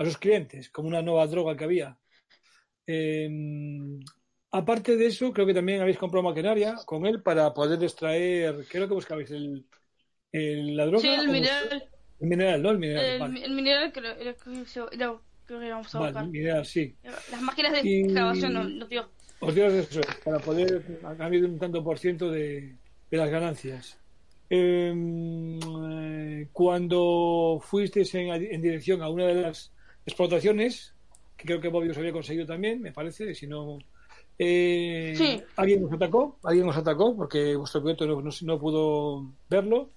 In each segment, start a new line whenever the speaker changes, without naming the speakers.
a sus clientes, como una nueva droga que había. Eh, aparte de eso, creo que también habéis comprado maquinaria con él para poder extraer, ¿qué es lo que buscabais? ¿El, el la droga?
Sí, el mineral.
El mineral, ¿no? El mineral.
El,
vale.
el mineral que lo, creo que íbamos a
Vale,
buscar.
el mineral, sí.
Las máquinas de
Y-
excavación no, no dio.
Os digo eso, para poder, a cambio de un tanto por ciento de, de las ganancias. Eh, cuando fuisteis en, en dirección a una de las explotaciones, que creo que Bobby os había conseguido también, me parece, si no... eh,
Sí.
Alguien os atacó, alguien os atacó porque vuestro piloto no, no- no pudo verlo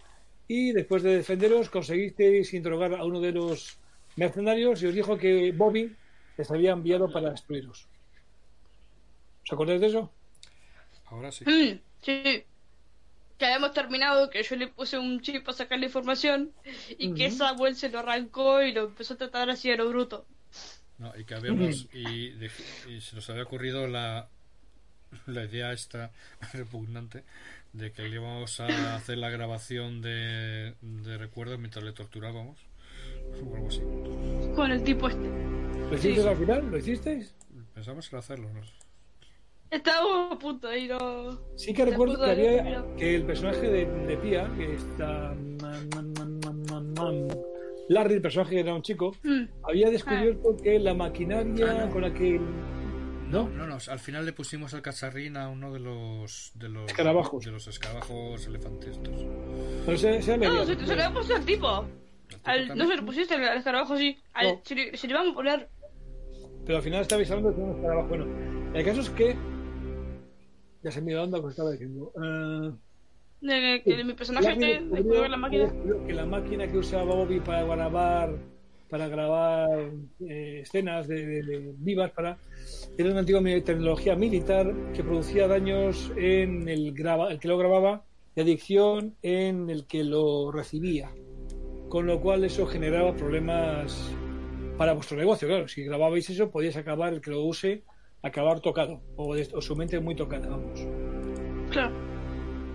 y después de defenderos conseguisteis interrogar a uno de los mercenarios y os dijo que Bobby les había enviado para destruiros. ¿Os acordáis de eso?
Ahora sí.
Mm, sí. Que habíamos terminado, que yo le puse un chip para sacar la información y que
Ujú.
Samuel se lo arrancó y lo empezó a tratar así a lo bruto.
No, y que habíamos. Y, de- y se nos había ocurrido la, la idea esta repugnante de que le íbamos a hacer la grabación de, de recuerdos mientras le torturábamos. O algo así.
Con el tipo este.
¿Lo hicisteis al final? ¿Lo hicisteis?
Pensamos en hacerlo. ¿no?
Estábamos a punto de ir a...
Sí que recuerdo que había que el personaje de, de Pia, que está man, man, man, man, man, man, Larry, el personaje que era un chico,
Mm.
había descubierto que la maquinaria
Ah, no.
con la que ¿no?
No, no, al final le pusimos al cacharrín a uno de los. De los
Escarabajos.
De los escarabajos elefantes estos.
Pero se, se
No,
había-
se, se lo había puesto al tipo. Al- no se lo pusiste al, escarabajo así. Al,
No.
se, le, se le iban a poner.
Pero al final estabais hablando de un escarabajo. Bueno, el caso es que ya se me iba dando que estaba diciendo. Eh,
De, que de mi personaje que la máquina.
que la máquina que usaba Bobby para grabar para grabar eh, escenas de, de- de vivas para era una antigua tecnología militar que producía daños en el graba, el que lo grababa y adicción en el que lo recibía con lo cual eso generaba problemas para vuestro negocio claro si grababais eso podíais acabar el que lo use acabar tocado o, de- o su mente muy tocada vamos
Claro.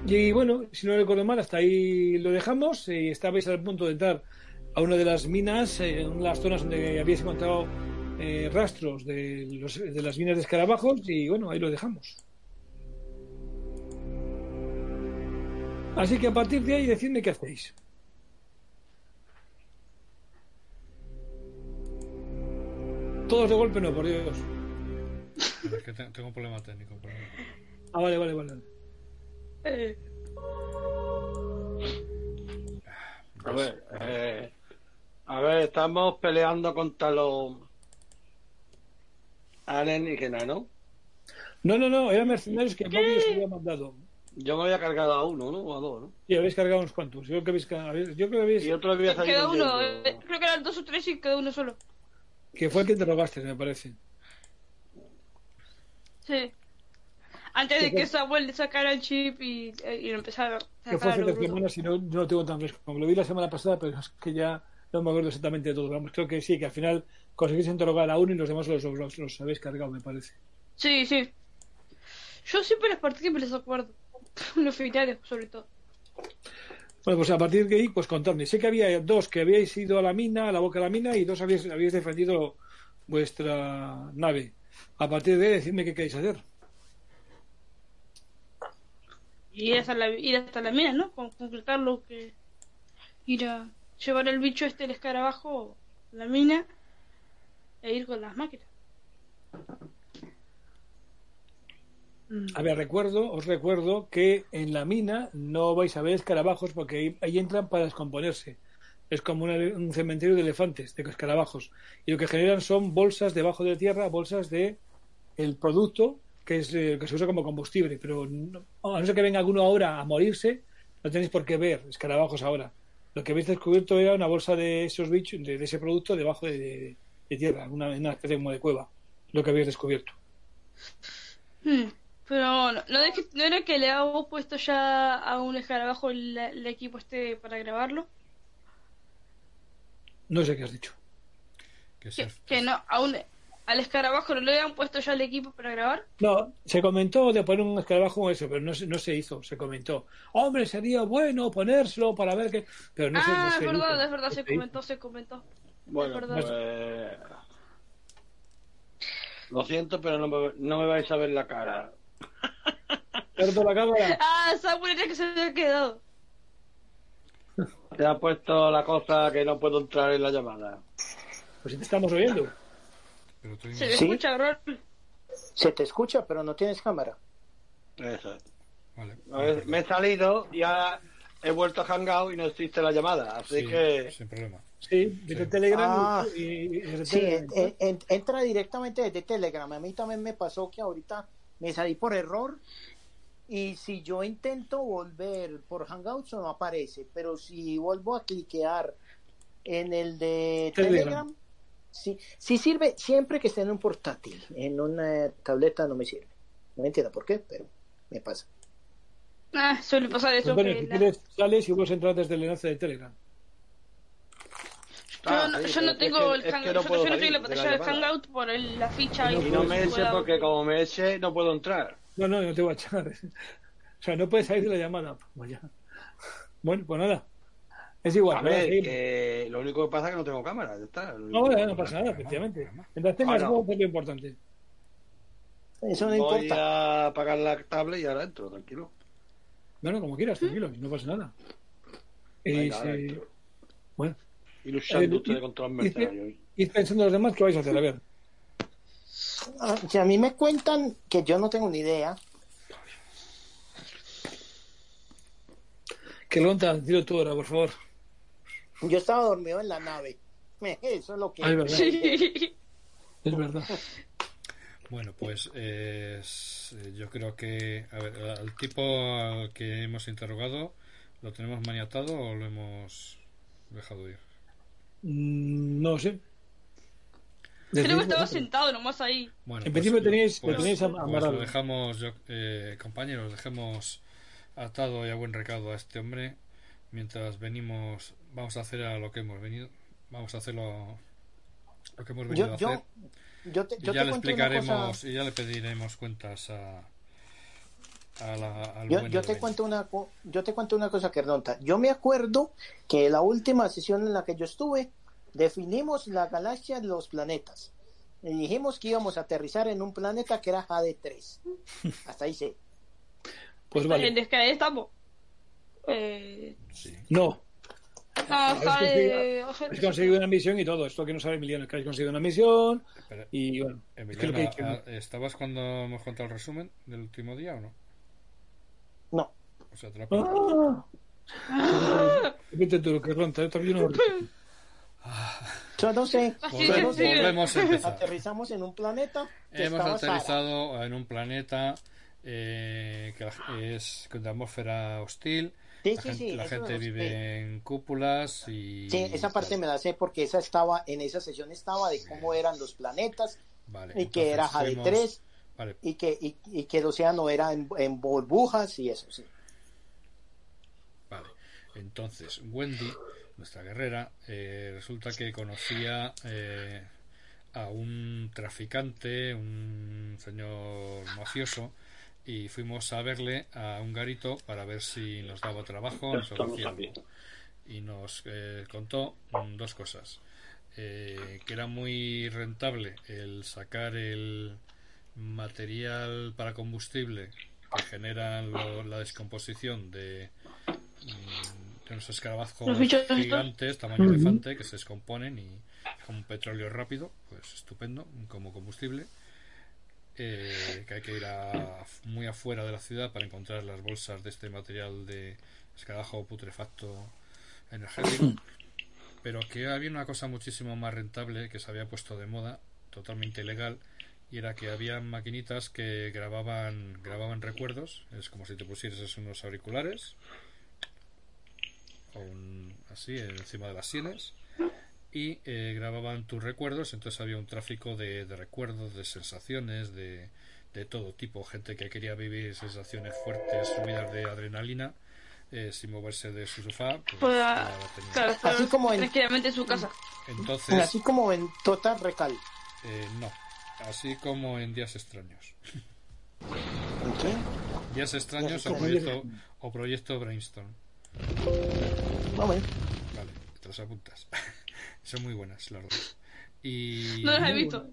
y bueno, si no recuerdo mal, hasta ahí lo dejamos. Y estabais al punto de entrar a una de las minas, eh, en las zonas donde habíais encontrado eh, rastros de, los- de las minas de escarabajos. Y bueno, ahí lo dejamos. Así que a partir de ahí, decidme qué hacéis. Todos de golpe, no, por Dios.
Es que te- tengo un problema técnico. pero-
Ah, vale, vale, vale.
Eh,
A ver, eh, a ver, estamos peleando contra los alienígenas, ¿no?
No, no, no, eran mercenarios que Bobby os había mandado.
Yo me había cargado a uno, ¿no? O a dos, ¿no?
Y habéis cargado unos cuantos. Yo creo que habéis, yo creo que habéis
Y otro había salido.
queda uno. eh, creo que eran dos o tres y quedó uno solo.
que fue el que interrogaste, me parece.
Sí. Antes de que. Samuel le sacara el chip y, eh, y lo empezara a
Que fue
sacar
hace tres semanas y no, no lo tengo tan fresco. Como lo vi la semana pasada, pero es que ya no me acuerdo exactamente de todo. Vamos, creo que sí, que al final conseguís interrogar a uno y los demás los, los, los habéis cargado, me parece.
Sí, sí. Yo siempre las partidas me las acuerdo. Los finales, sobre todo.
Bueno, pues a partir de ahí, pues contadme. Sé que había dos que habíais ido a la mina, a la boca de la mina, y dos habíais, habíais defendido vuestra nave. A partir de ahí, decidme qué queréis hacer.
Ir hasta la, ir hasta la mina, ¿no? Con, concretar lo que. Ir a llevar el bicho este, el escarabajo, a la mina e ir con las máquinas.
A ver, recuerdo, os recuerdo que en la mina no vais a ver escarabajos porque ahí, ahí entran para descomponerse. Es como una- un cementerio de elefantes, de escarabajos. Y lo que generan son bolsas debajo de tierra, bolsas de el producto que es eh, que se usa como combustible. Pero no- a no ser que venga alguno ahora a morirse, no tenéis por qué ver escarabajos ahora. Lo que habéis descubierto era una bolsa de esos bichos, de, ese producto debajo de, de- de tierra, una, una especie como de cueva. Lo que habéis descubierto.
Hmm, Pero no, era que le habíamos puesto ya a un escarabajo el, el equipo este para grabarlo.
No sé qué has dicho.
Que
Que,
se-
que no, a un, al escarabajo no le habían puesto ya el equipo para grabar.
No, se comentó de poner un escarabajo o eso, pero no se, no se hizo, se comentó. Hombre, sería bueno ponérselo para ver qué. Pero no se- no
ah,
se
es verdad,
hizo.
es verdad,
No
se comentó, se comentó.
Bueno,
verdad.
pues... Lo siento, pero no me, no me vais a ver la cara.
Pierdo la cámara.
Ah, Samuel era que se había quedado.
Te ha puesto la cosa que no puedo entrar en la llamada.
Pues si te estamos oyendo.
Pero tú
Se le
¿Sí?
escucha, Rol.
Se te escucha, pero no tienes cámara.
Eso.
Vale.
A ver, me he salido y ahora he vuelto a Hangout y no existe la llamada. Así
Sí,
que...
Sin problema.
Sí, desde
Sí.
Telegram
Ah.
y, y- y desde
Sí,
Telegram.
en- en- entra directamente desde Telegram. A mí también me pasó que ahorita me salí por error y si yo intento volver por Hangouts no aparece, pero si vuelvo a cliquear en el de
Telegram.
Telegram, sí, sí sirve siempre que esté en un portátil. En una tableta no me sirve. No entiendo por qué, pero me pasa.
Ah, suele pasar eso.
Bueno,
que
si
la-
quieres, sales y vuelves a entrar desde el enlace de Telegram.
Yo,
Ah,
no,
sí,
yo no
pero es
tengo el Hangout.
no
yo,
puedo
yo no
salir
tengo la
de la
pantalla del
llamada.
Hangout por el- la ficha
No,
y
Y no me eche porque como me eche no puedo entrar.
No, no, no te voy a echar. O sea, no puedes salir de la llamada. Vaya. Bueno, pues nada. Es igual.
A
nada,
ver, lo único que pasa es que no tengo cámara. Ya está.
No, bueno, no pasa nada, efectivamente. Mientras tengas
Bueno.
voz es lo importante.
Eso no
Voy
importa.
a apagar la tablet y ahora entro, tranquilo.
Bueno, como quieras, tranquilo, no pasa nada. Y bueno,
Ilustrando
Eh,
ustedes
y-
contra los
y-
mercenarios.
id pensando los demás que vais a hacer, a ver.
Si a mí me cuentan que yo no tengo ni idea,
Que lonta, dilo tú ahora, por favor.
yo estaba dormido en la nave. Eso es lo que...
Ah, es verdad.
Sí.
Es verdad.
Bueno, pues eh, yo creo que, a ver, al tipo al que hemos interrogado, ¿lo tenemos maniatado o lo hemos dejado ir?
Mm, No sé.
Creo que estaba sentado nomás ahí.
Bueno,
En principio
lo-
tenéis- lo tenéis
pues lo dejamos, yo, eh, compañeros, dejemos atado y a buen recado a este hombre. Mientras venimos, vamos a hacer a lo que hemos venido, vamos a hacerlo lo que hemos venido
Yo,
a
yo,
hacer.
yo te,
y
yo
ya
te
le explicaremos
cosa-
y ya le pediremos cuentas a, a la, al
Yo, yo te cuento una yo te cuento una cosa que Yo me acuerdo que la última sesión en la que yo estuve definimos la galaxia de los planetas y dijimos que íbamos a aterrizar en un planeta que era Jade 3 hasta ahí sí
Pues
En
vale.
el que ahí estamos. Eh,
Sí.
No.
de-
Habéis conseguido una misión y todo. Esto que no sabe Emiliano es que habéis conseguido una misión y bueno. es que lo
Emiliano,
que
ah, ¿estabas cuando hemos contado el resumen del último día o no?
no
O sea, te lo.
¿no? Ah. Repite tú que ronta. Yo también no.
yo no sé
Volvemos, a empezar.
aterrizamos en un planeta que
Hemos
Sara.
aterrizado en un planeta eh, que es con atmósfera hostil.
Sí,
la
sí,
gente,
sí,
la vive en cúpulas y.
Sí, esa parte me la sé porque esa estaba en esa sesión estaba de cómo eran los planetas
Vale,
y que era Jade
fuimos-
3
Vale,
y que, y, y que el océano era en, en burbujas y eso, sí.
vale. Entonces, Wendy, nuestra guerrera, eh, resulta que conocía eh, a un traficante, un señor mafioso, y fuimos a verle a un garito para ver si nos daba trabajo, nos y nos eh, contó mm, dos cosas. Eh, que era muy rentable el sacar el material para combustible que generan lo- la descomposición de, mm, escarabajos
Los bichos estos.
gigantes tamaño elefante que se descomponen y como petróleo rápido pues estupendo como combustible. Eh, que hay que ir a- muy afuera de la ciudad para encontrar las bolsas de este material de escarabajo putrefacto energético. Pero que había una cosa muchísimo más rentable que se había puesto de moda totalmente ilegal y era que había maquinitas que grababan grababan recuerdos. Es como si te pusieras unos auriculares un, así encima de las sienes y eh, grababan tus recuerdos entonces había un tráfico de, de recuerdos de sensaciones de, de todo tipo gente que quería vivir sensaciones fuertes subidas de adrenalina eh, sin moverse de su sofá pues, tenía.
Claro,
Así como en-
tranquilamente en su casa.
entonces
Así como en Total Recal.
eh, no así como en días extraños
¿Ok?
días extraños o proyecto, o proyecto brainstorm
Ah, bueno.
Vale, te los apuntas. Son muy buenas, las dos. Y,
No las he visto.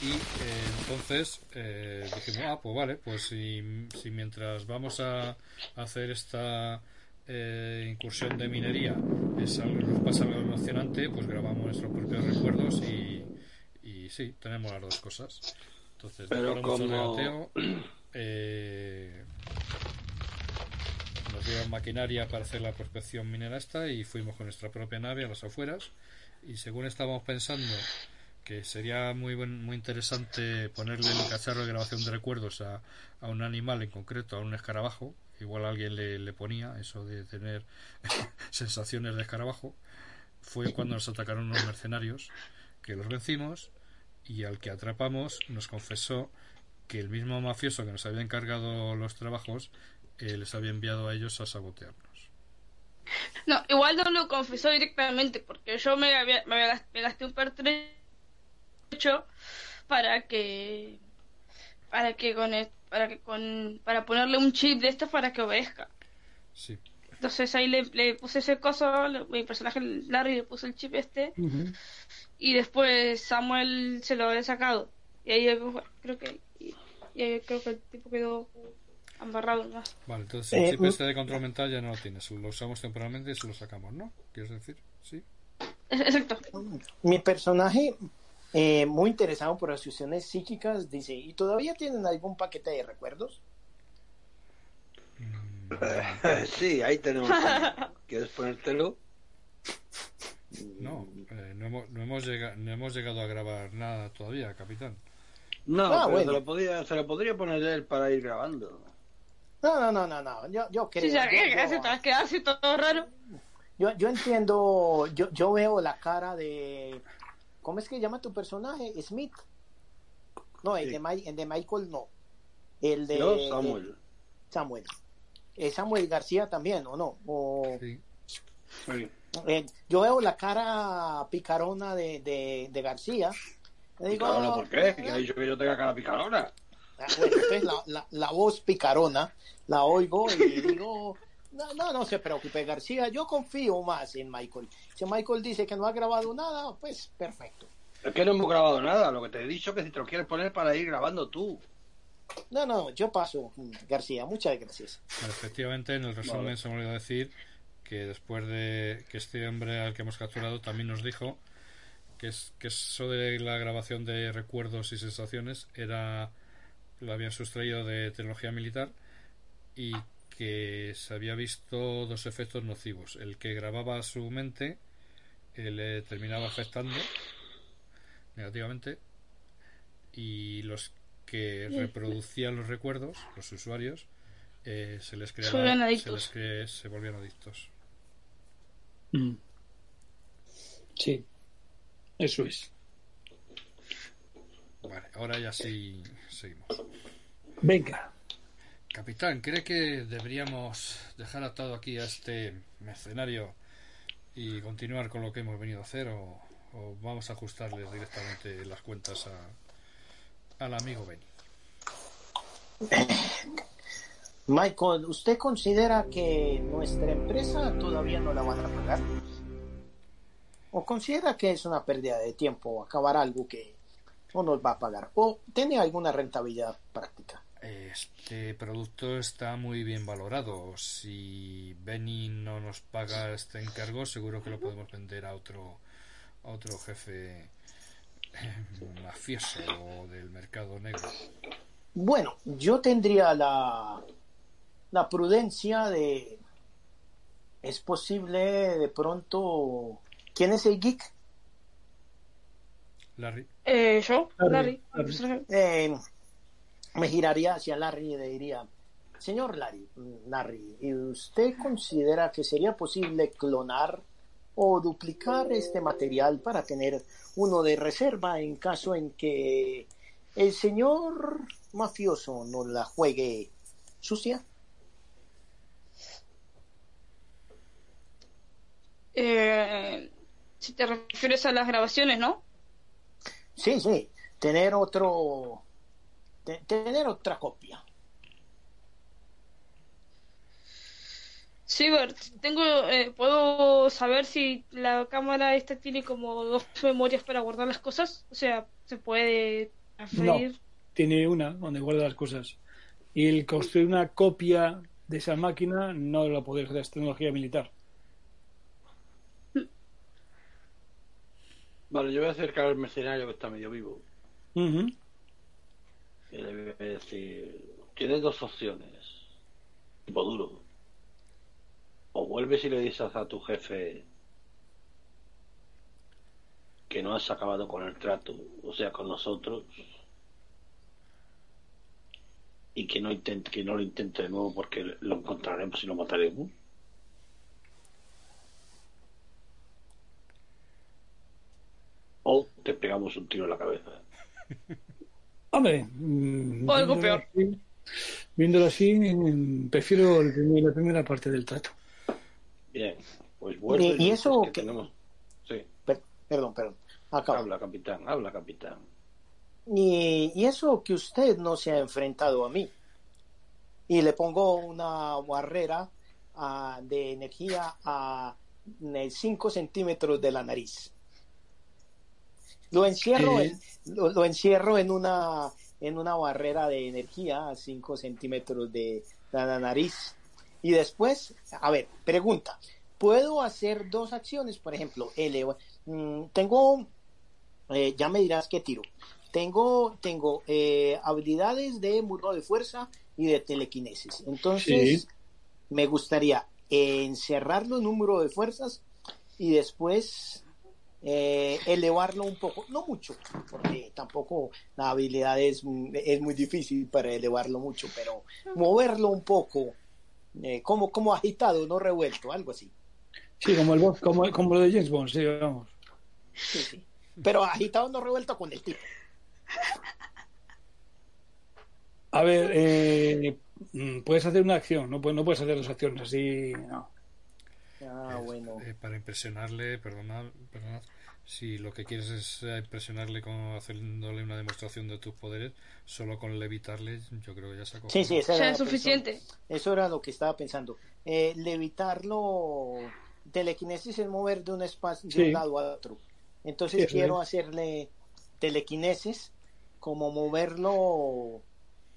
y eh, entonces eh, dijimos, ah, pues vale, pues si, si mientras vamos a hacer esta eh, incursión de minería es algo, nos pasa algo emocionante, pues grabamos nuestros propios recuerdos y, y sí, tenemos las dos cosas. Entonces,
Pero como-
regateo, eh, nos dieron maquinaria para hacer la prospección minera esta y fuimos con nuestra propia nave a las afueras. Y según estábamos pensando que sería muy muy interesante ponerle el cacharro de grabación de recuerdos a, a un animal en concreto, a un escarabajo, igual alguien le, le ponía eso de tener sensaciones de escarabajo, fue cuando nos atacaron unos mercenarios que los vencimos y al que atrapamos nos confesó que el mismo mafioso que nos había encargado los trabajos eh, les había enviado a ellos a sabotearnos.
No, igual no lo confesó directamente, porque yo me, había- me, había me gasté un pertrecho para que para que con el- para que con para ponerle un chip de estos para que obedezca.
Sí,
Entonces ahí le, le puse ese coso, le- mi personaje Larry le puso el chip este y después Samuel se lo había sacado y ahí creo que y, y ahí creo que el tipo quedó embarrado más.
vale, entonces el
Eh,
chip
mm.
este de control mental ya no lo tienes, lo usamos temporalmente y se lo sacamos, ¿no? ¿Quieres decir? Sí.
Exacto.
Mi personaje, eh, muy interesado por las fusiones psíquicas, dice, ¿y todavía tienen algún paquete de recuerdos?
sí, ahí tenemos. ¿Quieres ponértelo?
No, eh, no, hemos, no, hemos llegado, no hemos llegado a grabar nada todavía, capitán.
No,
Ah,
pero
bueno.
se, lo podría, se lo podría poner él para ir grabando.
No, no, no, no, no, yo, yo creo...
Sí, ya,
yo-
que
yo-
hace, quedarse todo raro.
Yo, yo entiendo, yo, yo veo la cara de... ¿Cómo es que llama tu personaje? Smith. No, el,
Sí.
de, el de Michael no. El de
Yo, Samuel.
Samuel. Es Samuel García también, ¿o no? O,
Sí.
Sí.
eh, yo veo la cara picarona de, de, de García. Le digo,
Picarona, ¿por qué? ¿Quién ha dicho que yo tenga cara picarona?
Ah, bueno, entonces la, la, la voz picarona la oigo y digo, no, no, no se preocupe García, yo confío más en Michael. Si Michael dice que no ha grabado nada, pues perfecto.
Es que no hemos grabado nada. Lo que te he dicho es que si te lo quieres poner para ir grabando tú.
No, no, yo paso, García, muchas gracias.
Bueno, efectivamente, en el resumen
Vale.
se me olvidó decir que después de que este hombre al que hemos capturado también nos dijo que, es, que eso de la grabación de recuerdos y sensaciones era lo habían sustraído de tecnología militar y que se había visto dos efectos nocivos. El que grababa su mente eh, le terminaba afectando negativamente y los que reproducían los recuerdos, los usuarios, eh, se les creaba, se
adictos.
les cre- se volvían adictos.
Mm. Sí, eso es.
Vale, ahora ya sí seguimos.
Venga.
Capitán, ¿cree que deberíamos dejar atado aquí a este mercenario y continuar con lo que hemos venido a hacer o, o vamos a ajustarles directamente las cuentas a, al amigo Benny?
Michael, ¿usted considera que nuestra empresa todavía no la van a pagar? ¿O considera que es una pérdida de tiempo acabar algo que no nos va a pagar? ¿O tiene alguna rentabilidad práctica?
Este producto está muy bien valorado. Si Benny no nos paga este encargo, seguro que lo podemos vender a otro, a otro jefe eh, mafioso del mercado negro.
Bueno, yo tendría la, la prudencia de... ¿Es posible de pronto... ¿Quién es el geek?
Larry,
Eh, yo,
Larry.
Eh, me giraría hacia Larry y le diría, señor Larry, Larry, ¿y ¿usted considera que sería posible clonar o duplicar este material para tener uno de reserva en caso en que el señor mafioso nos la juegue sucia?
Eh, si te refieres a las grabaciones, ¿no?
Sí, sí, tener otro, te- tener otra copia.
Sí, Bert, tengo, eh, puedo saber si la cámara esta tiene como dos memorias para guardar las cosas, o sea, se puede transferir.
No, tiene una donde guarda las cosas. Y el construir una copia de esa máquina no lo puede hacer, es tecnología militar.
Vale, yo voy a acercar al mercenario que está medio vivo.
Ujú.
Y le voy a decir, tienes dos opciones. Tipo duro. O vuelves y le dices a tu jefe que no has acabado con el trato, o sea, con nosotros, y que no intente, que no lo intente de nuevo porque lo encontraremos y lo mataremos. O te pegamos un tiro en la cabeza.
Hombre, mm,
O algo peor.
así- viéndolo así, prefiero el primer- la primera parte del trato.
Bien, pues vuelve
¿Y- y eso
que
qué?
tenemos. Sí,
Per- perdón, perdón. Acaba.
habla capitán, habla capitán.
Y, y eso que usted no se ha enfrentado a mí. Y le pongo una barrera ah, de energía a 5 centímetros de la nariz. Lo encierro,
Eh.
en, lo, lo encierro en una en una barrera de energía a 5 centímetros de, la nariz. Y después, a ver, pregunta, ¿puedo hacer dos acciones? Por ejemplo, eleva- mm, tengo, eh, ya me dirás qué tiro. Tengo, tengo eh, habilidades de muro de fuerza y de telequinesis. Entonces,
Sí.
me gustaría encerrarlo en un muro de fuerzas y después eh, elevarlo un poco, no mucho, porque tampoco la habilidad es, es muy difícil para elevarlo mucho, pero moverlo un poco, eh, como, como agitado, no revuelto, algo así.
Sí, como, el, como, como lo de James Bond, sí, vamos.
Sí, sí. Pero agitado, no revuelto con el tipo.
A ver, eh, mm, puedes hacer una acción, no, puedes- no puedes hacer dos acciones así. No.
Ah,
Eh,
bueno.
eh, para impresionarle, perdonad, perdonad, si lo que quieres es eh, impresionarle con haciéndole una demostración de tus poderes, solo con levitarle, yo creo que ya se ha
Sí, sí, era
es suficiente.
Eso era lo que estaba pensando. Eh, levitarlo, telequinesis es mover de un espacio de un lado a otro. Entonces
Sí,
quiero hacerle telequinesis, como moverlo,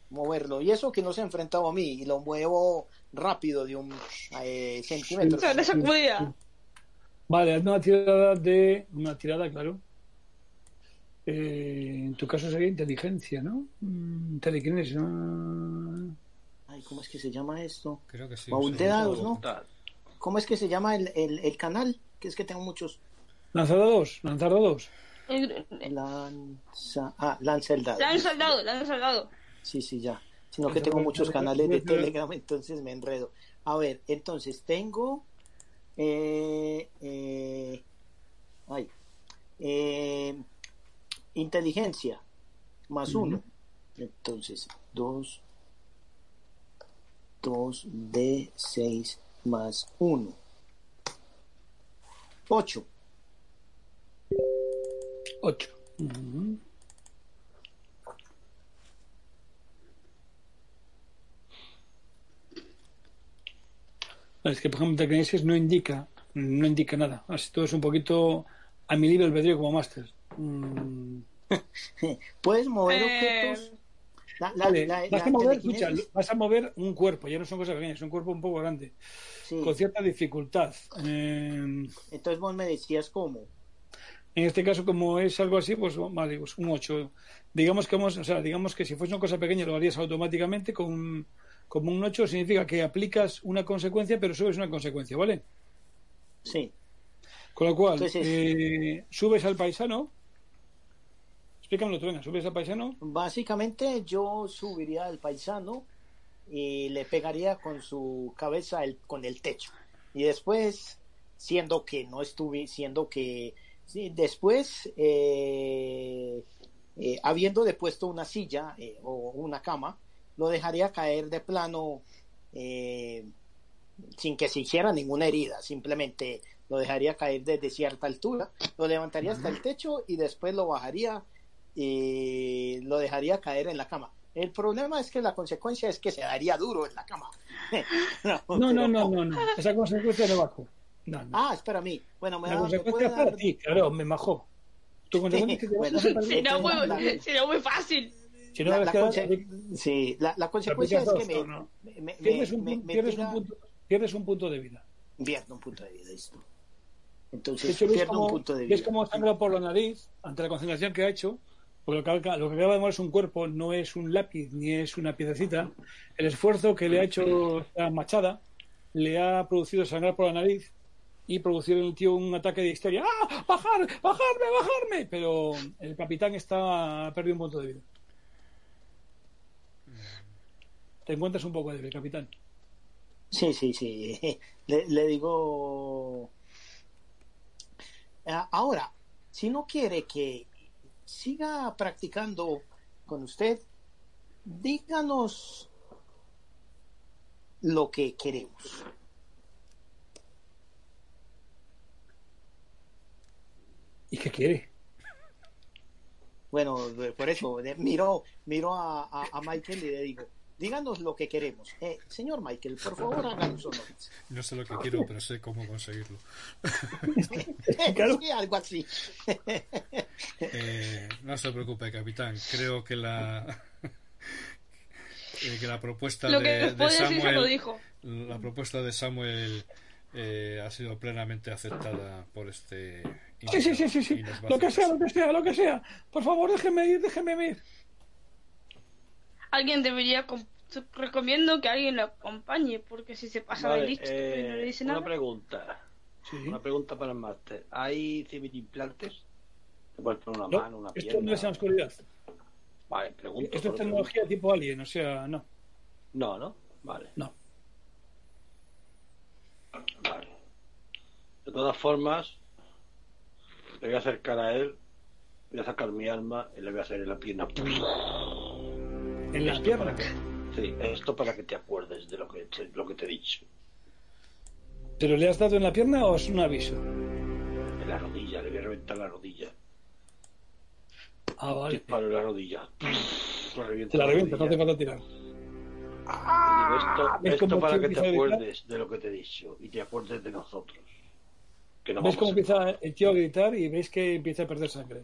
moverlo. Y eso que no se ha enfrentado a mí, y lo muevo rápido de un eh, centímetro.
La sacudida.
Vale, haz una tirada de. Una tirada, claro. Eh, en tu caso sería inteligencia, ¿no? Mm, telequinesis, ¿no?
Ay, ¿cómo es que se llama esto?
Creo que sí.
Baúl
sí.
de dados, ¿no? ¿Cómo es que se llama el, el, el canal? Que es que tengo muchos.
Lanzar dados, lanzar dados.
El-
Lanza, ah, lanza el dado.
Lanza al dado, lanza al dado.
Sí, sí, ya. Sino que tengo muchos canales de Telegram, entonces me enredo. A ver, entonces tengo. Eh, eh, ay, eh, inteligencia más uno. Entonces, dos, dos de seis más uno. Ocho.
8. Ujú. Es que, por ejemplo, telequinesis no indica, no indica nada. Así todo es un poquito a mi libre albedrío como máster. Mm,
Puedes mover
Eh,
objetos. La, la-
vale,
la-
vas,
la
a mover, escucha, vas a mover un cuerpo, ya no son cosas pequeñas, es un cuerpo un poco grande,
sí.
con cierta dificultad. Eh,
Entonces vos me decías cómo.
En este caso, como es algo así, pues vale, pues un 8. Digamos que vamos, o sea, digamos que si fuese una cosa pequeña lo harías automáticamente con un- como un 8 significa que aplicas una consecuencia pero subes una consecuencia, ¿vale?
Sí.
Con lo cual,
Entonces-
eh, subes al paisano. Explícamelo tú, venga, subes al paisano.
Básicamente yo subiría al paisano y le pegaría con su cabeza el, con el techo. Y después, siendo que no estuve, siendo que sí, después, eh, eh, habiendo depuesto una silla eh, o una cama, lo dejaría caer de plano eh, sin que se hiciera ninguna herida, simplemente lo dejaría caer desde cierta altura, lo levantaría hasta el techo y después lo bajaría y lo dejaría caer en la cama. El problema es que la consecuencia es que se daría duro en la cama.
no, no, no, no, no, no. Esa consecuencia no bajó. No, no.
Ah, espera a mí. Bueno, me
la
da, me
consecuencia
puede
para
dar-
ti, claro, me bajó. Tu consecuencia es que te vas
Bueno,
muy, muy fácil.
Si no
la, la
que
conse- sí, la, la consecuencia es que
dos,
me,
no, no.
me, me-
pierdes, un,
me-
punto- pierdes,
tira-
un punto, pierdes un punto de vida.
pierdo un punto de vida esto. Entonces,
hecho, ves
pierdo un punto de vida.
cómo sangra por la nariz ante la concentración que ha hecho. Porque lo que, lo que acaba de mover es un cuerpo, no es un lápiz ni es una piedecita. El esfuerzo que le ha hecho la machada le ha producido sangrar por la nariz y producir en el tío un ataque de histeria. ¡Ah! ¡Bajar! ¡Bajarme! ¡Bajarme! Pero el capitán está ha perdido un punto de vida. Te encuentras un poco débil, capitán.
Sí, sí, sí. Le, le digo. Ah, Ahora, si no quiere que siga practicando con usted, díganos lo que queremos.
¿Y qué quiere?
Bueno, por eso miro, miro a, a- a Michael y le digo, díganos lo que queremos. Eh, señor Michael, por favor, háganos honores.
No sé lo que quiero, pero sé cómo conseguirlo.
Claro.
Sí, algo así.
Eh, no se preocupe, capitán. Creo que la eh, que la propuesta
Lo
de,
lo
Samuel
dijo.
la propuesta de Samuel eh, ha sido plenamente aceptada por este
Sí, sí, sí, Lo que sea, lo que sea, lo que sea. Por favor, déjeme ir, déjeme ir.
Alguien debería. com- Recomiendo que alguien lo acompañe, porque si se pasa
Vale,
de listo y no le
eh,
dice
una
nada.
pregunta.
Sí.
Una pregunta para el máster. ¿Hay civil implantes? ¿Te puedes poner una
No,
mano, una
esto
pierna?
no es en la oscuridad.
Vale, pregunto.
Esto es tecnología tipo alien, o sea, no.
No, ¿no? Vale.
No.
Vale. De todas formas, le voy a acercar a él, voy a sacar mi arma y le voy a hacer en la pierna.
En la
Esto
pierna.
para que- Sí, esto para que te acuerdes de lo que te, lo que te he dicho.
¿Pero le has dado en la pierna o es un aviso?
En la rodilla, le voy a reventar la rodilla.
Ah, vale.
Disparo en la rodilla. La
Te la revienta, no
rodilla.
falta tirar.
Digo, esto,
¿Ves
esto
cómo
para que te acuerdes de lo que te he dicho y te acuerdes de nosotros. Que no
¿Ves cómo empieza el tío a gritar y veis que empieza a perder sangre?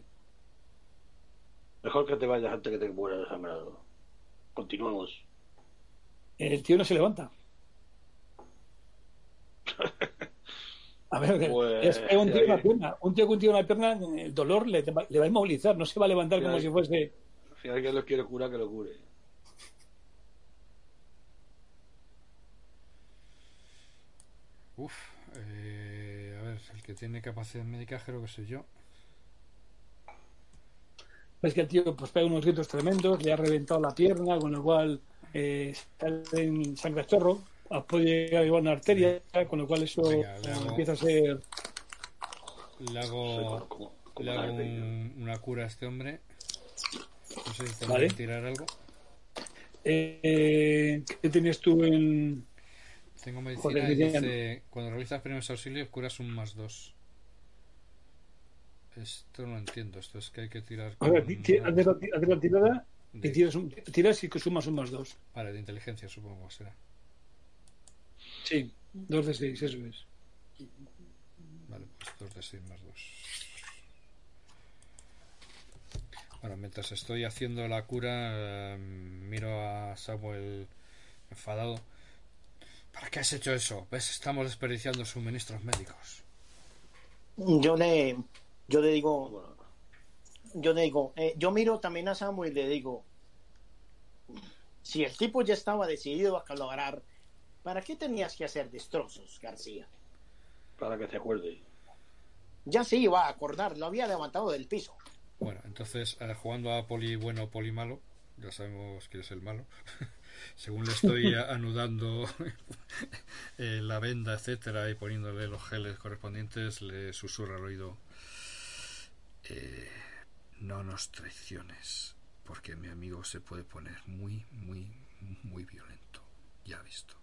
Mejor que te vayas antes que te mueras desangrado. Continuamos.
El tío no se levanta. A ver,
Pues,
es que un tío
ahí-
pierna. Un tío con un tío en la pierna, el dolor le, le va a inmovilizar, no se va a levantar como si fuese.
Si alguien lo quiere curar, que lo cure.
Uf, eh, a ver, el que tiene capacidad médica creo que soy yo.
Ves que el tío pues pega unos gritos tremendos, le ha reventado la pierna, con lo cual eh, sale en sangre a chorro, puede llegar a llevar una arteria, con lo cual eso
Venga, le hago-
empieza a ser.
Le hago,
como, como
le hago
Darth Vader.
un- una cura a este hombre. No sé si tengo
Vale.
tirar algo.
Eh, ¿Qué tenías tú en.?
Tengo medicina
Joder,
y dice, cuando realizas primeros auxilios curas un más dos. Esto no lo entiendo, esto es que hay que tirar
A ver,
con-
ti- ti- haz la tirada y
de-
tiras, un, tiras y que sumas un más dos.
Vale, de inteligencia supongo que será.
Sí, dos de seis, eso es.
Vale, pues 2 de 6 más 2. Bueno, mientras estoy haciendo la cura, eh, miro a Samuel enfadado. ¿Para qué has hecho eso? ¿Ves? Estamos desperdiciando suministros médicos.
Yo le, yo le digo, yo le digo, eh, yo miro también a Samuel y le digo, si el tipo ya estaba decidido a colaborar, ¿para qué tenías que hacer destrozos, García?
para que se acuerde.
Ya se iba a acordar, lo había levantado del piso.
Bueno, entonces, eh, jugando a poli bueno, poli malo, ya sabemos quién es el malo. Según le estoy anudando eh, la venda, etcétera, y poniéndole los geles correspondientes, le susurra al oído: eh, No nos traiciones, porque mi amigo se puede poner muy, muy, muy violento. Ya ha visto.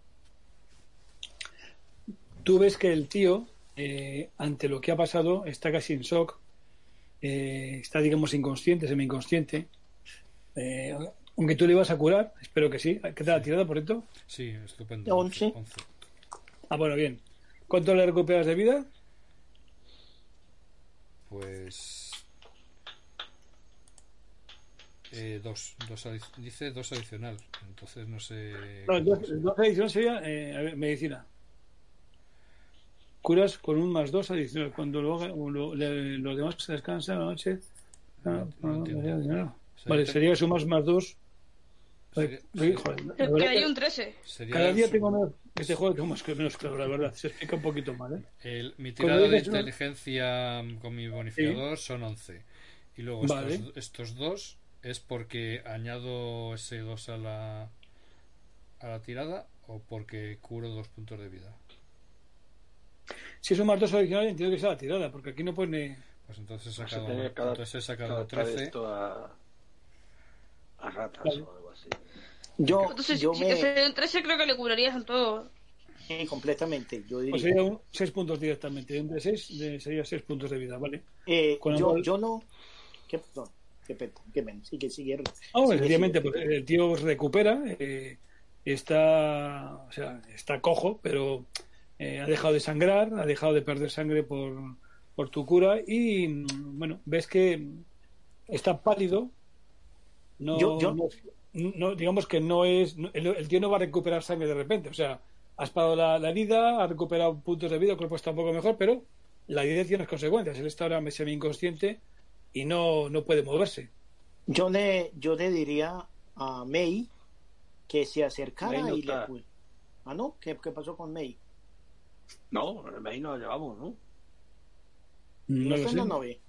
Tú ves que el tío, eh, ante lo que ha pasado, está casi en shock. eh, está, digamos, inconsciente, semi-inconsciente. Eh, Aunque tú le ibas a curar, espero que sí. ¿Qué tal la tirada, por cierto?
Sí, estupendo.
Once.
Ah, bueno, bien. ¿Cuánto le recuperas de vida?
Pues. Eh, dos, dos dice dos adicional, entonces no sé.
No, dos, adicional sería eh, a ver, medicina. Curas con un más dos adicional. Cuando lo haga, lo- le- los demás se descansan a la noche. Ah,
No, no.
Vale, sería que sumas más dos.
Sería-
joder,
Que hay
que
un 13.
sería
Cada día tengo menos. Este juego tengo más, menos claro, la verdad. Se explica un poquito mal, ¿eh?
el- mi tirada de
dices, ¿no?
inteligencia con mi bonificador son 11. Y luego
Vale.
estos, estos dos es porque añado ese 2 a la, a la tirada o porque curo dos puntos de vida.
Si sumas dos adicionales, entiendo que sea la tirada, porque aquí no pone.
Pues entonces he
a
sacado,
tener cada-
entonces he sacado
adaptar
13.
esto a, a ratas
Vale.
o algo así.
Yo,
Entonces,
yo
si
me...
te un 13, creo que le curarías en todo.
Sí, completamente, yo
Pues
diría.
sería un, seis puntos directamente. Un de seis de- sería seis puntos de vida, ¿vale?
Eh, yo,
cual-
yo no... ¿Qué, perdón? ¿Qué, sigue.
Ah, bueno, sencillamente, pues el tío recupera, eh, está, o sea, está cojo, pero eh, ha dejado de sangrar, ha dejado de perder sangre por, por tu cura y, bueno, ves que está pálido. No,
Yo- yo-
no- no- digamos que no es, no- el, el tío no va a recuperar sangre de repente, o sea, has parado la, la herida, ha recuperado puntos de vida, el cuerpo está un poco mejor, pero la herida tiene unas consecuencias. Él está ahora semi inconsciente y no, no puede moverse.
Yo le, yo le diría a May que se acercara
May no
y le...
está.
cu- Ah, ¿no? ¿Qué, qué pasó con May?
No, el maíz nos llevamos, ¿no?
No
¿No la nave?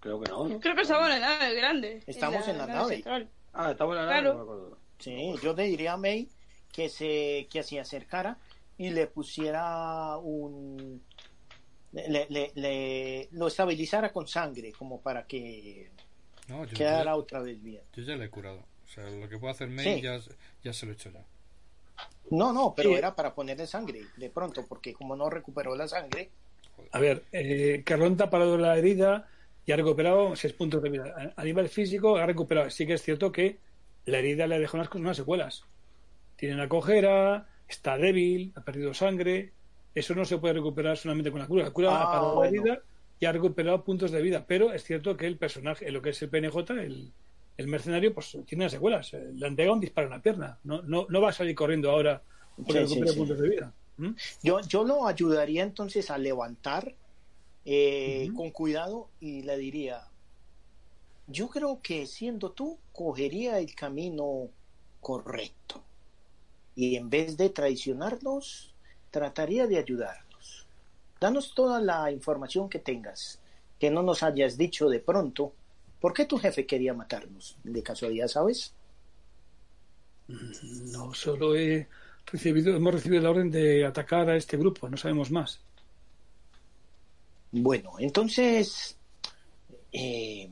Creo que no, ¿no?
Creo que estaba en la nave grande.
Estamos en la nave.
central.
Ah, estamos en la nave,
Claro.
no me acuerdo.
Sí, yo le diría a May que se, que se acercara y le pusiera un... Le, le, le- lo estabilizara con sangre, como para que
No, yo,
quedara
ya,
otra vez bien.
yo ya le he curado. O sea, lo que puedo hacer May
Sí.
ya, ya se lo he hecho ya.
No, no, pero
Sí.
era para ponerle sangre, de pronto, porque como no recuperó la sangre,
A ver, eh, Carlón te ha parado la herida y ha recuperado seis puntos de vida. A, a nivel físico ha recuperado. Sí que es cierto que la herida le ha dejado unas, unas secuelas. Tiene una cojera, está débil, ha perdido sangre. Eso no se puede recuperar solamente con la cura. La cura
Ah,
ha parado
bueno.
la herida y ha recuperado puntos de vida. Pero es cierto que el personaje, lo que es el PNJ, el, el mercenario, pues tiene unas secuelas. Le han pegado un disparo en la pierna. No, no, no va a salir corriendo ahora porque
Sí,
puntos de vida. ¿Mm?
yo, yo lo ayudaría entonces a levantar eh, con cuidado y le diría, yo creo que siendo tú, cogería el camino correcto. Y en vez de traicionarnos, trataría de ayudarnos. Danos toda la información que tengas, que no nos hayas dicho de pronto. ¿Por qué tu jefe quería matarnos? De casualidad, ¿sabes?
No, solo he recibido, hemos recibido la orden de atacar a este grupo, no sabemos más.
Bueno, entonces, eh,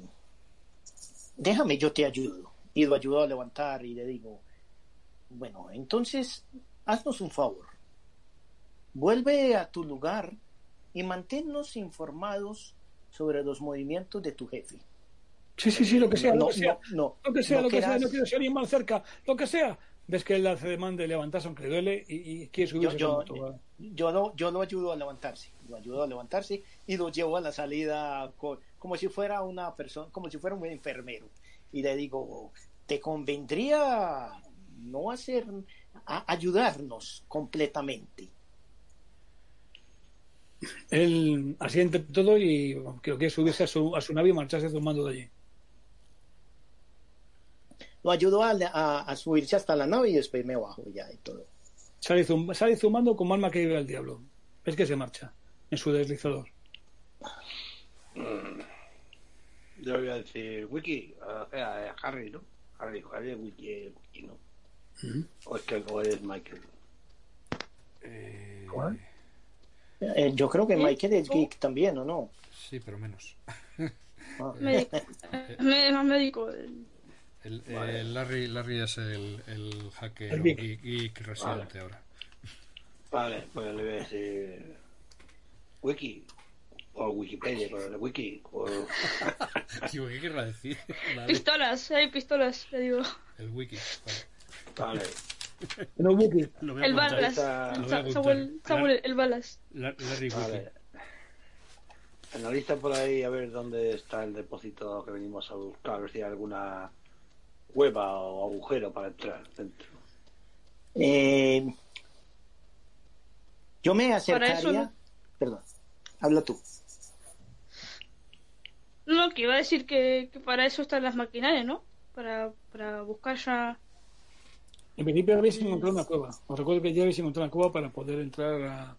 déjame, yo te ayudo. Y lo ayudo a levantar y le digo, bueno, entonces, haznos un favor. Vuelve a tu lugar y manténnos informados sobre los movimientos de tu jefe.
Sí, sí, sí, lo que sea,
no,
lo que sea,
no, no,
lo que sea,
no
lo que sea, no quiero ser mal cerca, lo que sea. Ves que él hace demanda de levantarse aunque le duele y, y quiere
yo,
subirse
yo,
moto.
yo lo, yo lo ayudo a levantarse, lo ayudo a levantarse y lo llevo a la salida co- como si fuera una persona, como si fuera un enfermero. Y le digo, te convendría no hacer, a- ayudarnos completamente.
Él asiente todo y creo que subirse a su, a su nave y marcharse tomando de allí.
Lo ayudo a, a- a subirse hasta la nave y después me bajo ya y todo.
Sale, zum- sale zumando como alma que vive al diablo. Ves que se marcha en su deslizador.
Yo voy a decir Wiki, o sea, eh, Harry, ¿no? Harry, Harry es Wiki, eh, Wiki, ¿no? O es que o es Michael.
Eh,
¿Cuál?
Eh, yo creo que
¿Eh?
Michael es geek también, ¿o no?
Sí, pero menos.
Ah.
Médico. Eh, me- más médico. el-
El, eh, Larry, Larry es el, el hacker
El
o
geek.
geek, geek residente ahora.
Vale, pues le voy a decir Wiki, o Wikipedia, con el wiki.
Digo, ¿qué querrá decir? Vale.
Pistolas, hay pistolas, le digo.
El wiki. Vale.
El balas. Samuel. Samuel, el balas.
La- Larry.
Vale. Analiza por ahí a ver dónde está el depósito que venimos a buscar, a ver si hay alguna cueva o agujero para entrar dentro.
Eh, yo me acercaría.
eso no-
Perdón, habla tú.
No, que iba a decir que, que para eso están las maquinarias, ¿no? Para, para buscar ya.
En principio habéis encontrado una cueva. Os recuerdo que ya habéis encontrado una cueva para poder entrar a.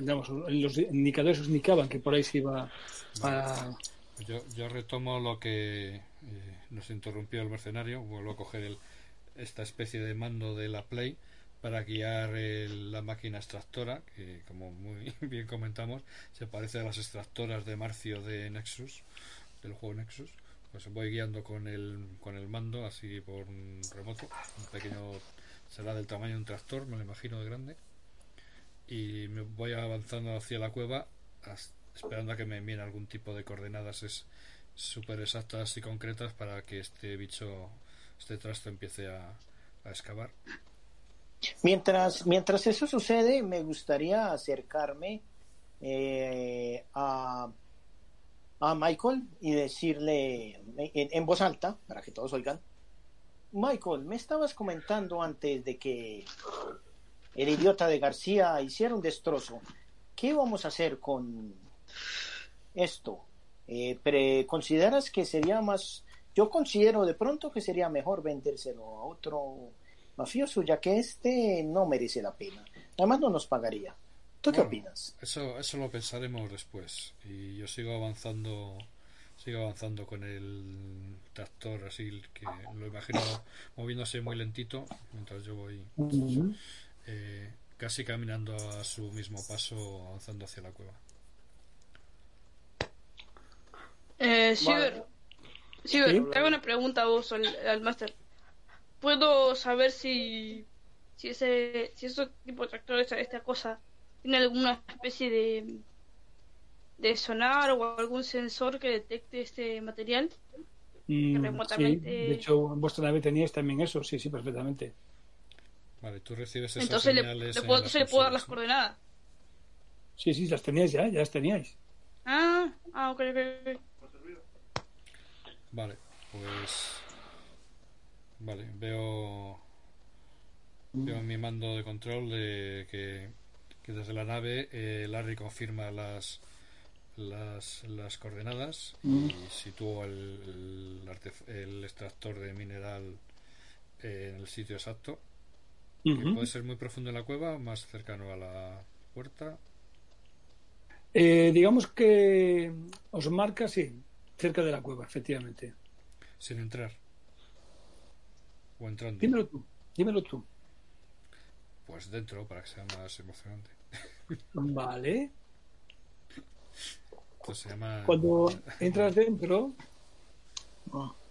Digamos, los indicadores os indicaban que por ahí se iba a.
Yo, yo retomo lo que eh, nos interrumpió el mercenario. Vuelvo a coger el, esta especie de mando de la Play para guiar el- la máquina extractora, que como muy bien comentamos, se parece a las extractoras de Marcio de Nexus, del juego Nexus. Pues voy guiando con el, con el mando así por un remoto. Un pequeño, será del tamaño de un tractor, me lo imagino de grande. Y me voy avanzando hacia la cueva esperando a que me envíen algún tipo de coordenadas es súper exactas y concretas para que este bicho, este trasto empiece a, a excavar.
Mientras, mientras eso sucede, me gustaría acercarme eh, a, a Michael y decirle en, voz alta, para que todos oigan, Michael, me estabas comentando antes de que el idiota de García hiciera un destrozo. ¿Qué vamos a hacer con esto? Eh, ¿Consideras que sería más... Yo considero de pronto que sería mejor vendérselo a otro mafioso, ya que este no merece la pena. Además no nos pagaría. ¿Tú qué
Bueno,
opinas?
Eso, eso lo pensaremos después. Y yo sigo avanzando, sigo avanzando con el tractor así que lo imagino moviéndose muy lentito mientras yo voy eh, casi caminando a su mismo paso avanzando hacia la cueva.
Eh, Ciber, Ciber,
Sí.
te hago una pregunta a vos, al, al máster. ¿Puedo saber si, si ese si ese tipo de tractor, esta, esta cosa, tiene alguna especie de, de sonar o algún sensor que detecte este material?
Mm,
remotamente-
sí, de hecho, en vuestra nave teníais también eso, sí, sí, perfectamente.
Vale, tú recibes esas
Entonces le,
señales
le puedo, le puedo dar las coordenadas.
Sí, sí, las teníais ya, ya las teníais.
Ah, ah, ok, ok.
Vale, pues vale, veo veo en mi mando de control de que, que desde la nave eh, Larry confirma las las, las coordenadas y sitúo el, el, extractor de mineral eh, en el sitio exacto que puede ser muy profundo en la cueva más cercano a la puerta.
Eh, digamos que os marca, sí, cerca de la cueva, efectivamente.
sin entrar. O entrando.
Dímelo tú, dímelo tú.
pues dentro para que sea más emocionante
Vale.
Esto se llama
Cuando entras dentro,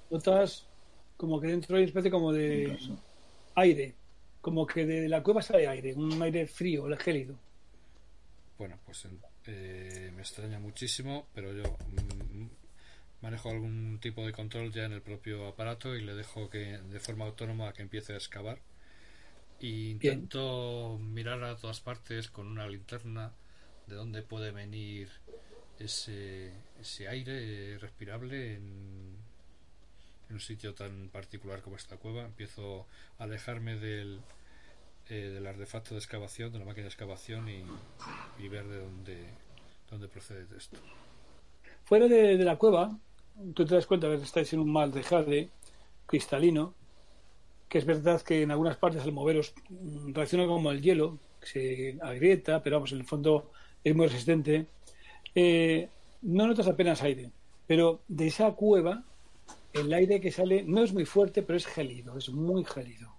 notas como que dentro hay una especie como de aire. Como que de la cueva sale aire, un aire frío, gélido.
Bueno, pues eh, me extraña muchísimo, pero yo mm, manejo algún tipo de control ya en el propio aparato y le dejo que de forma autónoma que empiece a excavar. Y intento mirar a todas partes con una linterna de dónde puede venir ese, ese aire respirable en, en un sitio tan particular como esta cueva. Empiezo a alejarme del, eh, del artefacto de excavación, de la máquina de excavación y, y ver de dónde, dónde procede esto.
Fuera de, de la cueva, tú te das cuenta de que estáis en un mal de jade cristalino, que es verdad que en algunas partes al moveros reacciona como el hielo, que se agrieta, pero vamos, en el fondo es muy resistente. Eh, no notas apenas aire, pero de esa cueva el aire que sale no es muy fuerte, pero es gélido, es muy gélido.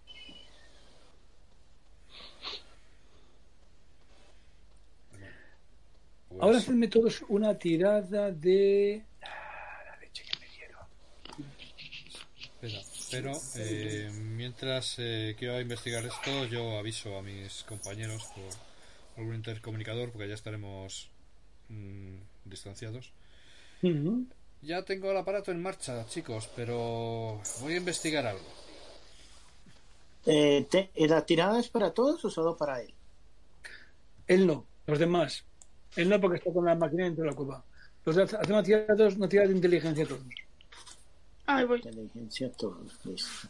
Pues,
Ahora hacedme todos una tirada de... Ah, la leche que me dieron.
espera, pero eh, mientras eh, quiero investigar esto, yo aviso a mis compañeros por algún intercomunicador, porque ya estaremos mm, distanciados. Ya tengo el aparato en marcha, chicos, pero voy a investigar algo.
Eh, te- ¿La tirada es para todos o solo para él?
Él no, los demás. Él no porque está con la máquina dentro de la cueva. Los demás hacen una tirada, todos- una tirada de inteligencia todos.
Ahí voy.
Inteligencia todos, seis.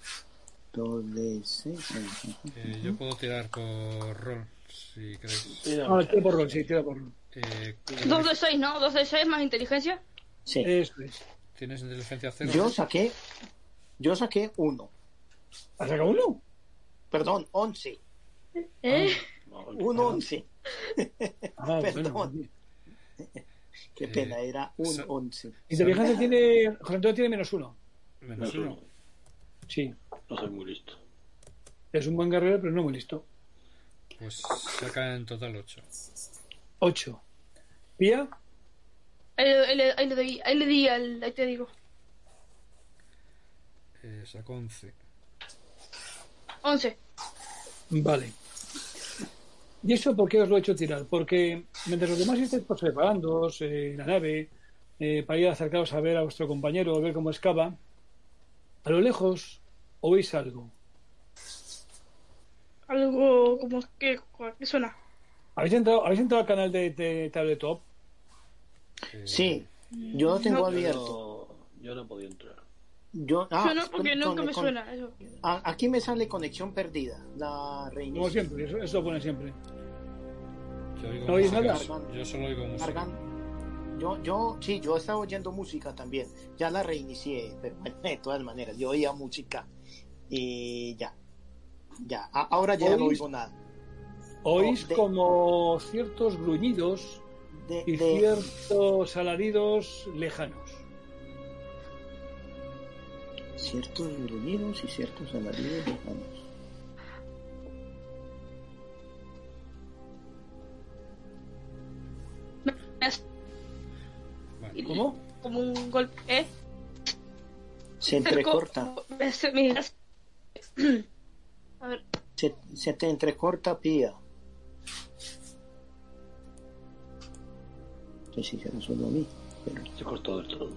Eh, yo puedo tirar por rol, si queréis.
Ah, tira por rol, sí, tira por rol.
Eh,
Dos de seis, ¿no? Dos de seis más inteligencia.
Sí.
Eso es.
¿Tienes inteligencia cero?
Yo saqué, yo saqué uno.
¿Has sacado uno?
Perdón, once.
¿Eh?
no,
Un once.
Ah,
Perdón.
bueno.
Qué
Eh,
pena, era un once.
Inteligencia tiene. José Antonio tiene menos uno.
Menos
no,
uno.
Sí.
no soy muy listo.
Es un buen guerrero, pero no muy listo.
Pues saca en total 8.
Ocho. ¿Pía?
Ahí, le- ahí le- ahí le doy, ahí le di al, ahí te digo.
Eh, sacó 11.
Once.
Vale. ¿Y eso por qué os lo he hecho tirar? Porque mientras los demás estáis pues, preparándoos eh, en la nave eh, para ir a acercaros a ver a vuestro compañero, a ver cómo excava, a lo lejos oís algo.
Algo como que, ¿qué suena?
¿Habéis entrado, ¿habéis entrado al canal de, de Tabletop?
Eh,
Sí, yo lo tengo
No.
abierto.
Yo no, yo no he podido entrar.
Yo, ah,
Yo no, porque
con-
nunca
con-
me
con-
suena eso.
a- aquí me sale conexión perdida. La
Como
reinicio.
siempre, eso, eso lo pone siempre.
Yo, oigo
¿No oís
nada?
yo solo oigo música.
Yo, yo, sí, yo estaba oyendo música también. Ya la reinicié, pero bueno, de todas maneras, yo oía música y ya. Ya, a- ahora ya no
¿Oís?
oigo nada.
Oís
de-
como ciertos gruñidos
De,
y
de-
ciertos alaridos lejanos.
ciertos gruñidos y ciertos alaridos lejanos.
¿Cómo?
como un golpe. ¿Eh?
Se entrecorta.
A ver,
se, se te entrecorta pía. No sé si será solo a mí, pero
Se cortó del todo.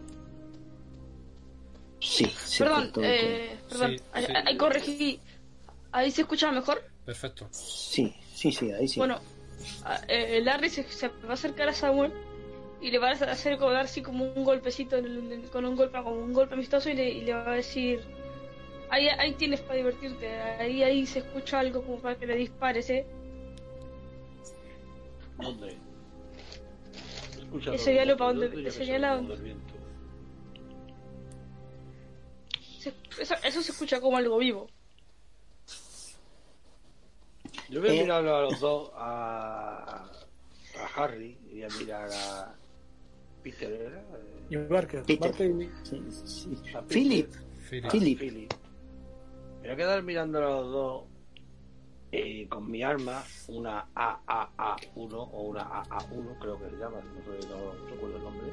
sí, se
perdón,
cortó.
eh, perdón.
Sí,
ahí,
sí.
ahí corregí. Ahí se escucha mejor.
Perfecto.
Sí, sí, sí, ahí sí.
Bueno, a- eh, Larry se, se va a acercar a Samuel y le va a hacer como dar así como un golpecito en el- en- con un golpe como un golpe amistoso y le, y le va a decir ahí, ahí tienes para divertirte ahí ahí se escucha algo como para que le dispares ¿eh?
¿Dónde? Escucha
señalo pa'
¿Dónde
donde- señala? Se- eso, eso se escucha como algo vivo
Yo voy a
Eh.
mirar a los dos, a, a Harry y a mirar a Peter, ¿era? Eh,
Y Barker.
Peter.
Barker y-
Sí, sí.
a Peter.
Philip,
Philip.
Ah,
Philip.
Philip. Me voy a quedar mirando a los dos eh, con mi arma, una AAA1 o una AA1, creo que se llama, no, sé, no recuerdo el nombre.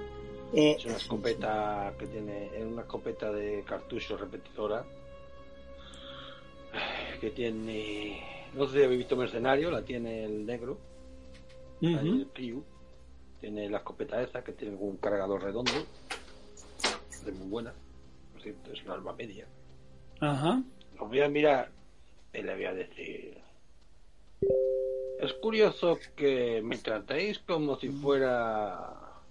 eh,
Es una escopeta que tiene, es una escopeta de cartucho repetidora que tiene, no sé si habéis visto Mercenario, la tiene el negro, ahí
Ujú.
el Crew, tiene la escopeta esa que tiene un cargador redondo, es muy buena, por cierto, es una arma media.
Ajá.
Os voy a mirar y le voy a decir. Es curioso que me tratéis como si fuera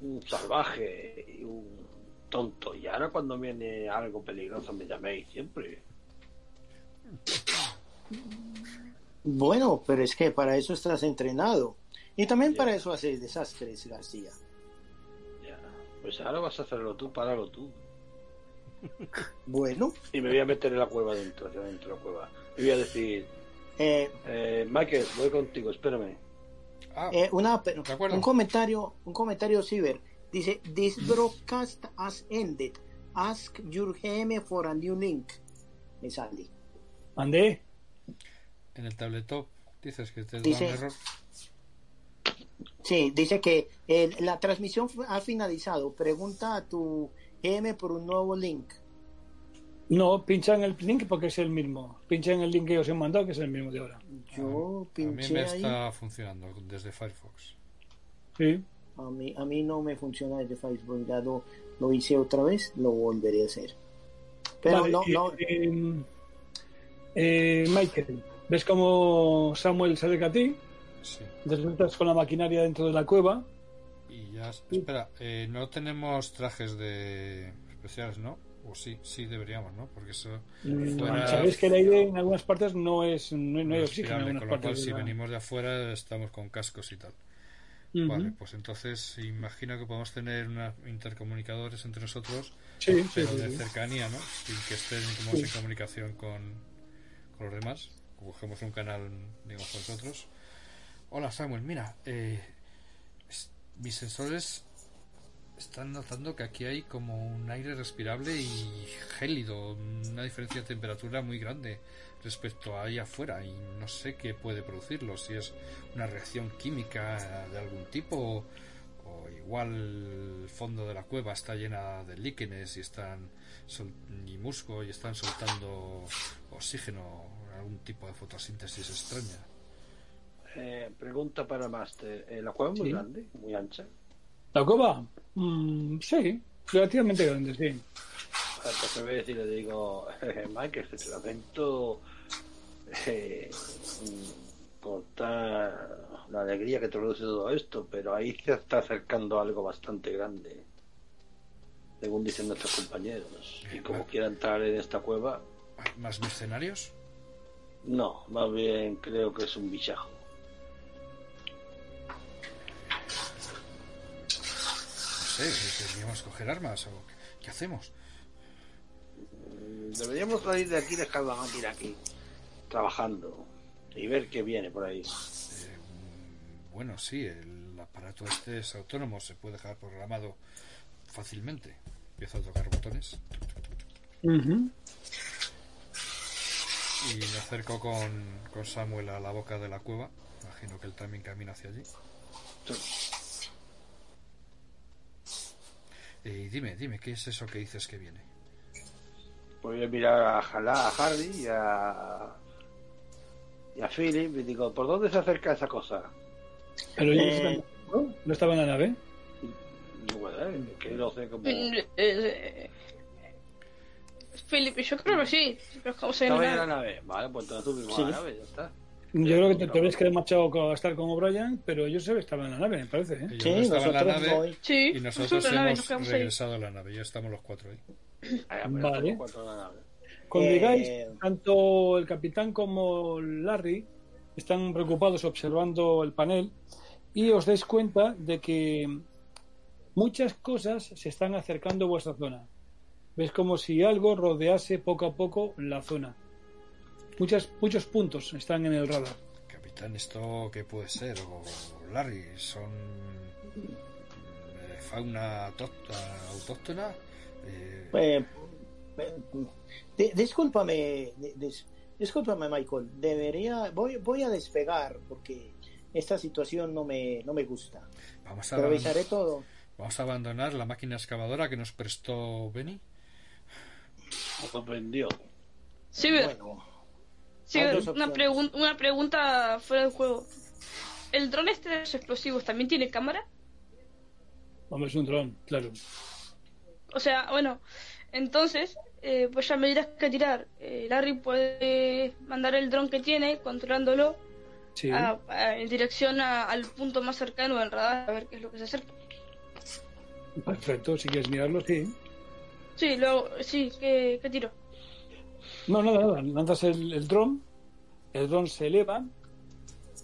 un salvaje y un tonto. Y ahora cuando viene algo peligroso me llaméis siempre.
bueno, pero es que para eso estás entrenado. Y también para eso haces desastres, García.
Ya. Pues ahora vas a hacerlo tú, páralo tú.
Bueno,
Y me voy a meter en la cueva dentro, hacia dentro de la cueva. Y voy a decir,
eh,
eh, Michael, voy contigo, espérame.
Ah,
eh, una, un comentario, un comentario ciber. Dice, this broadcast has ended. Ask your GM for a new link. Me sale.
Andé.
en el tabletop dices que te da un error.
Sí, dice que eh, la transmisión ha finalizado. Pregunta a tu GM por un nuevo link.
No, pincha en el link porque es el mismo. Pincha en el link que os he mandado, que es el mismo de ahora.
Yo
A mí
pinché
me
ahí.
está funcionando desde Firefox.
Sí.
A mí, a mí no me funciona desde Facebook. Ya lo, lo hice otra vez, lo volveré a hacer. Pero
Vale,
no,
eh,
no,
eh, eh, Michael, ¿ves cómo Samuel se acerca a ti?
Sí.
Resultas con la maquinaria dentro de la cueva.
Y ya. Espera, eh, no tenemos trajes de especiales, ¿no? O sí, sí deberíamos, ¿no? Porque eso.
Mm,
Fuera-
Sabéis que el aire en algunas partes no es no, hay oxígeno en
con lo cual, si
la-
venimos de afuera, estamos con cascos y tal. Vale, pues entonces imagino que podemos tener unos intercomunicadores entre nosotros,
Sí,
pero
sí,
de
sí.
cercanía, ¿no? Sin que estén como en comunicación con, con los demás. Cogemos un canal, digamos, con nosotros. Hola Samuel, mira, eh, mis sensores están notando que aquí hay como un aire respirable y gélido, una diferencia de temperatura muy grande respecto a ahí afuera y no sé qué puede producirlo, si es una reacción química de algún tipo o, igual el fondo de la cueva está llena de líquenes y están y musgo y están soltando oxígeno, algún tipo de fotosíntesis extraña.
Eh, pregunta para Master. Eh, ¿La cueva es muy
Sí.
grande? ¿Muy ancha?
¿La cueva? Mm, sí, relativamente grande, sí.
Entonces voy a decir, le digo, Mike, este te lamento eh, cortar la alegría que te produce todo esto, pero ahí se está acercando algo bastante grande, según dicen nuestros compañeros. Y como quiera entrar en esta cueva,
¿Más mercenarios?
no, más bien creo que es un bichajo.
Sé, deberíamos coger armas o qué, qué hacemos.
Deberíamos salir de aquí y dejar la máquina aquí, trabajando, y ver qué viene por ahí.
Eh, bueno, sí, el aparato este es autónomo, se puede dejar programado fácilmente. Empiezo a tocar botones y me acerco con, con Samuel a la boca de la cueva. Imagino que él también camina hacia allí. Y dime, dime, ¿qué es eso que dices que viene?
Voy a mirar a, Jalá, a Hardy y a, y a Philip y digo, ¿por dónde se acerca esa cosa?
Pero ellos
Eh.
¿no? no estaba en la nave.
Bueno, eh, que no sé cómo...
Eh, eh, Felipe, yo creo que sí. Pero como se
¿Estaba en la nave? Vale, pues entonces subimos
Sí.
a la nave, ya está.
Yo creo que te, te habrías quedado marchado a estar con O'Brien, pero se ve que estaban en la nave, me parece. ¿eh?
Sí,
no estaban en la
nosotros
nave.
Sí,
y nosotros
nosotros la nave, nos
hemos
ahí.
regresado a la nave. Ya estamos los cuatro ahí.
Ah,
Vale.
estamos cuatro en la nave.
Cuando
Eh,
llegáis, tanto el capitán como Larry están preocupados observando el panel y os dais cuenta de que muchas cosas se están acercando a vuestra zona. Ves como si algo rodease poco a poco la zona. Muchas, muchos puntos están en el radar.
Capitán, ¿esto qué puede ser? O Larry, ¿son eh, fauna autóctona? Eh,
Eh, eh, di- discúlpame, di- dis- discúlpame, Michael. Debería, voy, voy a despegar porque esta situación no me, no me gusta.
vamos, a
revisaré todo.
vamos a abandonar la máquina excavadora que nos prestó Benny.
Nos sorprendió.
Sí,
Bueno,
sí, una, pregun- una pregunta fuera del juego. ¿El dron este de los explosivos también tiene cámara?
Hombre, es un dron, claro.
O sea, bueno, entonces, eh, pues ya me dirás que tirar. Eh, Larry puede mandar el dron que tiene, controlándolo,
Sí.
a- a- en dirección a- al punto más cercano del radar, a ver qué es lo que se acerca.
Perfecto, si quieres mirarlo, sí.
Sí, luego, sí, ¿qué, qué tiro?
No, nada, nada. Lanzas el, dron, el dron se eleva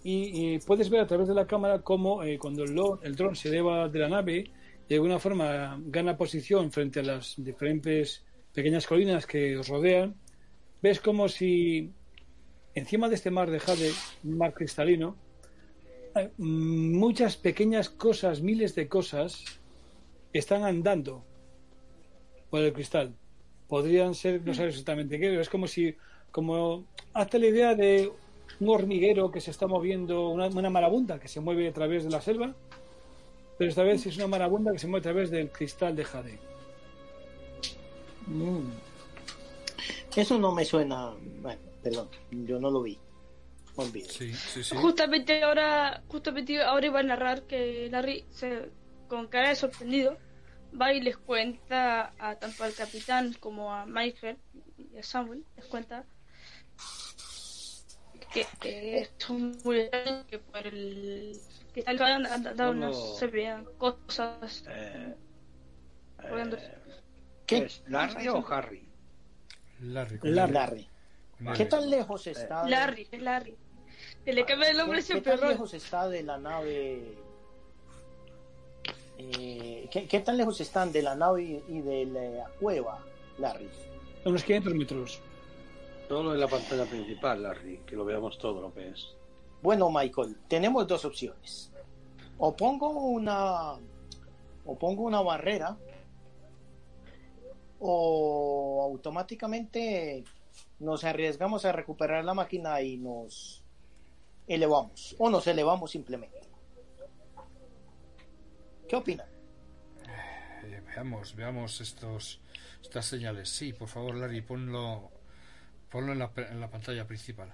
y, puedes ver a través de la cámara cómo eh, cuando el, dron se eleva de la nave, de alguna forma gana posición frente a las diferentes pequeñas colinas que os rodean. Ves como si encima de este mar de jade, un mar cristalino, eh, muchas pequeñas cosas, miles de cosas, están andando por el cristal podrían ser, no sabes exactamente qué, pero es como si, como, hazte la idea de un hormiguero que se está moviendo, una, una marabunta que se mueve a través de la selva, pero esta vez es una marabunta que se mueve a través del cristal de jade.
mm. eso no me suena. Bueno, perdón, yo no lo vi. Olvido.
Sí, sí, sí.
Justamente ahora, justamente ahora iba a narrar que Larry se con cara de sorprendido, va y les cuenta a tanto al capitán como a Michael y a Samuel, les cuenta que, que son muy extraños, que por el que está han dado
no.
se vean cosas
Eh, eh,
¿Qué?
¿Es Larry o Harry?
Larry. con
Larry.
Larry. ¿Qué tan lejos está? de-
Larry, es Larry. Se le cambia el nombre
¿Qué, qué
siempre
tan
Ron.
lejos está de la nave? Eh, ¿qué, qué tan lejos están de la nave y, y de la cueva, Larry?
A unos 500 metros.
Solo en la pantalla principal, Larry, que lo veamos todo lo que es.
Bueno, Michael, tenemos dos opciones. O pongo una, o pongo una barrera, o automáticamente nos arriesgamos a recuperar la máquina y nos elevamos, o nos elevamos simplemente. ¿Qué opinan?
Eh, veamos, veamos estos estas señales. Sí, por favor, Larry, ponlo ponlo en la, en la pantalla principal.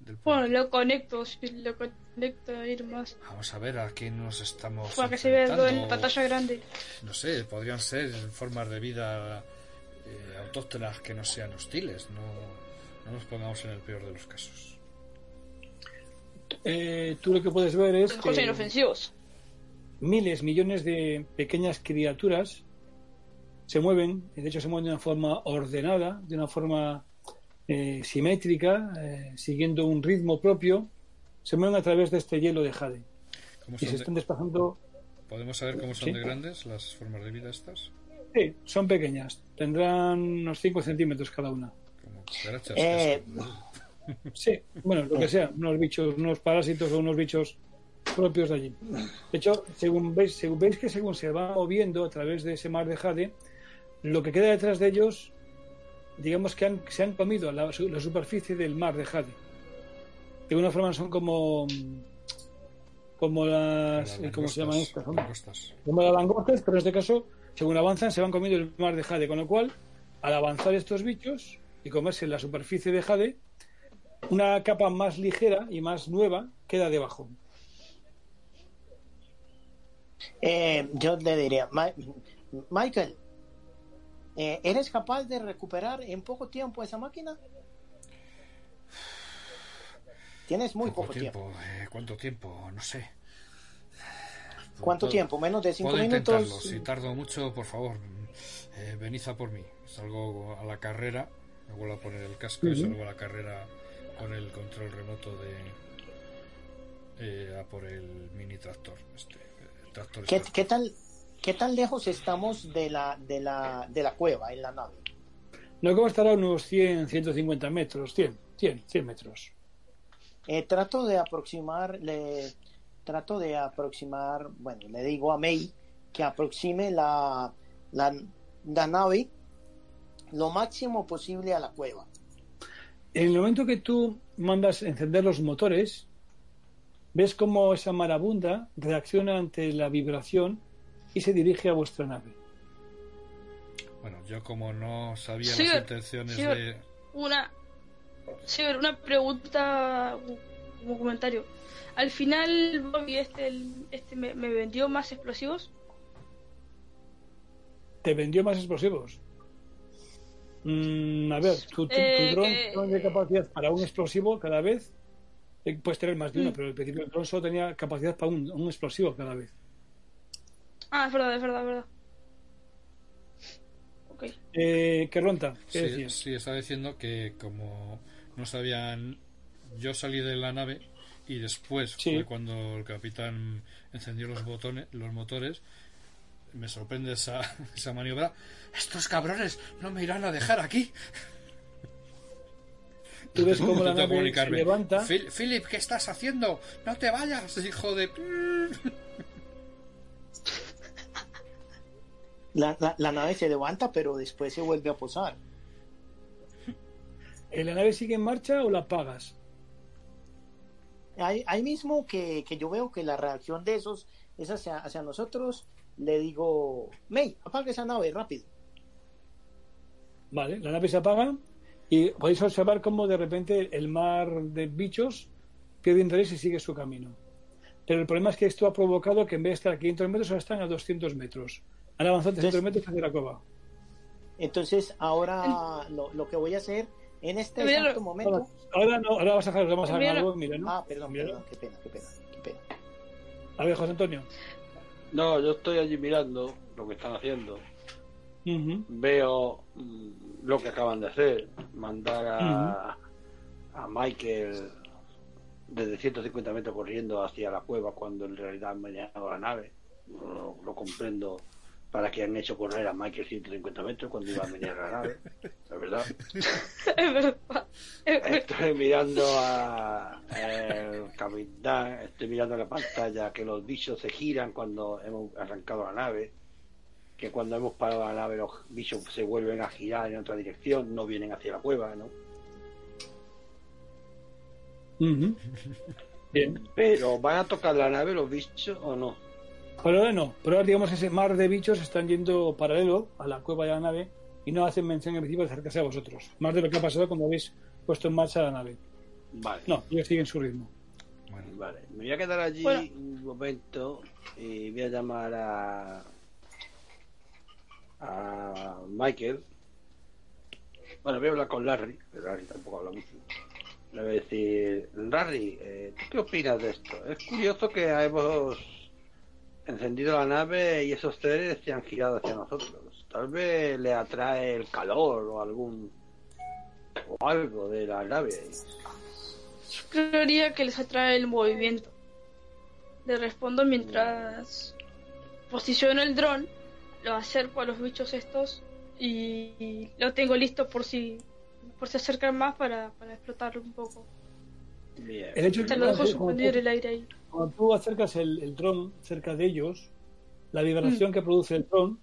Del
Bueno, lo conecto, lo conecto a ir más.
Vamos a ver a qué nos estamos
Para que se vea todo en pantalla grande.
No sé, podrían ser formas de vida eh, autóctonas que no sean hostiles. No, no nos pongamos en el peor de los casos.
Eh, tú lo que puedes ver es que
inofensivos.
Miles, millones de pequeñas criaturas se mueven, y de hecho se mueven de una forma ordenada, de una forma eh, simétrica, eh, siguiendo un ritmo propio, se mueven a través de este hielo de Jade
¿Cómo
y se
de-
están desplazando.
¿Podemos saber cómo son
Sí.
de grandes las formas de vida estas?
Sí, son pequeñas, tendrán unos 5 centímetros cada una.
Como.
Eh,
Sí, bueno, lo que sea, unos bichos, unos parásitos o unos bichos propios de allí. De hecho, según veis, según veis que según se va moviendo a través de ese mar de Jade, lo que queda detrás de ellos, digamos que han- se han comido la, la superficie del mar de Jade. De alguna forma son como como las,
las
¿cómo se llaman estas? hombre?
langostas.
como las langostas, pero en este caso, según avanzan, se van comiendo el mar de Jade, con lo cual, al avanzar estos bichos y comerse la superficie de Jade, una capa más ligera y más nueva queda debajo.
Eh, yo le diría, Ma- Michael, eh, ¿eres capaz de recuperar en poco tiempo esa máquina? Tienes muy poco, tiempo.
eh, ¿Cuánto tiempo? No sé.
¿Cuánto
Puedo-
tiempo? ¿Menos de cinco
Puedo
minutos?
intentarlo. Si tardo mucho, por favor, eh, venid a por mí. Salgo a la carrera, me vuelvo a poner el casco y salgo a la carrera con el control remoto de eh, a por el mini tractor. Este, tractor
¿Qué, qué tal, ¿Qué tan lejos estamos de la, de la, de la cueva en la nave?
No como estará a unos 100, 150 metros, 100, 100, 100 metros.
Eh, trato de aproximar, le trato de aproximar, bueno, le digo a May que aproxime la, la, la nave lo máximo posible a la cueva.
En el momento que tú mandas encender los motores, ves cómo esa marabunda reacciona ante la vibración y se dirige a vuestra nave.
Bueno, yo como no sabía
Sí,
las intenciones
sí.
de...
Una. Sí, una pregunta como comentario. Al final, Bobby, este, el- este me, me vendió más explosivos.
¿Te vendió más explosivos? Mm, a ver, tu, tu- tu
Eh,
dron
que-
tiene capacidad para un explosivo cada vez. Eh, Puedes tener más de uno,
Mm.
pero al principio el dron solo tenía capacidad para un, un explosivo cada vez.
Ah, es verdad, es verdad, es verdad. Ok.
Eh, ¿Qué ronta? ¿Qué
Sí,
decías?
sí, estaba diciendo que como no sabían... Yo salí de la nave y después
Sí.
fue cuando el capitán encendió los botones, los motores. Me sorprende esa, esa maniobra. Estos cabrones no me irán a dejar aquí.
Tú ves cómo la nave se levanta.
"Phil- Philip, ¿qué estás haciendo? No te vayas, hijo de...
La, la- la nave se levanta, pero después se vuelve a posar.
¿Eh, ¿La nave sigue en marcha o la apagas?
Ahí, ahí mismo que, que yo veo que la reacción de esos es hacia, hacia nosotros, le digo, May, apaga esa nave rápido.
Vale, la nave se apaga y podéis observar cómo de repente el mar de bichos pierde interés y sigue su camino. pero el problema es que esto ha provocado que en vez de estar a 500 metros, ahora están a 200 metros. Han avanzado 300 metros hacia la cueva.
Entonces, ahora lo, lo que voy a hacer en este
Mira,
exacto momento.
Ahora no, ahora vas a dejar, vamos a
Mira.
algo, mira, ¿no?
Ah, perdón,
Mira.
perdón, qué pena, qué pena, qué pena.
A ver, José Antonio.
No, yo estoy allí mirando lo que están haciendo. Veo mm, lo que acaban de hacer. Mandar a, a Michael desde 150 metros corriendo hacia la cueva cuando en realidad han manejado la nave. Lo, lo comprendo para que han hecho correr a Michael 150 metros cuando iba a venir la nave. La verdad.
Es verdad.
Estoy mirando a el capitán, estoy mirando la pantalla que los bichos se giran cuando hemos arrancado la nave, que cuando hemos parado la nave los bichos se vuelven a girar en otra dirección, no vienen hacia la cueva, ¿no?
Bien.
Pero ¿van a tocar la nave los bichos o no?
Pero ahora no. Pero ahora, digamos, ese mar de bichos están yendo paralelo a la cueva de la nave y no hacen mención en principio de acercarse a vosotros. Más de lo que ha pasado cuando habéis puesto en marcha la nave.
Vale.
No, ellos siguen su ritmo.
Bueno,
Vale, me voy a quedar allí
Bueno.
un momento y voy a llamar a a Michael. Bueno, voy a hablar con Larry, pero Larry tampoco habla mucho. Le voy a decir, Larry, eh, ¿tú qué opinas de esto? Es curioso que hemos encendido la nave y esos seres se han girado hacia nosotros. Tal vez le atrae el calor o algún o algo de la nave.
Yo creería que les atrae el movimiento. Le respondo mientras posiciono el dron, lo acerco a los bichos estos y lo tengo listo por si por si acercan más para, para explotarlo un poco.
Bien.
El hecho
Te
de
lo dejo
que
suspendido en el aire ahí.
cuando tú acercas el, el dron cerca de ellos, la vibración que produce el dron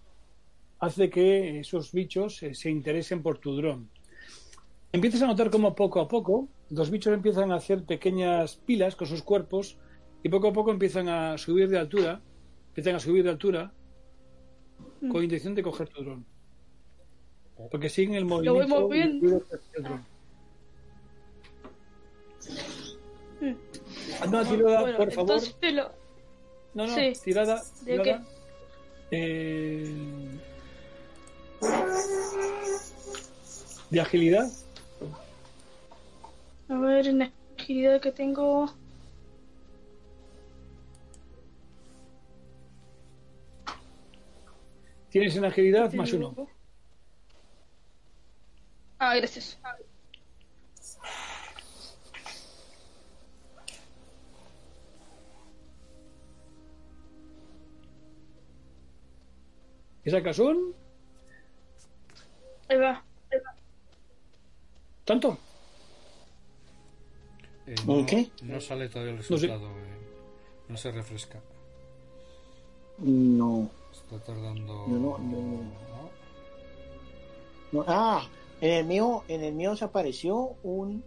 hace que esos bichos eh, se interesen por tu dron. Empiezas a notar cómo poco a poco los bichos empiezan a hacer pequeñas pilas con sus cuerpos y poco a poco empiezan a subir de altura, empiezan a subir de altura con intención de coger tu dron. Porque siguen el
voy
movimiento
moviendo.
dron.
Mm.
Haz una tirada,
Bueno,
por favor.
lo-
No, no,
Sí.
tirada.
¿De.
Eh, de agilidad.
A ver, en agilidad que tengo.
Tienes en agilidad más uno.
Ah, gracias.
¿Y sacas un?
Ahí va.
¿Tanto?
eh, no,
¿Qué?
no sale todavía el
No sé.
resultado. eh, no se refresca.
No,
Está tardando.
Yo no- no-
¿no?
no. Ah, en el mío, en el mío se apareció un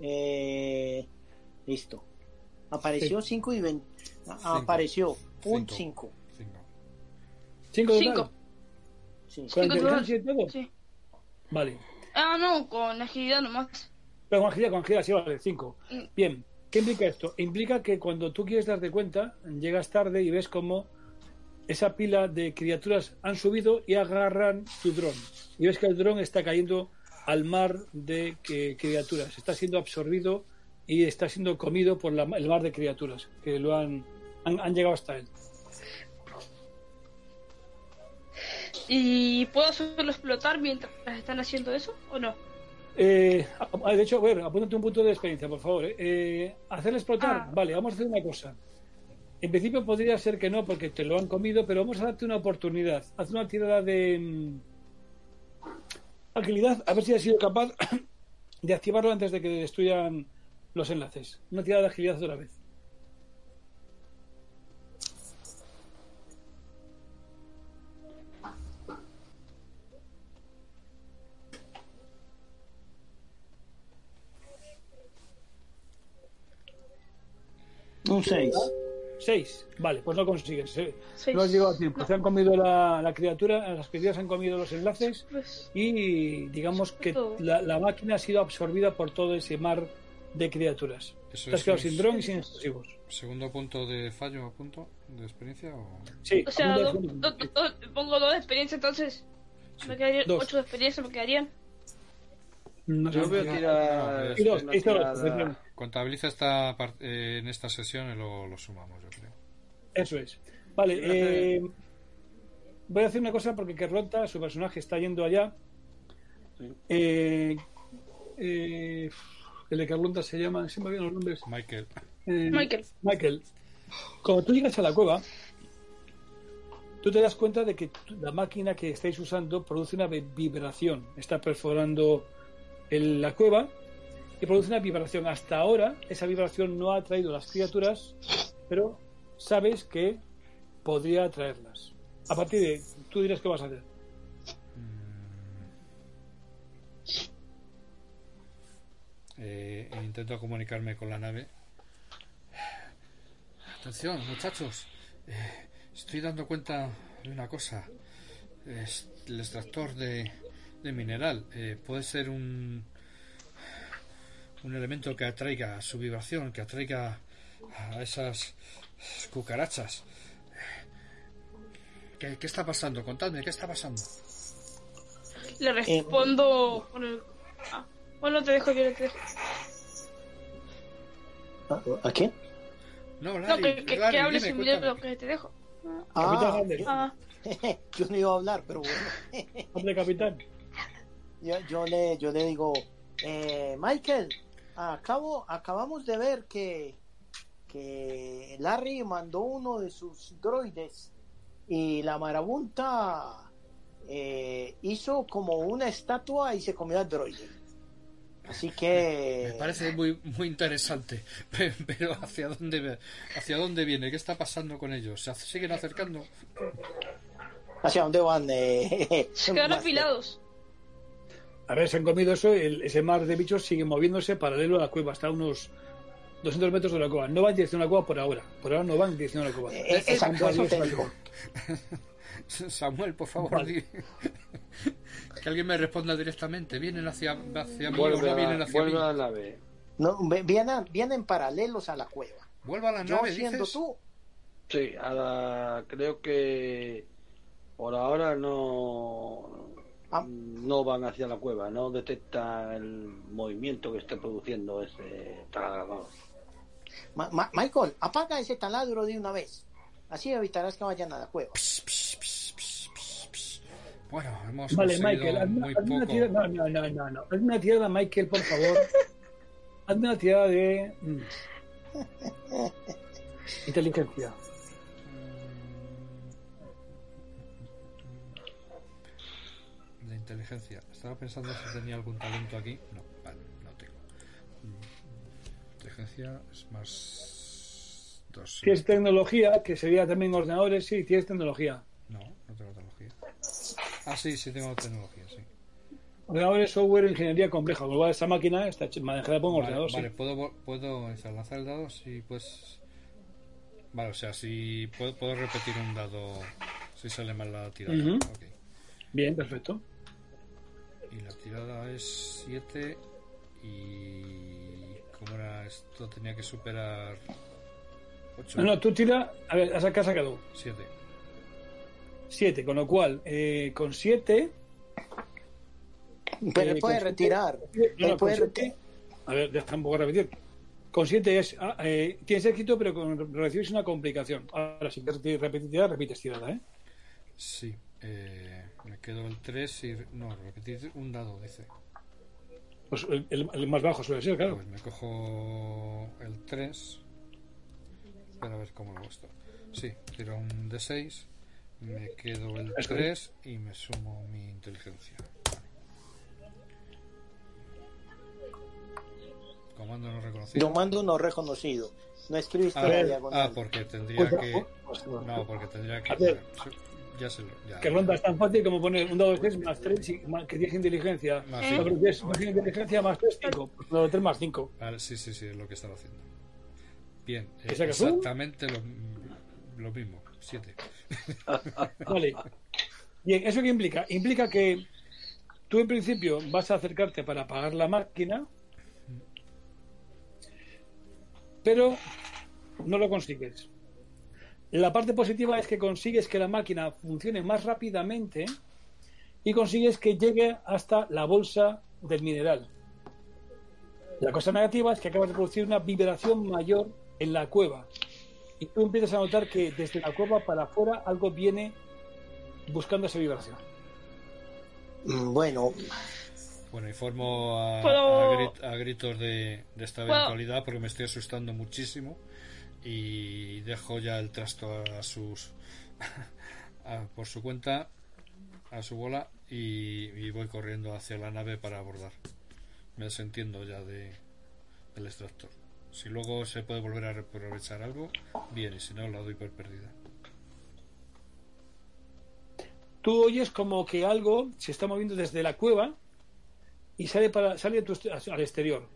eh, listo. Apareció 5 y 20. Apareció un
Cinco.
5.
Cinco.
¿Cinco total?
Cinco.
Sí.
¿Con
Cinco
inteligencia y todo?
Sí.
Vale.
Ah, no, con agilidad nomás.
Pero con agilidad, con agilidad, sí, vale, cinco.
Mm.
Bien. ¿Qué implica esto? Implica que cuando tú quieres darte cuenta, llegas tarde y ves cómo esa pila de criaturas han subido y agarran tu dron. Y ves que el dron está cayendo al mar de eh, criaturas. Está siendo absorbido y está siendo comido por la- el mar de criaturas que lo han, han, han llegado hasta él.
¿Y puedo hacerlo explotar mientras están haciendo eso o no?
Eh, de hecho, a ver, apúntate un punto de experiencia, por favor. ¿eh? Eh, hacer explotar,
Ah.
vale, vamos a hacer una cosa. En principio podría ser que no, porque te lo han comido, pero vamos a darte una oportunidad. Haz una tirada de mm, agilidad, a ver si has sido capaz de activarlo antes de que destruyan los enlaces. Una tirada de agilidad otra vez.
Un 6.
Seis, vale, pues no consigues. eh.
Seis.
No has llegado a tiempo. Se han comido la, la criatura, las criaturas han comido los enlaces
Pues,
y digamos que la, la máquina ha sido absorbida por todo ese mar de criaturas.
Eso es-
quedado sin dron y sin explosivos.
Segundo punto de fallo, punto de experiencia o
Sí,
O sea, do- pongo dos de experiencia entonces. Me quedarían
Dos.
ocho de experiencia, me quedarían.
No sé
Yo voy a
si-
tirar.
Contabiliza esta eh, en esta sesión y lo, lo sumamos, yo creo.
Eso es. Vale, eh, voy a hacer una cosa porque Carlota, su personaje, está yendo allá.
Sí.
Eh, eh, el de Carlota se llama, se me olvidan los nombres.
Michael,
Eh,
Michael.
Michael, cuando tú llegas a la cueva, tú te das cuenta de que la máquina que estáis usando produce una vi- vibración. Está perforando el- la cueva y produce una vibración. Hasta ahora, esa vibración no ha atraído las criaturas, pero sabes que podría atraerlas. A partir de tú dirás qué vas a hacer.
Eh, intento comunicarme con la nave. Atención, muchachos. Eh, estoy dando cuenta de una cosa. Es el extractor de, de mineral eh, puede ser un un elemento que atraiga su vibración, que atraiga a esas cucarachas. ¿Qué, qué está pasando? Contadme, ¿qué está pasando?
Le respondo con el. Ah, bueno, te dejo, yo te dejo.
¿A, quién?
No,
No,
Larry,
que, que,
Larry,
que hables
dime,
sin pero que te dejo.
Capitán
Ah,
Anders.
Ah,
yo no iba a hablar, pero bueno.
Hombre, capitán.
Yo, yo le, yo le digo, eh, Michael, acabo, acabamos de ver que, que Larry mandó uno de sus droides y la marabunta eh, hizo como una estatua y se comió al droide. Así que...
Me parece muy muy interesante, pe- pero hacia dónde hacia dónde viene, qué está pasando con ellos, se siguen acercando.
¿Hacia dónde van? Eh,
se quedaron
Master?
A ver, se han comido eso. el- ese mar de bichos sigue moviéndose paralelo a la cueva, hasta unos 200 metros de la cueva. No van en dirección a la cueva por ahora. Por ahora no van en dirección a la cueva.
Eh, eh, exacto, eso te digo.
Samuel, por favor,
Vale.
que alguien me responda directamente. ¿Vienen hacia, hacia mí o no
a,
vienen hacia mí?
vuelve a la nave.
No, vienen, vienen paralelos a la cueva.
Vuelva a la
Yo
nave,
siendo
dices.
tú,
Sí, ahora creo que por ahora no
Ah.
no van hacia la cueva, no detecta el movimiento que esté produciendo ese taladrador.
Ma- Ma- Michael, apaga ese taladro de una vez. Así evitarás que vayan a la cueva.
Pss, pss. Bueno, hemos
Vale, Michael, hazme,
muy
hazme una
poco.
tirada. No, no, no, no, no. Hazme una tirada, Michael, por favor. hazme una tirada de. mm, inteligencia.
Inteligencia. Estaba pensando si tenía algún talento aquí. No, vale, no tengo. Inteligencia es más. Dos.
Tienes tecnología, que sería también ordenadores, sí, tienes tecnología.
No, no tengo tecnología. Ah, sí, sí tengo tecnología, sí.
Ordenadores, software, ingeniería compleja. Con lo esta máquina está manejada por un
Vale,
ordenador,
vale,
sí.
puedo, puedo lanzar el dado si pues. Vale, o sea, si puedo, puedo repetir un dado si sale mal la tirada.
Bien, perfecto.
Y la tirada es 7 y... ¿Cómo era esto? Tenía que superar 8.
No, no, tú tira. A ver, has has sacado
7.
7, con lo cual, eh, con 7.
Pero
Eh,
puede retirar.
No, no,
puede
siete- a ver, ya está un poco a repetir. Con 7 es. ah, eh, tienes éxito, pero con, recibes una complicación. Ahora, si quieres repetir- repites tirada, ¿eh?
Sí. Eh, me quedo el 3 y... No, repetir un dado, dice.
Pues el, el- el más bajo suele ser, claro.
Pues me cojo el 3. Espera a ver cómo lo hago esto. Sí, tiro un D6. Me quedo el
Eso
3 y me sumo mi inteligencia. Comando no reconocido.
Yo mando uno reconocido. No escribiste
Ah,
la
ver,
diagonal.
ah, porque tendría
Pues,
que.
pues,
No, porque tendría que. Ya se lo. Ya.
Que ronda es tan fácil como poner un dado de 3 más 3 que tienes inteligencia.
Más
No,
cinco.
pero tienes más inteligencia más 3, 5. Pues lo de 3 más 5.
Vale, sí, sí, sí, es lo que estaba haciendo. Bien,
¿Que
eh,
un?
exactamente lo, lo mismo. 7.
Vale. Bien, ¿eso qué implica? Implica que tú en principio vas a acercarte para apagar la máquina, pero no lo consigues. La parte positiva es que consigues que la máquina funcione más rápidamente y consigues que llegue hasta la bolsa del mineral. La cosa negativa es que acabas de producir una vibración mayor en la cueva. Y tú empiezas a notar que desde la cueva para afuera algo viene buscando esa vibración.
Mm, Bueno,
Bueno, informo a,
Puedo-
a grit- a gritos de, de esta eventualidad porque me estoy asustando muchísimo y dejo ya el trasto a sus a- por su cuenta a su bola y, voy corriendo hacia la nave para abordar. Me desentiendo ya de, del extractor. Si luego se puede volver a aprovechar algo, bien, y si no, la doy por perdida.
Tú oyes como que algo se está moviendo desde la cueva y sale para sale tu al exterior.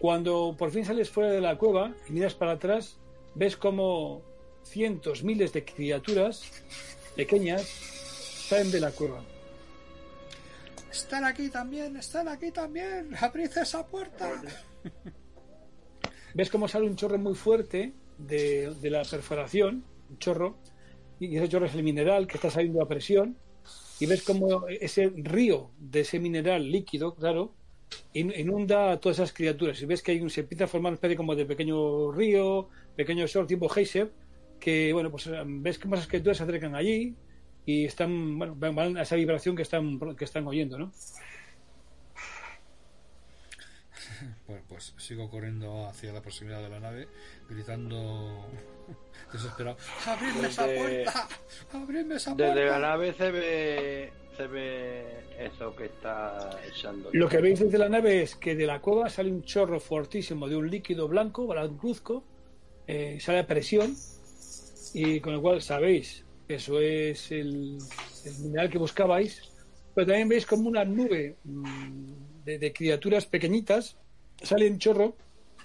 Cuando por fin sales fuera de la cueva y miras para atrás, ves como cientos, miles de criaturas pequeñas salen de la cueva.
Están aquí también, están aquí también. Abrid esa puerta.
Ves cómo sale un chorro muy fuerte de, de la perforación, un chorro, y ese chorro es el mineral que está saliendo a presión, y ves como ese río de ese mineral líquido, claro, inunda a todas esas criaturas. Y ves que hay un, se empieza a formar una especie como de pequeño río, pequeño short tipo geyser, que, bueno, pues eh, ves cómo esas criaturas se acercan allí y están, bueno, van a esa vibración que están, que están oyendo, ¿no?
Bueno, pues sigo corriendo hacia la proximidad de la nave, gritando desesperado: ¡Abridme esa puerta! ¡Abridme esa
Desde la
puerta!
nave se ve, se ve eso que está echando.
Lo que veis desde la nave es que de la cueva sale un chorro fortísimo de un líquido blanco, blancuzco, eh, sale a presión, y con lo cual sabéis que eso es el, el mineral que buscabais, pero también veis como una nube mm, de, de criaturas pequeñitas salen chorro,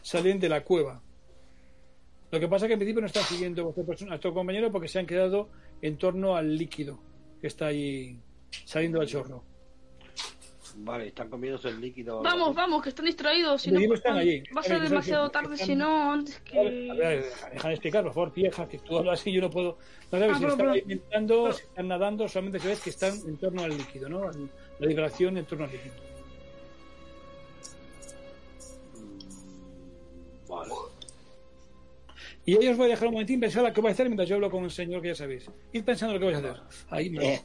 salen de la cueva. Lo que pasa es que en principio no están siguiendo a vuestro, person- a vuestro compañero porque se han quedado en torno al líquido que está ahí saliendo al chorro.
Vale, están comiéndose el líquido.
Vamos, vamos, que están distraídos. Si no,
están allí.
va a ser demasiado tarde si no, antes que...
a ver, deja- déjame explicar, por favor, vieja, que tú hablas así yo no puedo. No sabes
Ah,
si
pero-
están
pero-
alimentando, si están nadando, solamente se ves que están en torno al líquido, ¿no? La vibración en torno al líquido. Y ahí os voy a dejar un momentín pensar lo que vais a hacer mientras yo hablo con el señor que ya sabéis. Id pensando lo que vais a hacer. Ahí me
eh,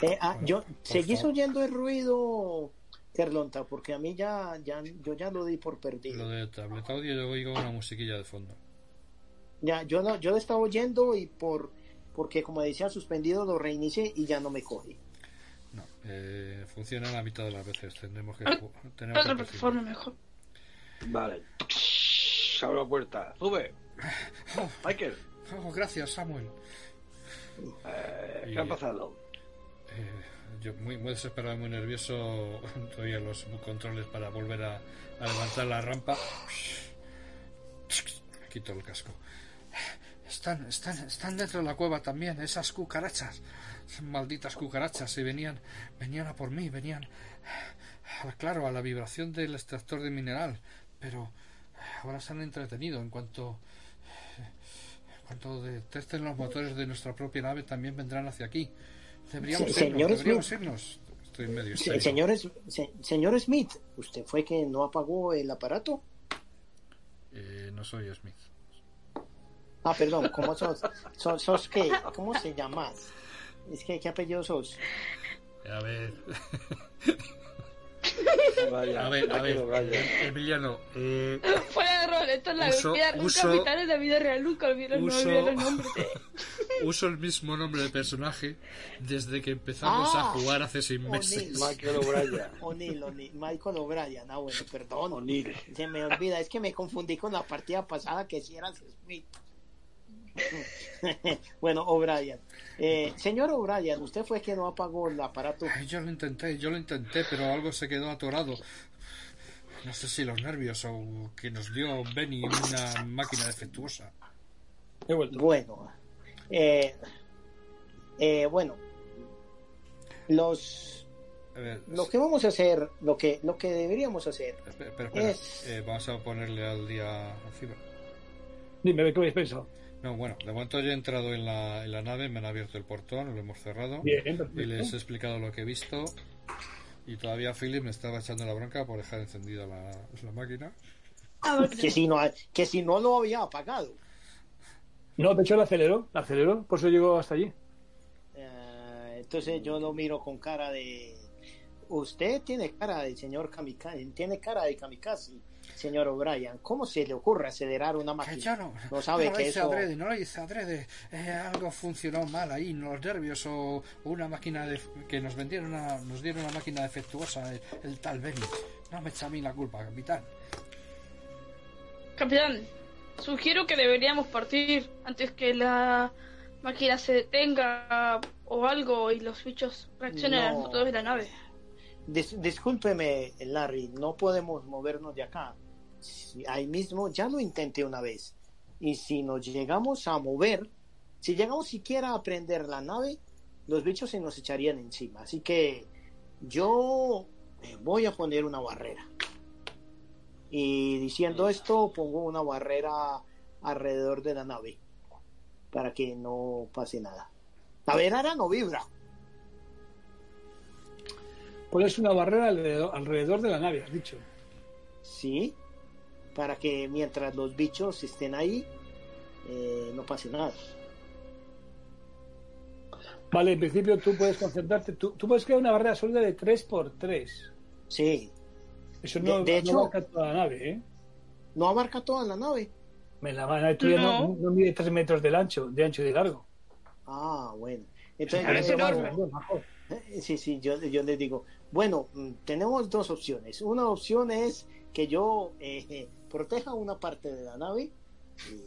eh, ah, yo, ¿seguís oyendo el ruido, Carlonta? Porque a mí ya, ya, yo ya lo di por
Lo
perdido.
de tablet audio, yo oigo una musiquilla de fondo.
Ya, yo lo, yo lo estaba oyendo y por, porque como decía suspendido lo reinicié y ya no me coge.
No, eh, funciona la mitad de las veces. Tendremos que. Tenemos
Otra
que
plataforma mejor.
Vale. Abre la puerta. Sube. Michael,
Oh, gracias, Samuel.
eh,
Y-
¿qué ha pasado?
Eh, yo muy, muy desesperado, muy nervioso, todavía los controles para volver a, a levantar la rampa. Quito el casco. Están, están, están dentro de la cueva también, esas cucarachas. Malditas cucarachas. Y venían, venían a por mí, venían, claro, a la vibración del extractor de mineral. Pero ahora se han entretenido. En cuanto, en cuanto detecten los motores de nuestra propia nave, también vendrán hacia aquí. Deberíamos
Se-
irnos,
señor
deberíamos
Smith.
irnos. Estoy medio
Se-
histérico.
señor, Es- se- señor Smith, ¿usted fue que no apagó el aparato?
Eh, no soy Smith.
Ah, perdón, ¿cómo sos? ¿Sos, sos qué? ¿Cómo se llamas? Es que, ¿qué apellido sos?
A ver,
Vaya,
a ver, a ver.
O'Brien.
Emiliano, eh,
Fuera de rol, esto es la
Uso-
vida. Un
uso-
capitán en la vida real. Nunca olvido, no
uso-
los nombres.
uso el mismo nombre de personaje desde que empezamos a
Ah,
jugar hace seis meses.
Michael O'Brien.
O'Neill, O'Neill, Michael O'Brien. Ah, bueno, perdón.
O'Neill.
Se me olvida, es que me confundí con la partida pasada que si eras Smith. bueno, O'Brien. Eh, señor O'Brien, usted fue que no apagó el aparato.
Ay, yo lo intenté, yo lo intenté, pero algo se quedó atorado. No sé si los nervios o que nos dio Benny una máquina defectuosa.
He vuelto.
Bueno, eh, eh, bueno, los
A ver,
lo que vamos a hacer, lo que lo que deberíamos hacer
espera, espera, espera.
es-
Eh, vamos a ponerle al día a Fibra.
Dime, ¿qué habéis pensado?
No, bueno, de momento yo he entrado en la, en la nave, me han abierto el portón, lo hemos cerrado.
Bien,
y les he explicado lo que he visto. Y todavía Philip me estaba echando la bronca por dejar encendida la, la máquina.
Que si no, que si no lo había apagado.
No, de hecho la aceleró, la aceleró, por eso llegó hasta allí.
Eh, entonces yo lo miro con cara de... Usted tiene cara de señor kamikaze, tiene cara de kamikaze, señor O'Brien. ¿Cómo se le ocurre acelerar una
Que
máquina?
no,
No sabe
no
que
hice
eso-
adrede, no lo hice adrede. Eh, algo funcionó mal ahí los nervios o, una máquina de, que nos vendieron una, nos dieron una máquina defectuosa, el, el tal Benny. No me echa a mí la culpa, capitán.
Capitán, sugiero que deberíamos partir antes que la máquina se detenga o algo y los bichos reaccionen a
No.
los motores de la nave.
Dis- discúlpeme, Larry, no podemos movernos de acá. Si- ahí mismo ya lo intenté una vez. Y si nos llegamos a mover, si llegamos siquiera a prender la nave, los bichos se nos echarían encima. Así que yo eh, voy a poner una barrera. Y diciendo esto, pongo una barrera alrededor de la nave para que no pase nada. La barrera no vibra.
Pones una barrera alrededor, alrededor de la nave, has dicho.
Sí, para que mientras los bichos estén ahí, eh, no pase nada.
Vale, en principio tú puedes concentrarte, tú, tú puedes crear una barrera sólida de 3x3.
Sí,
Eso no,
De- de
no abarca toda la nave, ¿eh?
no abarca toda la nave.
Me la nave tuya no,
No.
no mide 3 metros del ancho, de ancho y de largo.
Ah, bueno. Entonces,
Parece
eh,
enorme.
Sí, sí, yo, yo les digo, bueno, mm, tenemos dos opciones. Una opción es que yo eh, proteja una parte de la nave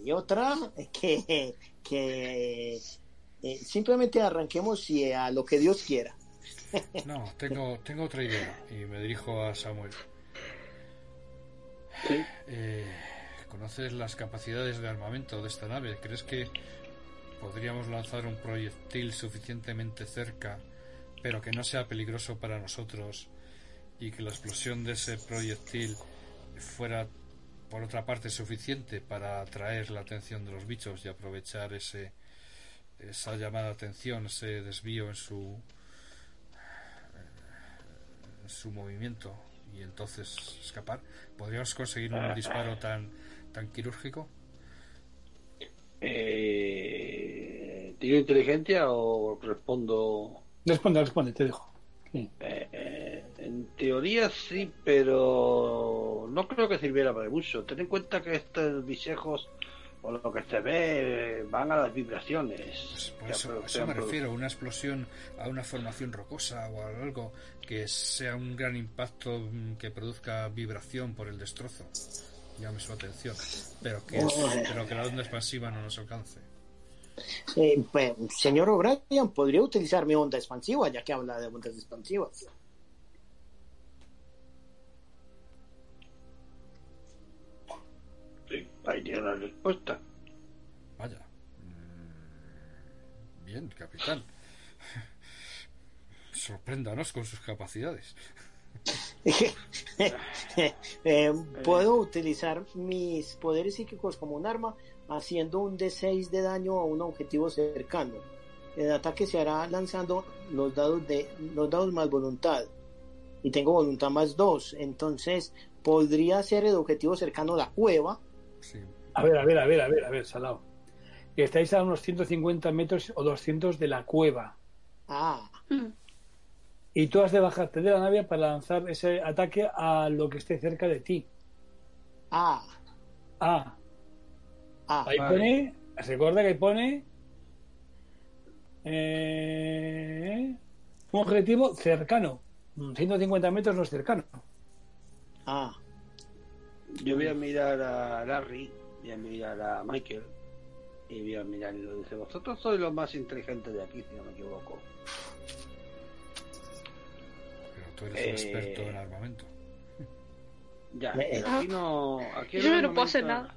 y otra que, que eh, simplemente arranquemos y a lo que Dios quiera.
No, tengo, tengo otra idea y me dirijo a Samuel.
Sí.
Eh, ¿Conoces las capacidades de armamento de esta nave? ¿Crees que podríamos lanzar un proyectil suficientemente cerca, pero que no sea peligroso para nosotros y que la explosión de ese proyectil fuera, por otra parte, suficiente para atraer la atención de los bichos y aprovechar ese esa llamada de atención, ese desvío en su en su movimiento y entonces escapar? ¿Podríamos conseguir un disparo tan tan quirúrgico?
Eh, ¿Tiro inteligencia o respondo?
Responde, responde, te dejo. Sí.
Eh, eh, en teoría sí, pero no creo que sirviera para mucho. Ten en cuenta que estos bichejos, o lo que se ve, van a las vibraciones.
Pues por
que
eso, a eso me refiero, una explosión a una formación rocosa o a algo que sea un gran impacto mm, que produzca vibración por el destrozo. Llame su atención, pero que, es- pero que la onda expansiva no nos alcance.
Eh, pues, señor O'Brien, podría utilizar mi onda expansiva, ya que habla de ondas expansivas.
Sí, ahí tiene la respuesta.
Vaya. Mm, Bien, capitán. Sorpréndanos con sus capacidades.
Eh, puedo utilizar mis poderes psíquicos como un arma haciendo un D6 de daño a un objetivo cercano. El ataque se hará lanzando los dados de los dados más voluntad. Y tengo voluntad más 2. Entonces podría ser el objetivo cercano la cueva.
Sí.
A ver, a ver, a ver, a ver, a ver, Salao. Estáis a unos 150 metros o 200 de la cueva.
Ah,
Mm.
Y tú has de bajarte de la nave para lanzar ese ataque a lo que esté cerca de ti.
ah,
Ah,
ah.
ahí
Vale.
pone, recuerda que ahí pone eh, un objetivo cercano. Mm, 150 metros no es cercano.
ah.
Yo voy a mirar a Larry, voy a mirar a Michael y voy a mirar y lo dice, vosotros sois los más inteligentes de aquí, si no me equivoco.
Pero tú eres un
Eh,
experto en armamento.
Ya,
Eh,
pero aquí no... Aquí
Yo no puedo hacer
armamento-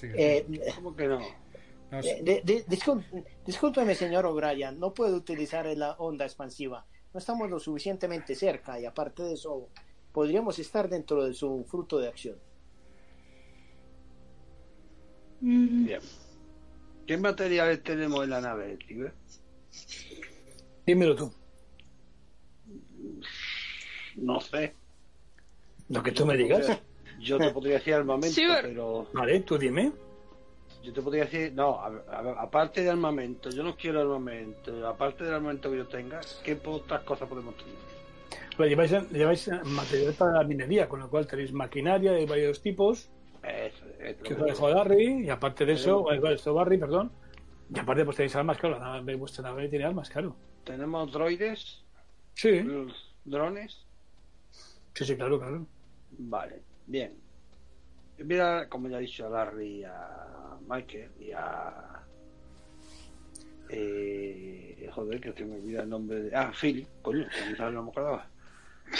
Sí,
Eh,
¿Cómo que no?
no,
de- de- de- discul- discúlpeme, señor O'Brien, no puedo utilizar la onda expansiva. No estamos lo suficientemente cerca y aparte de eso, podríamos estar dentro de su fruto de acción.
Mm,
Bien. ¿Qué materiales tenemos en la nave, Tiber?
Dímelo tú.
No sé.
Lo que tú me digas.
Yo te podría decir armamento,
Sí,
pero
Vale, tú dime.
yo te podría decir, no, a- a- aparte de armamento, yo no quiero armamento, aparte del armamento que yo tenga, ¿qué otras cosas podemos tener?
Lo lleváis, lleváis material para la minería, con lo cual tenéis maquinaria de varios tipos,
Eso, eso,
que os lo dejó y aparte de eso, o igual, esto Barry, perdón, y aparte pues tenéis armas, claro, la nave, vuestra nave tiene armas, claro.
Tenemos droides,
Sí,
drones,
sí, sí, claro, claro.
vale, bien. Mira, como ya he dicho a Larry y a Michael y a... Eh, joder, que se me olvida el nombre de... Ah, Philly, coño, que no me acordaba.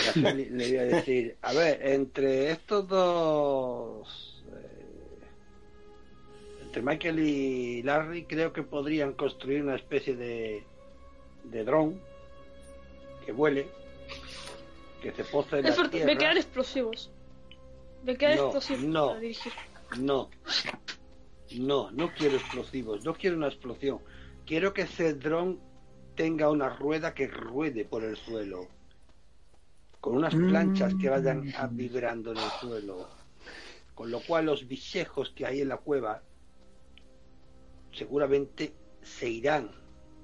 A Philly le voy a decir, a ver, entre estos dos... eh, entre Michael y Larry creo que podrían construir una especie de, de dron que vuele, que se posa en
Es
la tierra.
me quedan explosivos. Me quedan
No,
explosivos
no.
para dirigir.
No, no, no quiero explosivos, no quiero una explosión. Quiero que ese dron tenga una rueda que ruede por el suelo, con unas planchas que vayan a- vibrando en el suelo, con lo cual los bichejos que hay en la cueva seguramente se irán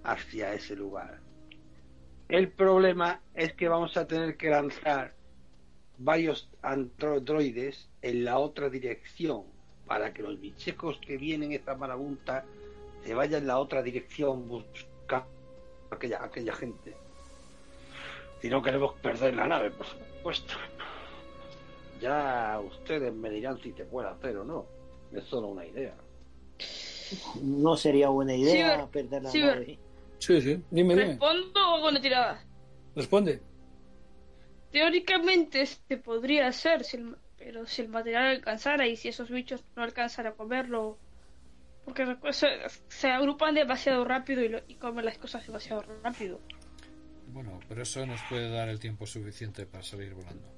hacia ese lugar. El problema es que vamos a tener que lanzar varios androides en la otra dirección para que los bichejos que vienen esta marabunta se vayan en la otra dirección buscar aquella, aquella gente. Si no queremos perder la nave, por supuesto. Ya ustedes me dirán si se puede hacer o no. Es solo una idea.
No sería buena idea perder la nave.
Sí, sí, dime, dime.
¿Respondo o hago una tirada?
Responde.
Teóricamente se podría hacer, si el- pero si el material alcanzara y si esos bichos no alcanzan a comerlo, porque se, se agrupan demasiado rápido y, lo- y comen las cosas demasiado rápido.
Bueno, pero eso nos puede dar el tiempo suficiente para salir volando.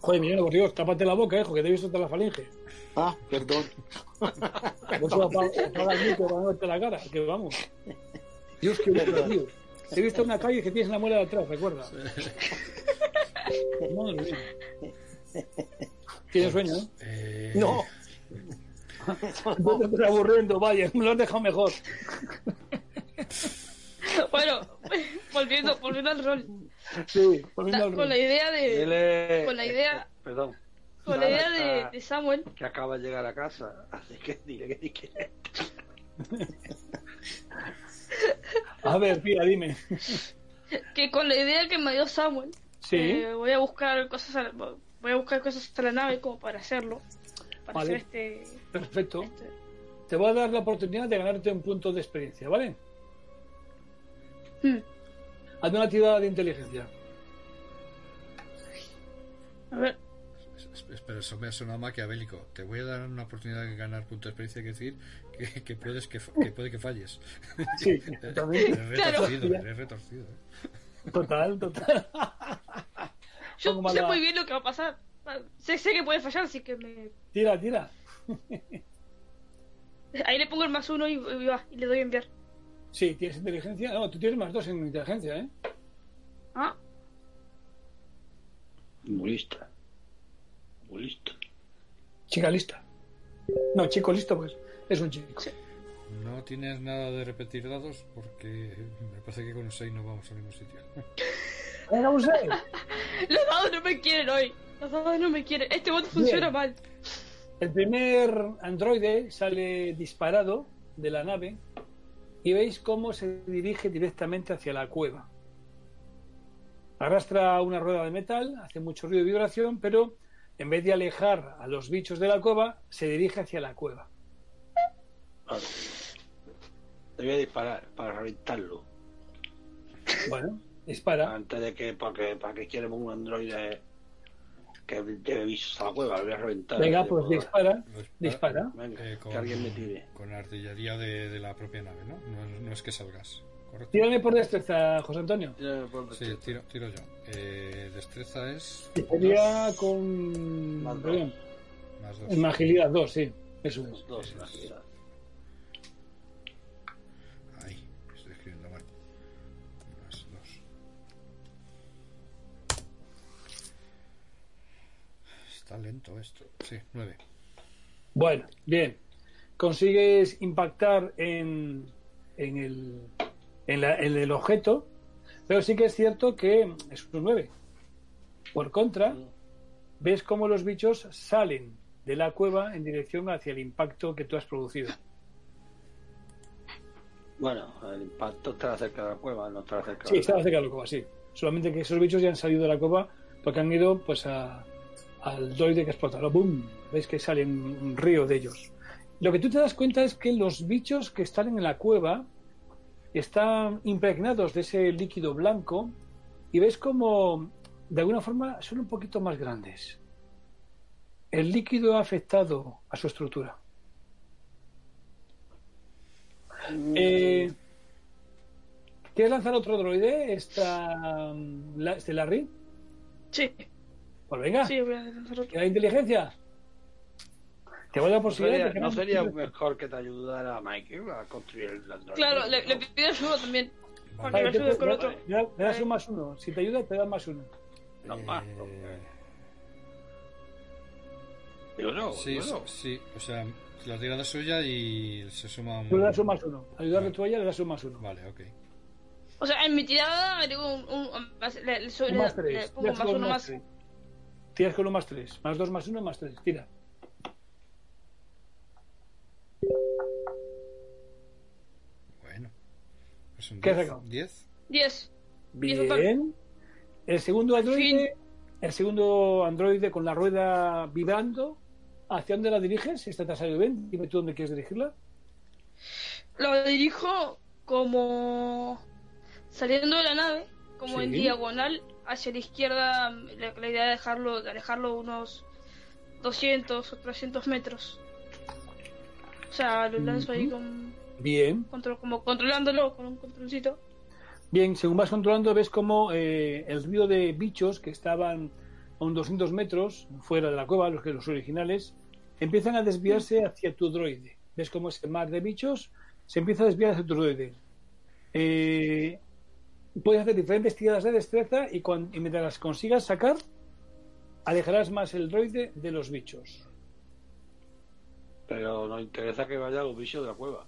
Joder, Miguel, por Dios, tápate la boca, hijo, que te he visto hasta la falinge.
Ah, perdón.
Por eso apaga, apaga el micro para no verte la cara, que vamos. Dios, qué tío. Te he visto en una calle que tienes la muela de atrás, recuerda. Madre mía. ¿Tienes sueño, no?
Eh,
No.
No te estoy aburriendo, vaya, me lo has dejado mejor.
Bueno, volviendo, volviendo al rol.
Sí, poniendo
Ta-
al
con la idea de,
Dile-
con la idea-
Perdón.
con la idea de, Samuel,
Que acaba de llegar a casa. Así que dile que que-
A ver, tía, dime.
que con la idea que me dio Samuel,
Sí.
eh, voy a buscar cosas, a la- voy a buscar cosas a la nave como para hacerlo, para
Vale.
hacer este,
Perfecto.
este-
Te voy a dar la oportunidad de ganarte un punto de experiencia, ¿vale?
Hmm.
Hazme una tirada de inteligencia.
A ver,
Espera, eso me ha sonado maquiavélico. Te voy a dar una oportunidad de ganar punto de experiencia, que decir que, que puedes que, puede que falles.
Sí, totalmente.
Eres
Claro.
retorcido, eres retorcido. ¿eh?
Total, total.
yo sé muy bien lo que va a pasar. Sé, sé que puede fallar, así que me...
Tira, tira.
Ahí le pongo el más uno y, y va, y le doy a enviar.
Sí, tienes inteligencia. No, tú tienes más dos en inteligencia, ¿eh?
Ah,
Muy lista. Muy lista.
Chica lista. No, chico listo, pues. Es un chico.
No tienes nada de repetir dados porque me parece que con un 6 no vamos a ningún sitio.
Venga, un seis.
los dados no me quieren hoy. Los dados no me quieren. Este bot funciona
Bien.
mal.
El primer androide sale disparado de la nave y veis cómo se dirige directamente hacia la cueva. Arrastra una rueda de metal, hace mucho ruido y vibración, pero en vez de alejar a los bichos de la cueva, se dirige hacia la cueva.
Vale. Te voy a disparar para reventarlo.
Bueno, dispara.
Antes de que, porque para que queremos un androide que lleve bichos a la cueva, lo voy a reventar.
Venga, pues dispara.
Pues,
Dispara.
Venga,
eh, con,
que alguien me tire.
con artillería de, de la propia nave, ¿no? No, no es que salgas. Correcto.
Tírame por destreza, José Antonio.
Ya, por
Sí,
destreza.
tiro, tiro yo. Eh, destreza es
sería
dos,
con.
Más dos.
más dos.
en agilidad 2, sí. Eso es.
Dos en agilidad.
Ahí, estoy escribiendo mal. Más dos. Está lento esto. Sí, nueve.
Bueno, bien. Consigues impactar en, en, el, en, la- en el objeto, pero sí que es cierto que es un 9. Por contra, ves cómo los bichos salen de la cueva en dirección hacia el impacto que tú has producido.
Bueno, el impacto está cerca de la cueva, no está cerca
Sí,
de
estaba cerca de la cueva, sí. Solamente que esos bichos ya han salido de la cueva porque han ido pues a, al droide que explota. ¿no? ¡Bum! Ves que sale un río de ellos. Lo que tú te das cuenta es que los bichos que están en la cueva están impregnados de ese líquido blanco y ves como de alguna forma son un poquito más grandes. El líquido ha afectado a su estructura. Eh, ¿Quieres lanzar otro droide? Esta, mm, la, este Larry.
Sí,
Pues venga,
sí, voy a lanzar otro.
¿queda inteligencia? Te voy a dar
¿No
posibilidad
sería, no sería mejor que te ayudara Michael a construir el androide?
Claro, le, le
¿no?
pido ayuda también.
Vale.
Con otro.
Me das un más uno. Si te ayuda, te da más uno.
No más,
Eh,
porque- Digo, no,
sí,
digo, no.
sí, o sea, la tirada suya y se suma un...
Tú le das un más uno. Ayudarle
Vale.
tú a ella, le das un más uno.
Vale, ok.
O sea, en mi tirada agrego un, un, un- más- le, le,
Un
le-
más
le
tres.
pongo
Tiras
más uno
un
más.
tres. Tiras con un más tres. Más dos, más uno, más tres. Tira. ¿Qué has
10.
sacado?
10.
10. Diez total.
Bien. El segundo androide, el segundo androide con la rueda vibrando. ¿Hacia dónde la diriges? ¿Esta te ha salido bien? Dime tú dónde quieres dirigirla.
Lo dirijo como saliendo de la nave, como en diagonal hacia la izquierda. La, la idea de dejarlo, de alejarlo unos 200 o 300 metros. O sea, lo lanzo ahí con,
Bien.
control, como controlándolo con un controlcito.
Bien, según vas controlando, ves como eh, el río de bichos que estaban a unos 200 metros fuera de la cueva, los que los originales, empiezan a desviarse hacia tu droide. Ves como ese mar de bichos se empieza a desviar hacia tu droide. Eh, puedes hacer diferentes tiradas de destreza y, cuan- y mientras las consigas sacar, alejarás más el droide de los bichos.
Pero nos interesa que vaya los bichos de la cueva.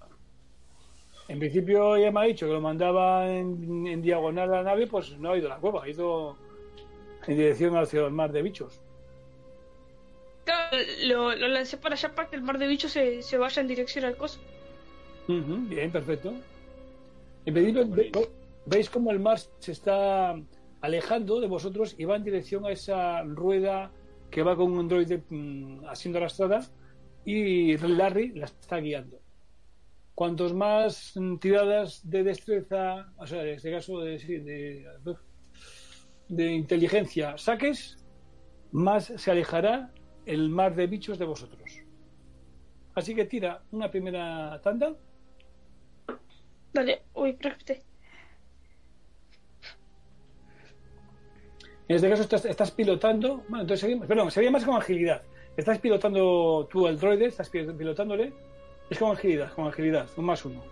En principio ya me ha dicho que lo mandaba en, en diagonal a la nave, pues no ha ido a la cueva, ha ido en dirección hacia el mar de bichos.
Claro, lo, lo lancé para allá para que el mar de bichos se, se vaya en dirección al coso.
Ujú, bien, perfecto. En principio ve- ve- veis como el mar se está alejando de vosotros y va en dirección a esa rueda que va con un androide mm, siendo arrastrada y Larry la está guiando. Cuantos más tiradas de destreza, o sea, en este caso de, de, de inteligencia saques, más se alejará el mar de bichos de vosotros. Así que tira una primera tanda.
Dale, uy, espérate.
En este caso estás, estás pilotando. Bueno, entonces seguimos. Perdón, sería más con agilidad. Estás pilotando tú el droide, estás pi- pilotándole. Es con agilidad, con agilidad, un más uno.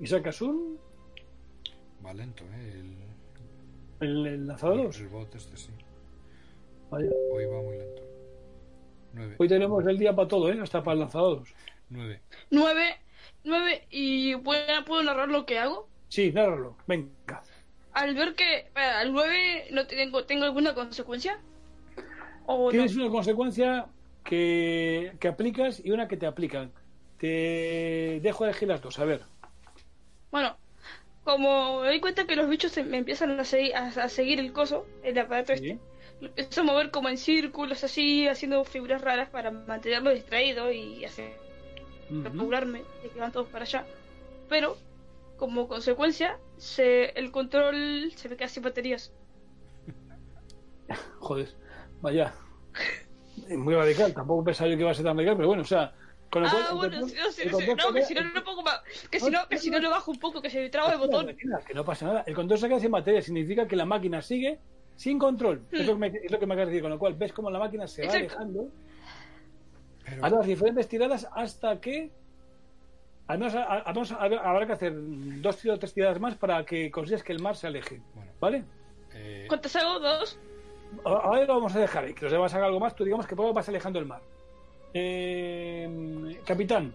Y sacas un.
Va lento, ¿eh? El,
El, el lanzador.
el, el bot este sí.
Vaya.
Hoy va muy lento. 9.
Hoy tenemos el día para todo, ¿eh? Hasta para lanzados.
9.
9, 9 y ¿puedo, puedo narrar lo que hago.
Sí, nárralo. Venga.
Al ver que al 9 no tengo, tengo alguna consecuencia. O no.
Tienes una consecuencia que, que aplicas y una que te aplican. Te dejo elegir las dos. A ver.
Bueno, como me doy cuenta que los bichos se- me empiezan a, seguir, a, a seguir el coso, el aparato
Sí.
este, lo empiezo a mover como en círculos así, haciendo figuras raras para mantenerlo distraído y hacer apurarme de que van todos para allá. Pero, como consecuencia, se, el control se me queda sin baterías.
Joder, vaya. Es muy radical. Tampoco pensaba yo que iba a ser tan radical, pero bueno, o sea, Con lo cual,
Ah,
el
bueno,
control-
si no, si no, si-
control
no, que si no, pongo más. Que
No,
si no, que
no,
si no
no.
lo bajo un poco, que se me traba el botón.
Que no pasa nada. El control se queda sin batería, significa que la máquina sigue sin control. Es, lo que me, es lo que me acabas de decir, con lo cual ves como la máquina se va
Hmm.
Alejando
Pero,
a las diferentes tiradas hasta que. Al menos, al menos habrá que hacer dos o tres tiradas más para que consigas que el mar se aleje.
bueno,
¿Vale?
eh,
¿Cuántas hago? ¿Dos?
Ahora lo vamos a dejar que los demás hagan algo más, tú digamos que poco vas alejando el mar. Eh, capitán,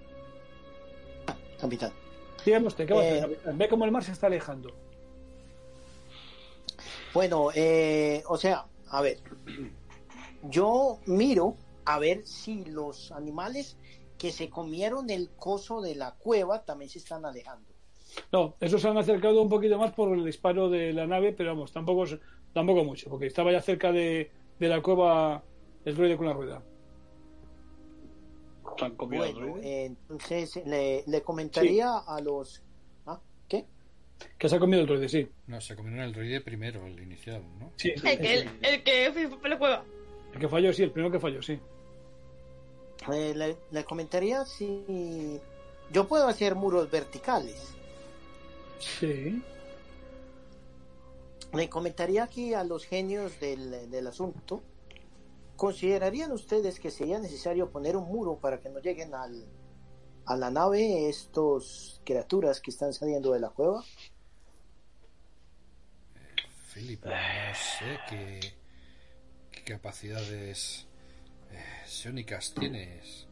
Capitán.
dígame usted, ¿qué va a hacer,
Eh,
capitán? Ve cómo el mar se está alejando.
Bueno, eh, o sea, a ver, yo miro a ver si los animales que se comieron el coso de la cueva también se están alejando.
No, esos se han acercado un poquito más por el disparo de la nave, pero vamos, tampoco, tampoco mucho, porque estaba ya cerca de, de la cueva el droide con la rueda.
¿Se han comido el
Bueno,
droide?
eh, entonces le, le comentaría a los... ¿Ah? ¿Qué?
Que se ha comido el droide, sí.
no, se comieron el droide primero, el inicial, ¿no?
Sí,
El que, el, el que fue por la cueva.
el que falló, sí, el primero que falló, sí.
Eh, le, le comentaría si yo puedo hacer muros verticales.
Sí.
Le comentaría aquí a los genios del, del asunto. ¿Considerarían ustedes que sería necesario poner un muro para que no lleguen al, a la nave estos criaturas que están saliendo de la cueva?
Filipe, no sé qué, qué capacidades eh, tienes.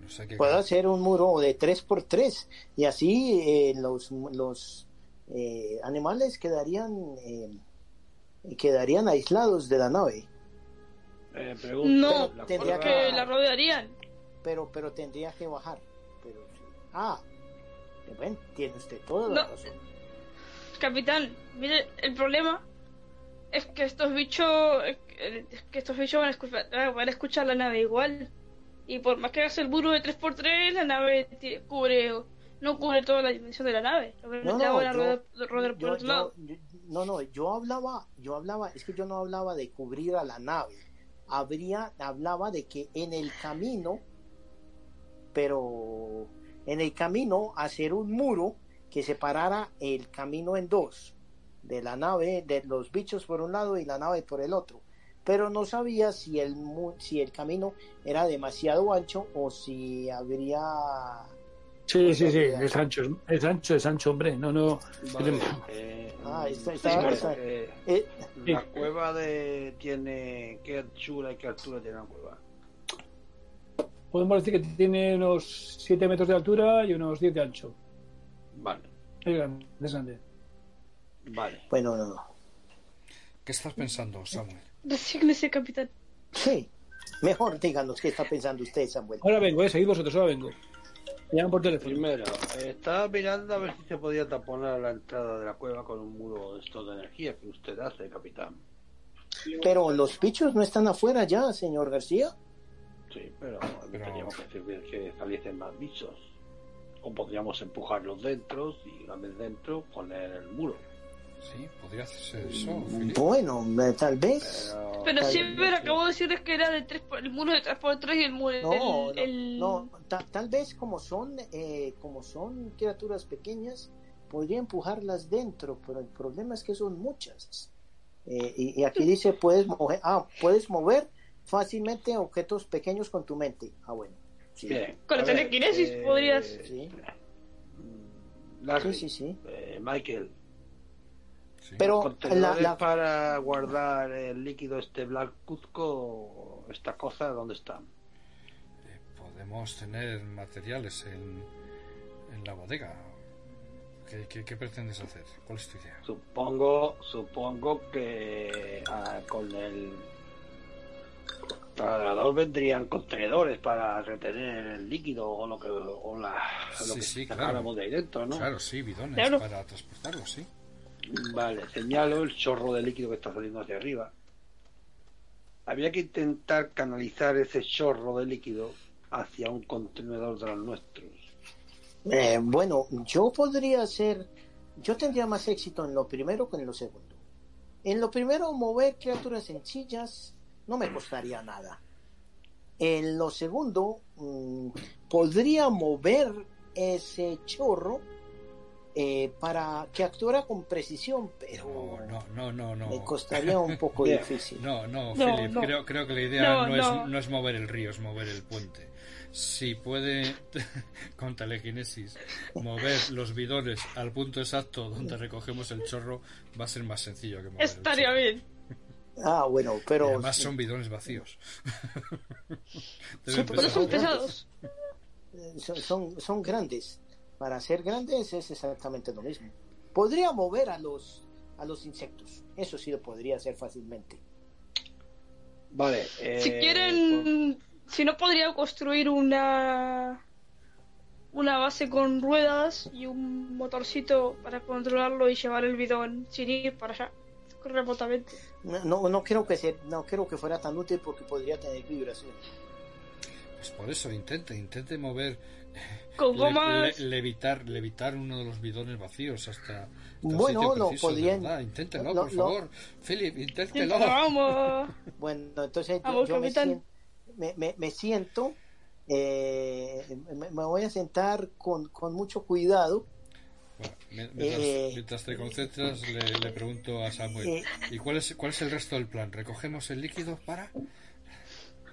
No sé qué.
Puedo hacer un muro de 3x3 y así eh, los, los eh, animales quedarían, eh, quedarían aislados de la nave.
Eh,
No,
¿la
tendría
la rodearían.
pero pero tendría que bajar. Pero. Ah, bueno, tiene usted toda la
No.
razón.
Capitán, mire, el problema es que estos bichos, es que estos bichos van a escuchar, van a escuchar la nave igual. Y por más que hagas el muro de 3x3, la nave cubre, no cubre toda la dimensión de la nave.
No, no, yo- no, no, yo hablaba, yo hablaba, es que yo no hablaba de cubrir a la nave. Habría, hablaba de que en el camino, pero en el camino hacer un muro que separara el camino en dos, de la nave, de los bichos por un lado y la nave por el otro. Pero no sabía si el, si el camino era demasiado ancho o si habría...
Sí, sí, sí, es ancho, es- es ancho, es ancho, hombre. No, no.
Vale, eh,
Ah, está- está- está-
eh,
eh,
la cueva de tiene qué anchura y qué altura tiene la cueva.
Podemos decir que tiene unos 7 metros de altura y unos 10 de ancho.
Vale,
Es grande, es grande.
vale.
bueno, no, no.
¿Qué estás pensando, Samuel?
Resígnese, capitán.
Sí, mejor díganos qué está pensando usted, Samuel.
Ahora vengo, eh, seguid vosotros, ahora vengo. Llaman por teléfono.
Primero, estaba mirando a ver si se podía taponar la entrada de la cueva con un muro de esto de energía que usted hace, capitán.
Pero los bichos no están afuera ya, señor García.
Sí, pero,
Pero-
teníamos que hacer que saliesen más bichos. O podríamos empujarlos dentro y una vez dentro poner el muro.
Sí, podría hacerse eso.
Bueno, eh, tal vez.
Pero,
Pero
Tal
siempre
vez,
acabo de decirles que era de tres por- el muro de 3x3 y el muro
No,
el,
no,
el-
no, ta- tal vez como son, eh, como son criaturas pequeñas, podría empujarlas dentro, pero el problema es que son muchas. Eh, y, y aquí dice puedes mover, ah, puedes mover fácilmente objetos pequeños con tu mente. Ah, bueno. Sí,
Bien,
Con la telequinesis podrías-
sí,
Larry,
sí, sí, sí.
eh, Michael,
Sí.
Pero la,
contenedores
la-
para guardar el líquido este Black Cuzco, esta cosa, ¿dónde están?
Eh, podemos tener materiales en, en la bodega. ¿Qué, qué, qué pretendes hacer? ¿Cuál es tu idea?
Supongo, supongo que ah, con el trasladador vendrían contenedores para retener el líquido o lo que o la, lo
Sí,
que
sí,
sacáramos de ahí dentro, ¿no?
Claro, sí, bidones
Claro.
para transportarlo, sí.
Vale, señalo el chorro de líquido que está saliendo hacia arriba. Había que intentar canalizar ese chorro de líquido hacia un contenedor de los nuestros.
Eh, bueno, yo podría hacer, yo tendría más éxito en lo primero que en lo segundo. En lo primero, mover criaturas sencillas no me costaría nada. En lo segundo, mm, podría mover ese chorro eh, para que actuara con precisión, pero
No, no, no, no.
me costaría un poco difícil.
No, no,
No,
Philip,
no.
Creo, creo que la idea
No,
no,
no.
Es, no es mover el río, es mover el puente. Si puede, con telequinesis, mover los bidones al punto exacto donde recogemos el chorro, va a ser más sencillo que mover
Estaría bien.
Ah, bueno,
Y
pero
además son bidones vacíos. Deben
pero
son pesados.
son, son, son grandes. Para ser grandes es exactamente lo mismo. Podría mover a los a los insectos. Eso sí lo podría hacer fácilmente.
Vale.
Si
eh,
quieren, si no podría construir una una base con ruedas y un motorcito para controlarlo y llevar el bidón sin ir para allá remotamente.
No, no, no creo que se, no creo que fuera tan útil porque podría tener vibración.
Pues por eso, intente, intente mover,
Con
le-
gomas.
le- levitar, levitar uno de los bidones vacíos hasta, hasta
Bueno,
sitio
lo
preciso,
podrían-.
Inténtelo,
lo-
por
lo-
favor. Philip, inténtelo.
Vamos.
Bueno, entonces yo, me,
capitán.
sien- me, me- me siento, eh, me, me voy a sentar con, con mucho cuidado.
Bueno, mi- mientras,
Eh,
mientras te concentras, le, le pregunto a Samuel:
Eh,
¿Y cuál es, cuál es el resto del plan? ¿Recogemos el líquido para.?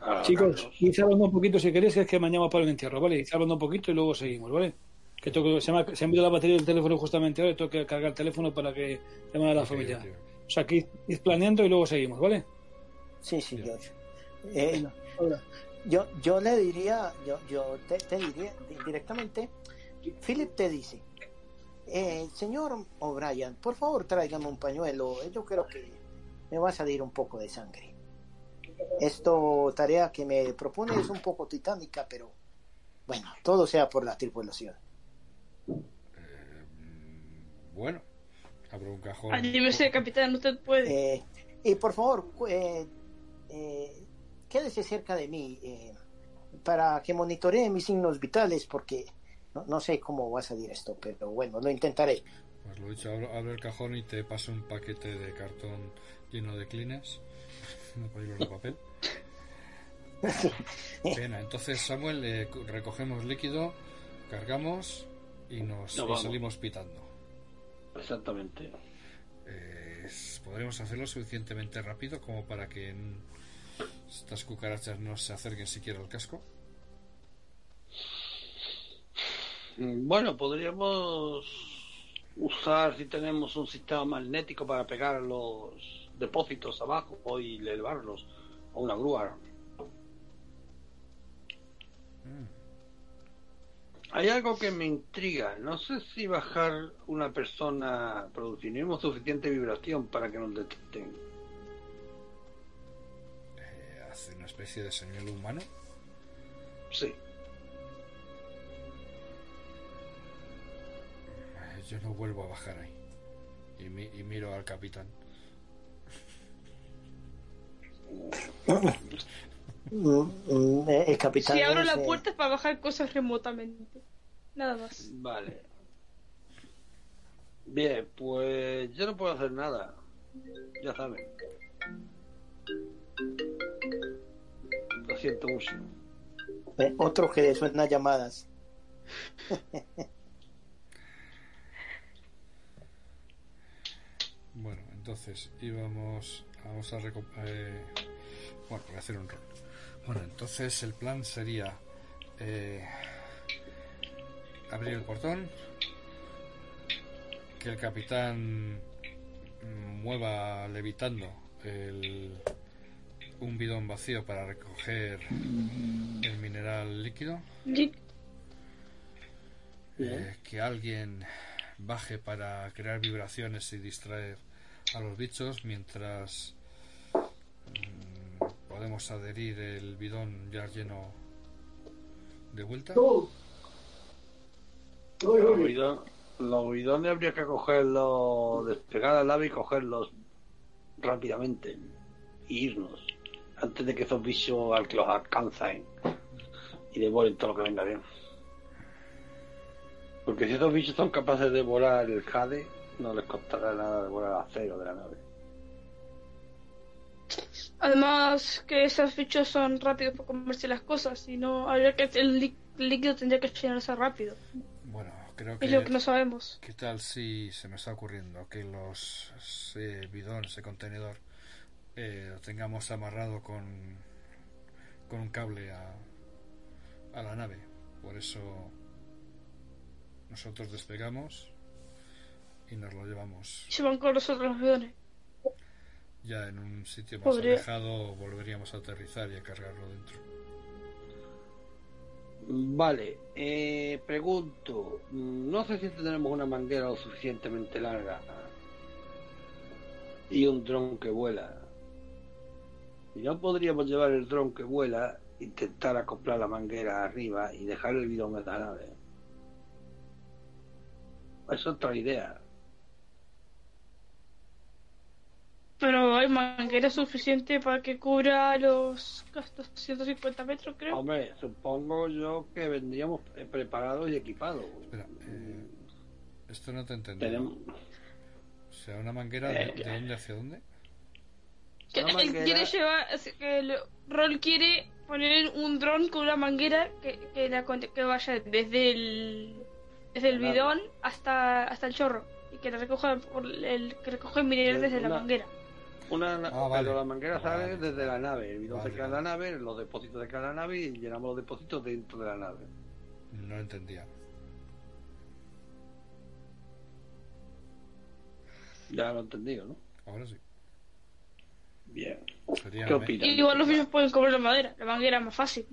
Ah,
Chicos,
Carlos.
id hablando un poquito si queréis, que es que mañana para el entierro, ¿vale? Id hablando un poquito y luego seguimos, ¿vale? Que tengo, que- se, me ha, se me ha ido la batería del teléfono justamente ahora y tengo que cargar el teléfono para que llamen a la familia. O sea, que id planeando y luego seguimos, ¿vale?
Sí, sí. George. Eh, yo, yo le diría, yo, yo te, te diría di- directamente, Philip te dice, eh, señor O'Brien, por favor tráigame un pañuelo, eh, yo creo que me va a salir un poco de sangre. Esto tarea que me propone es un poco titánica, pero bueno, todo sea por la tripulación.
Mm, Bueno, abro un cajón.
Anímese, capitán, usted puede.
Eh, y por favor, cu- eh, eh, quédese cerca de mí eh, para que monitoree mis signos vitales, porque no, no sé cómo va a salir esto, pero bueno, lo intentaré.
Pues lo dicho, abro, abro el cajón y te paso un paquete de cartón lleno de clines, papel de papel. Bien, entonces Samuel, eh, recogemos líquido, cargamos y nos
Nos
y
vamos.
salimos pitando.
Exactamente.
Eh, ¿Podremos hacerlo suficientemente rápido como para que estas cucarachas no se acerquen siquiera al casco?
Mm, Bueno, podríamos usar si tenemos un sistema magnético para pegar los depósitos abajo y elevarlos o una grúa. Hay algo que me intriga. No sé si bajar una persona produciremos suficiente vibración para que nos detecten.
Eh, ¿Hace una especie de señuelo humano?
Sí.
Eh, Yo no vuelvo a bajar ahí. Y, mi- y miro al capitán.
Eh, el capitán.
Si abro la puerta es para bajar cosas remotamente. Nada más.
Vale. Bien, pues yo no puedo hacer nada. Ya saben. Lo siento mucho.
eh, otro que suena llamadas.
Bueno, entonces íbamos. Vamos a. eh, bueno, voy a hacer un rol. Bueno, entonces el plan sería. eh, abrir el portón. Que el capitán mueva levitando el, un bidón vacío para recoger el mineral líquido. Eh, que alguien baje para crear vibraciones y distraer a los bichos mientras mm, podemos adherir el bidón ya lleno de vuelta.
Los bidon- los bidones habría que cogerlos, despegar al ave y cogerlos rápidamente y irnos antes de que esos bichos al que los alcanzan y devoren todo lo que venga bien. Porque si esos bichos son capaces de devorar el jade, no les costará nada devorar el acero de la nave.
Además que esos bichos son rápidos para comerse las cosas y no habría que el lí- líquido tendría que llenarse rápido.
Bueno, creo que...
Es lo que no sabemos.
¿Qué tal si se me está ocurriendo que los ese bidón, ese contenedor, eh, lo tengamos amarrado con, con un cable a, a la nave? Por eso nosotros despegamos y nos lo llevamos.
Se van con nosotros los bidones.
Ya en un sitio más
Podría-
alejado volveríamos a aterrizar y a cargarlo dentro.
Vale, eh, pregunto, no sé si tenemos una manguera lo suficientemente larga y un dron que vuela. Y no podríamos llevar el dron que vuela, intentar acoplar la manguera arriba y dejar el bidón en la nave. Es otra idea.
Pero hay manguera suficiente para que cubra los gastos 150 metros, creo.
Hombre, supongo yo que vendríamos eh, preparados y equipados.
Espera, eh, esto no te entendí.
Tenemos
O sea, una manguera de,
Eh,
de dónde hacia dónde?
Que él
manguera-
quiere llevar, es que el rol quiere poner un dron con una manguera que, que, la con- que vaya desde el desde el
Claro.
bidón hasta hasta el chorro y que le recoja por el que recoja el mineral
Desde
la manguera.
Una,
Ah, vale.
Pero la manguera sale
Vale.
desde la nave. El bidón
Vale,
se queda en la nave, los depósitos se quedan en la nave y llenamos los depósitos dentro de la nave.
No entendía.
Ya lo he entendido, ¿no?
Ahora sí.
Bien.
Sería
¿Qué opinan?
Y igual los bichos pueden cobrar la madera, la manguera es más fácil.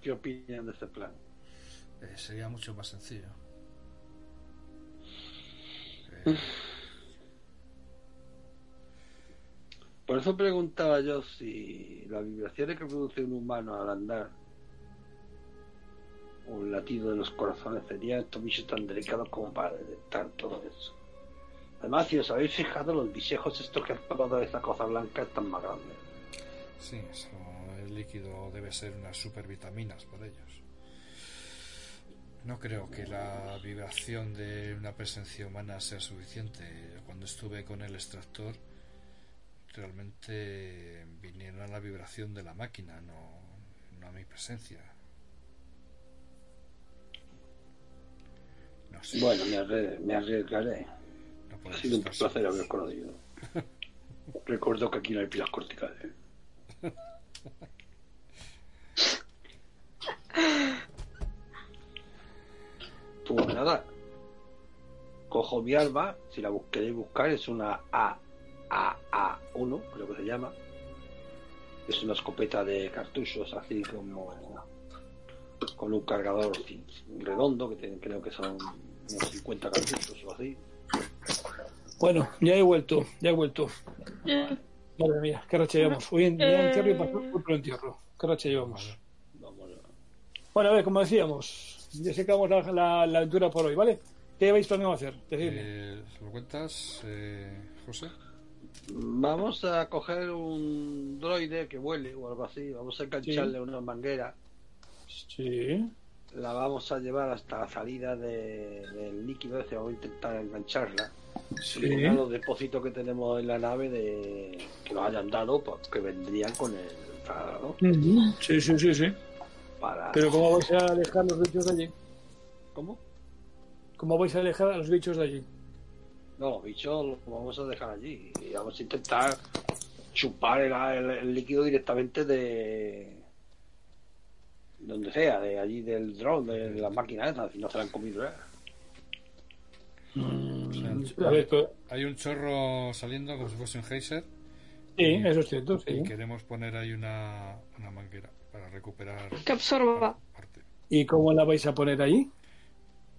¿Qué opinan de este plan?
eh, sería mucho más sencillo. Eh,
Por eso preguntaba yo si las vibraciones que produce un humano al andar o el latido de los corazones serían estos bichos tan delicados como para detectar todo eso. Además, si os habéis fijado, los bichejos estos que han tomado esa cosa blanca están más grandes.
sí, eso, el líquido debe ser unas supervitaminas para ellos. No creo que la vibración de una presencia humana sea suficiente. Cuando estuve con el extractor, realmente vinieron a la vibración de la máquina, no, no a mi presencia. No sé.
Bueno, me, arre- me arriesgaré.
no
Ha sido un placer haber conocido. Recuerdo que aquí no hay pilas corticales. Pues nada. Cojo mi arma, si la queréis buscar, es una AAA1, creo que se llama. Es una escopeta de cartuchos, así como con un cargador redondo, que tiene- creo que son unos 50 cartuchos o así.
Bueno, ya he vuelto, ya he vuelto.
Eh,
Madre mía, qué racha llevamos. Hoy en día
Eh.
entierro y pasó otro entierro. Qué racha llevamos.
Vamos a-
Bueno, a ver, como decíamos, ya se acabamos la, la- la aventura por hoy, ¿vale? ¿Qué habéis planeado hacer? Decidme.
Eh, ¿Lo cuentas, eh, José?
Vamos a coger un droide que vuele o algo así. Vamos a engancharle una manguera.
Sí.
La vamos a llevar hasta la salida de- del líquido ese. Vamos a intentar engancharla.
Sí.
Y los depósitos que tenemos en la nave de que nos hayan dado, pues, que vendrían con el.
Sí, sí, sí, sí.
para.
Pero ¿cómo vais a alejar los bichos de allí?
¿Cómo?
¿Cómo vais a alejar a los bichos de allí?
No, los bichos los vamos a dejar allí. Y vamos a intentar chupar el, el- el líquido directamente de. donde sea, de allí del drone, de la máquina esa, si no se la han comido
pero-
Hay un chorro saliendo como si fuese un geyser
sí, eso es cierto, sí.
y queremos poner ahí una, una manguera para recuperar
que absorba.
parte.
¿Y cómo la vais a poner ahí?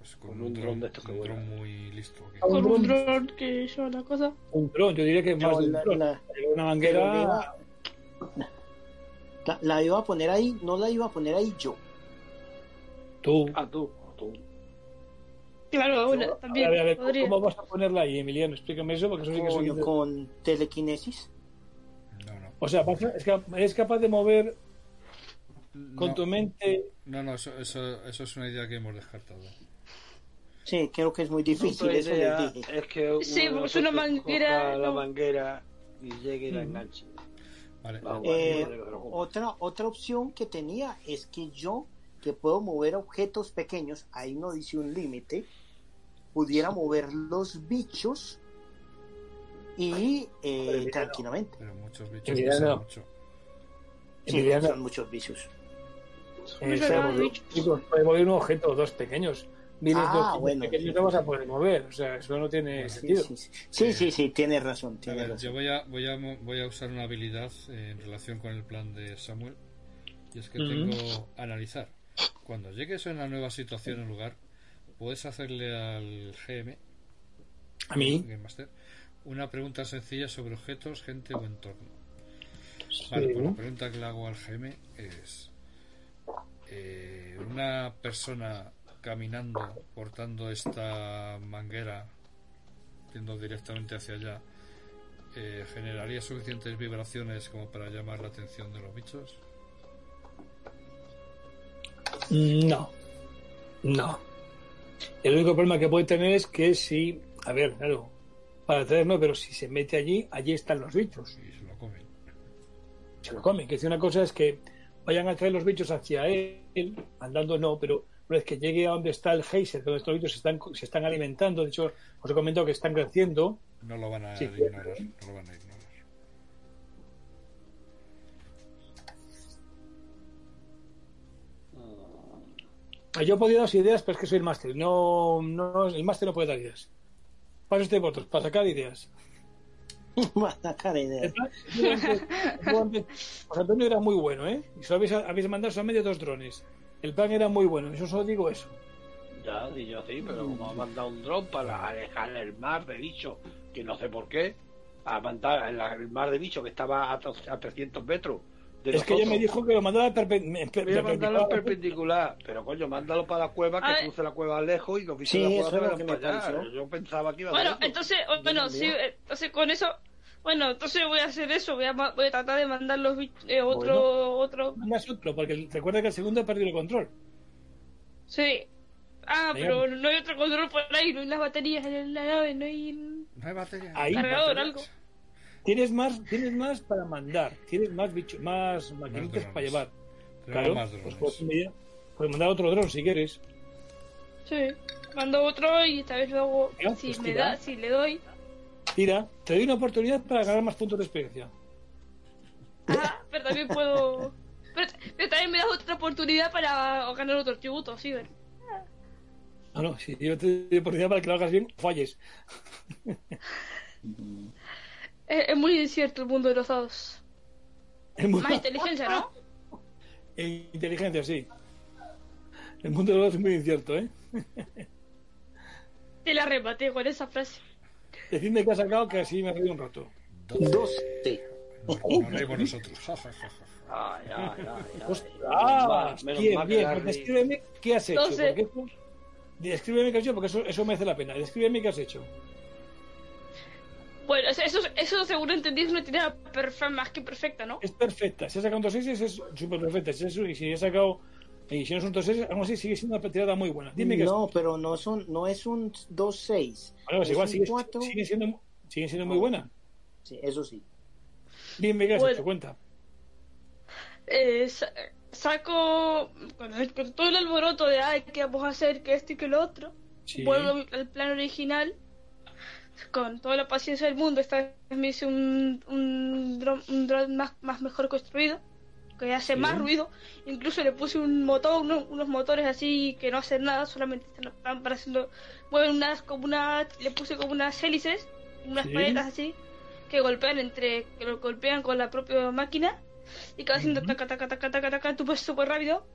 Pues con,
Con
un
un dron
dron,
de estos que
un dron muy listo.
Con
dron.
un dron que lleva la cosa.
Un dron, yo diría que más
No,
de un
la,
dron.
la-
Una manguera.
la- la iba a poner ahí, no la iba a poner ahí yo.
Tú.
Ah, tú, tú.
Claro, una,
A
también
ver, a ver,
podría.
¿cómo vas a ponerla ahí, Emiliano? Explícame eso, porque eso sí que soy
Con, con telequinesis.
No, no.
O sea, vas a- es capaz de mover con
No,
tu mente.
no, no, eso, eso, eso es una idea que hemos descartado.
Sí, creo que es muy difícil, eso
es que uno
Sí,
de
porque es una manguera,
coja la manguera y llegue y la enganche.
Vale.
Vamos,
Eh,
preocupes.
otra, otra opción que tenía es que yo, que puedo mover objetos pequeños, ahí no dice un límite, pudiera mover los bichos y eh,
Pero
tranquilamente.
Pero muchos bichos
no.
mucho.
Sí, son muchos bichos.
Eh,
bichos.
chicos, puede mover un objeto o dos pequeños. Miles
Ah,
de objetos
bueno.
pequeños no vas a poder mover. O sea, eso no tiene
Sí,
sentido.
sí, sí, sí, sí, sí, tiene razón,
A
tiene
ver,
razón.
yo voy a, voy, a, mo- voy a usar una habilidad eh, en relación con el plan de Samuel. Y es que tengo analizar. Cuando llegues a una nueva situación o lugar, puedes hacerle al GM,
A mí,
Game Master, una pregunta sencilla sobre objetos, gente o entorno.
sí.
Vale, pues la pregunta que le hago al GM es: eh, ¿Una persona caminando, portando esta manguera, yendo directamente hacia allá, eh, generaría suficientes vibraciones como para llamar la atención de los bichos?
No. No. El único problema que puede tener es que si, a ver, claro, para traer no, pero si se mete allí, allí están los bichos.
Y se lo comen.
Se lo comen. Que decir una cosa es que vayan a traer los bichos hacia él, andando no, pero una vez que llegue a donde está el geyser, donde estos bichos se están, se están alimentando, de hecho, os he comentado que están creciendo,
No lo van a
Sí.
ignorar. No lo van a ignorar.
Ah, Yo podía dar ideas, pero es que soy el máster. No, no, el máster no puede dar ideas. Para este votos, para sacar ideas.
Va a sacar ideas.
José Antonio era muy bueno, ¿eh? Y solo habéis, habéis mandado solamente dos drones. El plan era muy bueno, yo solo digo eso.
Ya, y yo sí, pero como ha mandado un dron para alejar el mar de bicho, que no sé por qué, a mandar el, el mar de bicho que estaba a, tos- a 300 metros. De
Es que ella me dijo que lo mandaba perpe- me- per-
Voy a mandarlo en
perpendicular.
perpendicular, pero coño, mándalo para la cueva, que
A ver.
cruce la cueva lejos y los bichos
Sí,
de la cueva
eso es lo que me
para allá.
pareció.
Yo pensaba que iba a
Bueno, entonces, bueno, sí, eh, entonces con eso, bueno, entonces voy a hacer eso, voy a, ma- voy a tratar de mandar los eh, otro, otro,
Mandas otro, porque recuerda que el segundo ha perdido el control.
sí. Ah,
Venga.
pero no hay otro control por ahí, no hay las baterías en la nave, no hay
No hay batería.
Ahí.
cargador, algo.
Tienes más, tienes más para mandar, tienes más bichos, más maquinitas para llevar. Claro,
más
pues puedes, mandar otro dron si quieres.
Sí, mando otro y esta vez luego, si
pues
me
tira.
da, si le doy,
Tira, te doy una oportunidad para ganar más puntos de experiencia.
ah, pero también puedo, pero, pero también me das otra oportunidad para ganar otro tributo, sí, ver.
No, no, si yo te doy oportunidad para que lo hagas bien, falles.
Es, es muy incierto el mundo de los dados.
Mundo,
Más inteligencia, ¿no?
Eh, inteligencia, sí. El mundo de los es muy incierto, ¿eh?
Te la rematé con esa frase.
Decidme que has sacado que así me he reído un rato.
Dos T.
Nos, nos reímos nosotros. Ja, ja, ja, ja.
Ay.
¡Ah!
Menos
bien,
mal
bien. Pues descríbeme qué has hecho.
Entonces-
porque Descríbeme qué has hecho, porque eso, eso merece la pena. Descríbeme qué has hecho.
Bueno, eso, eso, seguro entendí, es una tirada más que perfecta, ¿no?
Es perfecta. Si has sacado un 2 6 es súper perfecta. Si, si has sacado. Y si no es un 2 6 aún así sigue siendo una tirada muy buena. Dime has
No, pero no, son, no es un 2-6.
Bueno, pues
es
igual
un
sigue,
cuatro.
sigue siendo, sigue siendo muy buena.
Sí, eso sí.
Dime qué has
Bueno.
hecho, cuenta.
Eh, sa- saco con, todo el alboroto de ay, qué vamos a hacer, que esto y que lo otro.
Sí.
Vuelvo al plan original con toda la paciencia del mundo. Esta vez me hice un, un dron, un dron más, más mejor construido, que hace más ruido. Incluso le puse un motor, uno- unos motores así que no hacen nada, solamente están, para hacerlo. Mueven unas como una, le puse como unas hélices, unas
Sí.
paletas así, que golpean entre, que lo golpean con la propia máquina y que va haciendo taca taca taca taca taca, tú pues súper rápido.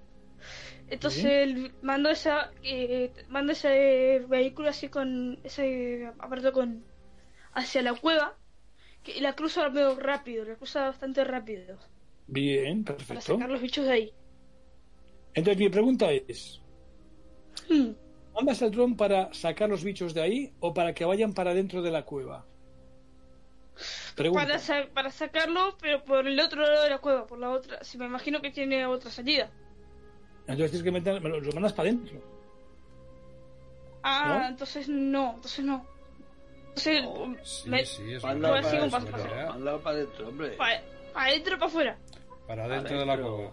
Entonces
Sí.
el- mando esa eh, mando ese vehículo así con ese aparato con hacia la cueva que, y la cruza medio rápido, la cruza bastante rápido
Bien,
para
perfecto.
sacar los bichos de ahí.
Entonces mi pregunta es:
Hmm.
¿mandas el dron para sacar los bichos de ahí o para que vayan para dentro de la cueva? Pregunta.
Para, sa- para sacarlo, pero por el otro lado de la cueva, por la otra. Si me imagino que tiene otra salida.
Entonces tienes que meter, me lo, lo mandas para adentro.
Ah,
¿No?
entonces no, entonces no. Entonces,
No,
um,
Sí,
me-
sí,
para adentro, mándalo para adentro, hombre.
pa- ¿Adentro o para afuera?
Para adentro de la cueva.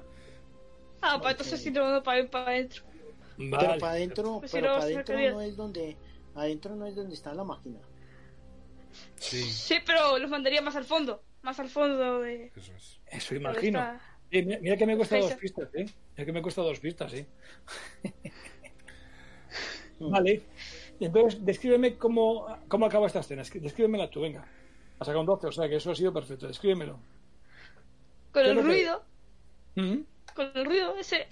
Ah, para entonces sí lo mando para, para adentro.
Pero
Vale.
para adentro,
Pues si
pero
no,
para adentro
quería-
no es donde, adentro no es donde está la máquina.
Sí,
Sí, pero los mandaría más al fondo. Más al fondo de.
eso es.
Eso imagino.
está-
Eh, mira, mira que me cuesta dos pistas, ¿eh? Mira que me cuesta dos pistas, ¿eh? vale. Entonces, descríbeme cómo, cómo acaba esta escena. Descríbemela tú, venga. Has sacado un 12, o sea que eso ha sido perfecto. Descríbemelo.
Con
¿Qué es
el
que-
ruido,
Ujú.
con el ruido ese,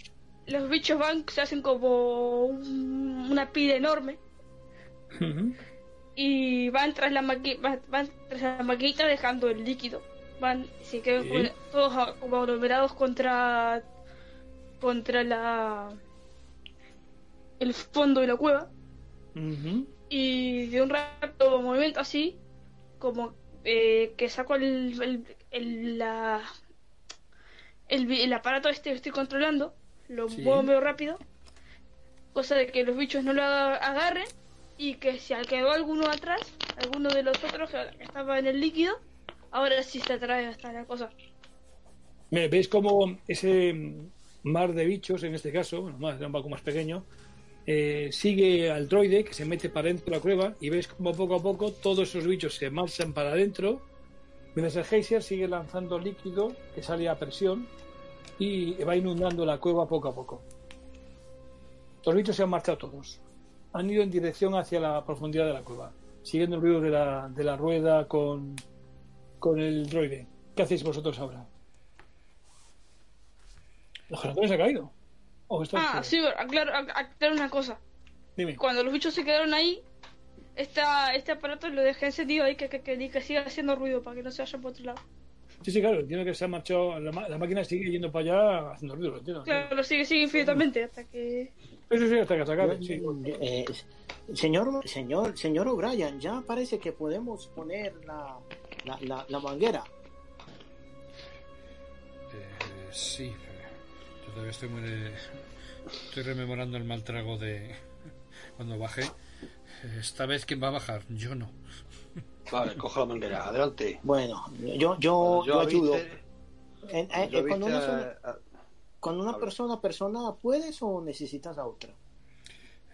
los bichos van, se hacen como un- una pila enorme
Ujú.
y van tras la maqui- van, van tras la maquinita dejando el líquido. Van, se quedan
Sí.
todos como aglomerados contra contra la el fondo de la cueva
Ujú.
y de un rápido movimiento así como eh, que saco el el, el, la, el, el aparato este que estoy controlando lo
Sí.
muevo medio rápido cosa de que los bichos no lo aga- agarren y que si quedó alguno atrás alguno de los otros que estaba en el líquido ahora sí se atrae hasta la cosa
Me- ¿Veis cómo ese mar de bichos, en este caso, bueno, más, era un poco más pequeño, eh, sigue al droide que se mete para dentro de la cueva y veis como poco a poco todos esos bichos se marchan para adentro, mientras el geyser sigue lanzando líquido que sale a presión y va inundando la cueva poco a poco. Los bichos se han marchado todos. Han ido en dirección hacia la profundidad de la cueva, siguiendo el ruido de la, de la rueda con, con el droide. ¿Qué hacéis vosotros ahora? ¿Los generadores ha caído? ¿O está
ah sí aclaro, ac- aclaro una cosa
Dime.
cuando los bichos se quedaron ahí esta, este aparato lo dejé encendido ahí que, que, que, que siga haciendo ruido para que no se vayan por otro lado
Sí, sí, claro. Entiendo que se ha marchado. La, ma- la máquina sigue yendo para allá haciendo ruido, lo entiendo.
claro lo sigue sigue infinitamente hasta que
Eso sí, hasta que se acabe. Sí.
Eh, señor, señor, señor O'Brien, ya parece que podemos poner la, la, la, la manguera.
Eh, sí, yo todavía estoy muy de- Estoy rememorando el mal trago de cuando bajé. Esta vez, ¿quién va a bajar? Yo no.
Vale, coge la manguera, adelante.
Bueno, yo, yo, yo, ayudo. En- eh,
yo
eh, con,
avise
una sola-
a- a-
con una
a
persona a persona, ¿puedes o necesitas a otra?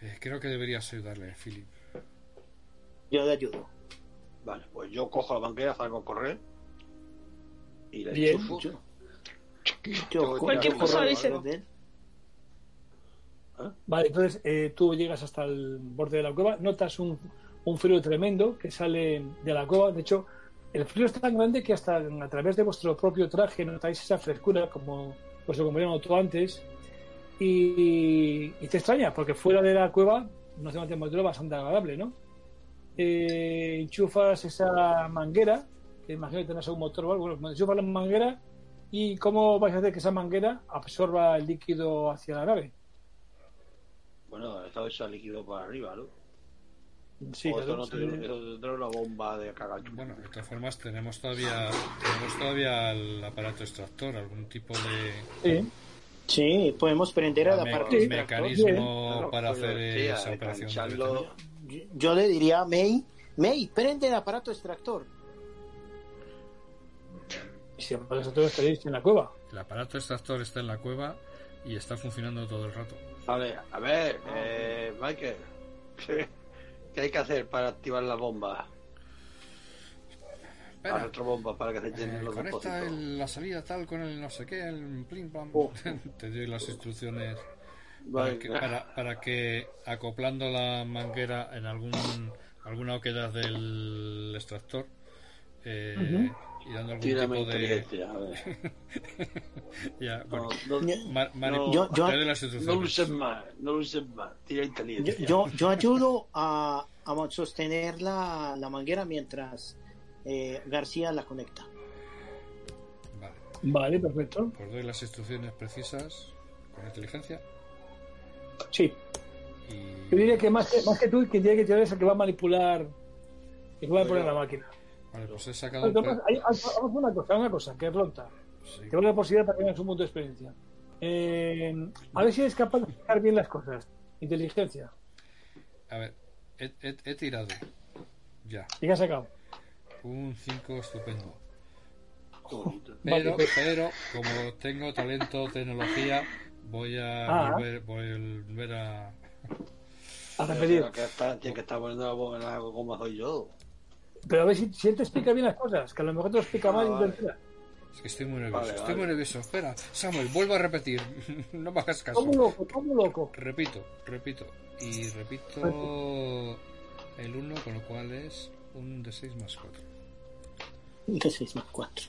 Eh, creo que deberías ayudarle, Philip.
Yo le ayudo.
Vale, pues yo cojo la manguera, salgo a correr. Y le
Bien.
enchufo.
Yo,
Tengo
yo
que
Cualquier
Vale, entonces eh, tú llegas hasta el borde de la cueva, notas un, un frío tremendo que sale de la cueva. De hecho, el frío es tan grande que hasta a través de vuestro propio traje notáis esa frescura, como vuestro compañero notó antes. Y, y te extraña, porque fuera de la cueva no hace una temperatura bastante agradable, ¿no? Eh, enchufas esa manguera, que imagino que tendrás un motor o algo, bueno, enchufas la manguera y cómo vais a hacer que esa manguera absorba el líquido hacia la nave.
Bueno, estaba ese líquido para arriba, ¿no?
Sí,
o no tiene, eso tendrá una bomba de cagacho.
Bueno, de todas formas, tenemos todavía tenemos todavía el aparato extractor, algún tipo de
Sí.
Sí, podemos prender a la
me-
parte
Sí.
extractor.
mecanismo para hacer
decía,
esa
de
operación.
Yo, yo le diría a May, May, prende el aparato extractor.
Y si vosotros estaréis en la cueva.
El aparato extractor está en la cueva y está funcionando todo el rato.
Vale, a ver, eh, Michael. ¿Qué hay que hacer para activar la bomba? La
Espera,
retrobomba para que se llenen
eh,
los
conecta
depósitos.
el- la salida tal con el no sé qué, el plim plam.
Oh.
Te doy las instrucciones para que, para, para que acoplando la manguera en algún alguna oquedad del extractor eh, y dando algún
Tírame
tipo de
inteligencia, a ver.
ya, bueno,
No, no,
ma- mani-
no,
yo- yo-
te
no uses más, no lo uses más. Tira
Yo,
inteligencia.
yo, yo ayudo a, a sostener la, la manguera mientras eh, García la conecta.
Vale.
Vale, perfecto.
Pues doy las instrucciones precisas con inteligencia
Sí.
y
Yo diría que más que, más que tú, quien tiene que tirar es el que va a manipular y que va a poner la máquina.
Vale, pues he sacado un
a hay- a una cosa, una cosa, que es ronda.
sí.
Que vale la posibilidad para que tengas un punto de experiencia. Eh, a ver si eres capaz de explicar bien las cosas. Inteligencia.
A ver, he, he- he tirado ya
¿Y qué has sacado?
un 5 estupendo. Pero,
Vale.
pero, como tengo talento, tecnología, voy a
Ah.
volver, volver a.
A repetir.
Que está, tiene que estar poniendo la voz en algo como soy yo.
Pero a ver si, si él te explica bien las cosas, que a lo mejor te lo explica
Ah,
mal y
vale.
interpreta.
Es que estoy muy nervioso,
Vale,
estoy
vale.
muy nervioso. Espera, Samuel, vuelvo a repetir. no me hagas caso.
Como loco, como loco.
Repito, repito. Y repito el 1, con lo cual es un de 6 más 4.
De 6 más 4.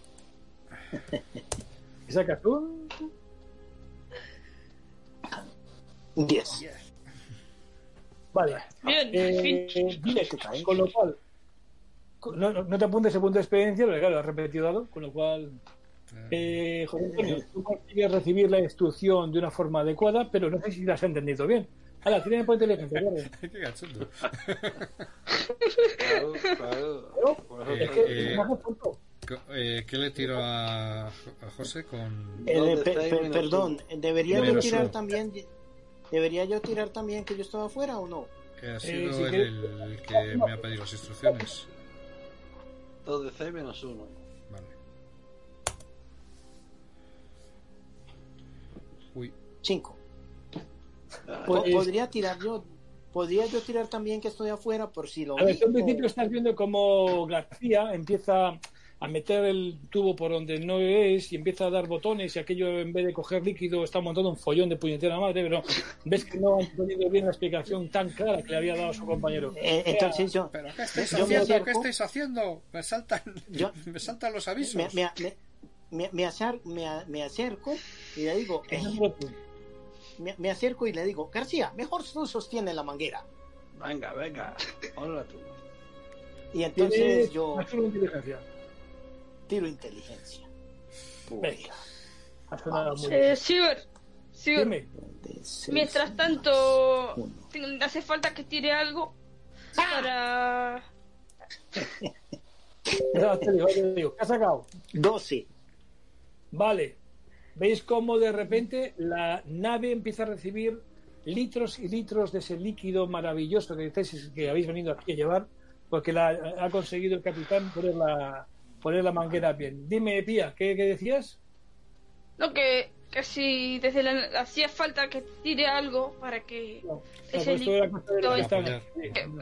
Y sacas un...
10.
Vale.
Bien,
Eh, bien, con lo cual... No, te apuntes ese punto de experiencia, pero claro, has repetido dado, con lo cual... Eh, José Antonio, tú consigues recibir la instrucción de una forma adecuada, pero no sé si la has entendido bien. Ahora, tírame por inteligencia, claro.
Qué.
Claro, claro.
Pero,
Eh,
Es que
eh, eh, ¿Qué le tiro a, a José con.?
Eh,
¿Dónde
pe-
está ahí
pe-
menos
perdón, ¿debería yo tirar también? ¿Debería yo tirar también que yo estaba afuera o no?
que ha sido
si
el,
quieres-
el que me ha pedido las instrucciones.
Dos de 6 menos 1.
Vale. Uy,
5.
Pues-
podría tirar yo. Podría yo tirar también que estoy afuera por si lo
A ver, en principio estás viendo cómo García empieza a meter el tubo por donde no es y empieza a dar botones y aquello en vez de coger líquido está montando un follón de puñetera madre, pero ves que no ha entendido bien la explicación tan clara que le había dado a su compañero.
Eh, entonces yo,
¿pero qué estáis
Yo
haciendo?
acerco.
¿Qué estáis haciendo? Me saltan,
Yo-
me saltan los avisos.
me, me, me, me- me acer- me- me acerco y le digo, eh, me, me acerco y le digo, García, mejor tú sostiene la manguera.
Venga, venga. Hola tú.
Y entonces yo. Tiro inteligencia.
Venga. Ha sonado muy
Eh,
Dime.
Seis
mientras tanto,
uno.
hace falta que tire algo para...
Te digo, te digo. ¿Qué has sacado?
12.
Vale. ¿Veis cómo de repente la nave empieza a recibir litros y litros de ese líquido maravilloso que, que habéis venido aquí a llevar? Porque la, ha conseguido el capitán poner la, poner la manguera bien. Dime, Pía, ¿qué, qué decías?
No, que, que si desde la... hacía falta que tire algo para que
No,
Ese
pues
líquido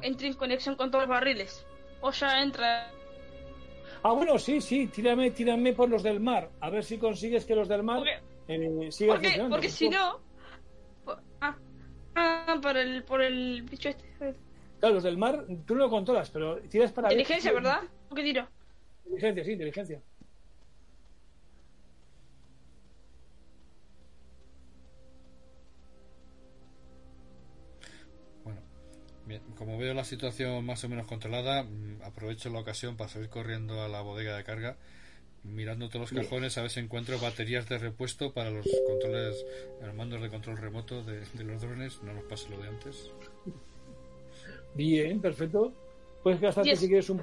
entre en conexión con todos los barriles. O ya entra...
Ah, bueno, sí, sí, tírame, tírame por los del mar. A ver si consigues que los del mar eh, sigan
porque,
funcionando.
porque si no... po- Ah, ah, por el, por el bicho este.
Claro, los del mar tú no lo controlas, pero tiras para
Inteligencia, ¿verdad? ¿O qué tiro?
Inteligencia, sí, inteligencia.
Bueno, bien, como veo la situación más o menos controlada, mm, aprovecho la ocasión para salir corriendo a la bodega de carga, mirando todos los cajones a ver si encuentro baterías de repuesto para los controles, los mandos de control remoto de, de los drones. No nos pase lo de antes.
Bien, perfecto. Puedes gastarte si quieres un,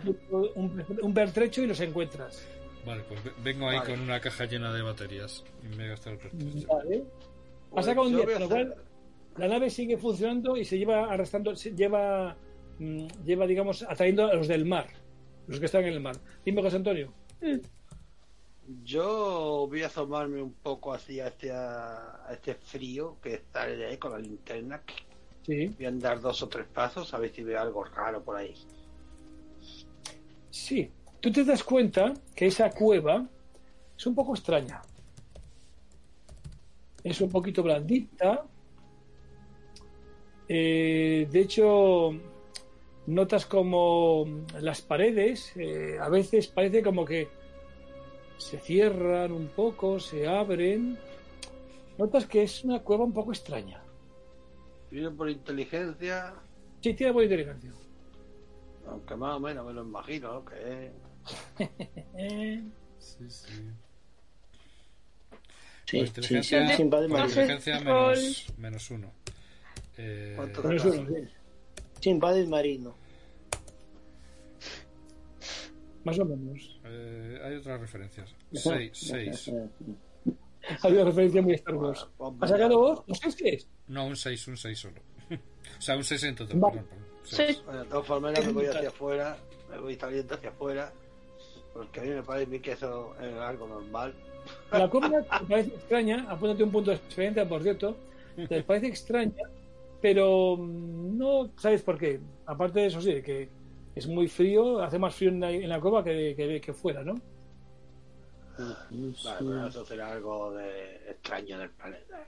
un, un pertrecho y los encuentras.
Vale, pues ve- vengo ahí
Vale.
con una caja llena de baterías y me he gastado el pertrecho.
Vale.
Pues
Has sacado un
yo
10,
voy a
con lo cual la nave sigue funcionando y se lleva arrastrando, se lleva, mm, lleva, digamos, atrayendo a los del mar, los que están en el mar. Dime, José Antonio.
Yo voy a asomarme un poco hacia, hacia este frío que sale ahí con la linterna.
Sí.
Voy a andar dos o tres pasos a ver si veo algo raro por ahí.
Sí. Tú te das cuenta que esa cueva es un poco extraña. Es un poquito blandita. Eh, de hecho, notas como las paredes eh, a veces parece como que se cierran un poco, se abren. Notas que es una cueva un poco extraña.
Vino por inteligencia,
Sí, tiene buena inteligencia.
Aunque más o menos me lo imagino ¿no? que es.
Sí, sí.
Sí,
Pues
sí,
inteligencia,
sí, de
pues
marino.
inteligencia menos, menos uno. Eh,
¿Cuánto
pero
saca?
eso, sí,
Sin va del marino.
más o menos.
eh, hay otras referencias. Seis, seis.
Hay una referencia muy Star Wars. ¿Has sacado vos? ¿No sabes qué es?
No, un 6, un 6 solo. o sea, un 6 en total,
Vale.
perdón, perdón.
Sí.
Bueno, de todas formas me voy hacia afuera, me voy saliendo hacia afuera Porque a mí me parece que eso es algo normal.
La cueva te parece extraña, apúntate un punto de experiencia, por cierto, te parece extraña, pero mm, no sabes por qué. Aparte de eso, sí, de que es muy frío, hace más frío en la, en la cueva que, que, que fuera, ¿no?
Vale, pero eso será algo de extraño del planeta.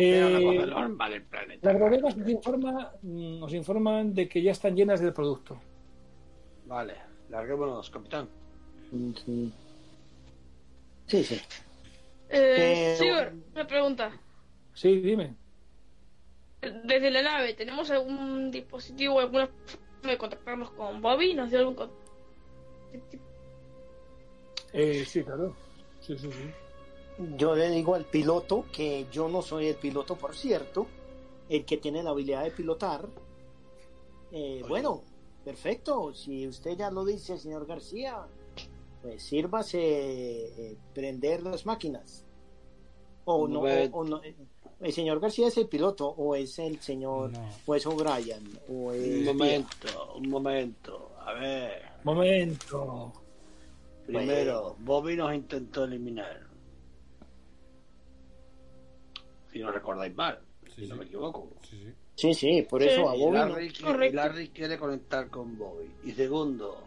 Eh,
del planeta.
las bodegas nos, informa, mm, nos informan de que ya están llenas del producto.
Vale, larguémonos, capitán.
Sí, sí.
Eh,
Pero-
Sigurd, una pregunta.
Sí, dime.
Desde la nave, ¿tenemos algún dispositivo, alguna forma de contactarnos con Bobby? ¿Nos dio algún
Eh, sí, claro. Sí, sí, sí.
Yo le digo al piloto que yo no soy el piloto, por cierto, el que tiene la habilidad de pilotar. Eh, bueno, perfecto. Si usted ya lo dice, señor García, pues sírvase eh, prender las máquinas. O
Un
no, o- o no, eh, el señor García es el piloto, o es el señor,
No.
o es O'Brien, o es
Un momento, un momento. A ver,
Momento.
primero, Bobby nos intentó eliminar. Si no recordáis mal,
Sí,
si no
sí.
me equivoco.
Sí, sí.
Sí, sí, por
Sí.
eso a Bobby
Larry, qui-
Correcto.
y Larry quiere conectar con Bobby. Y segundo,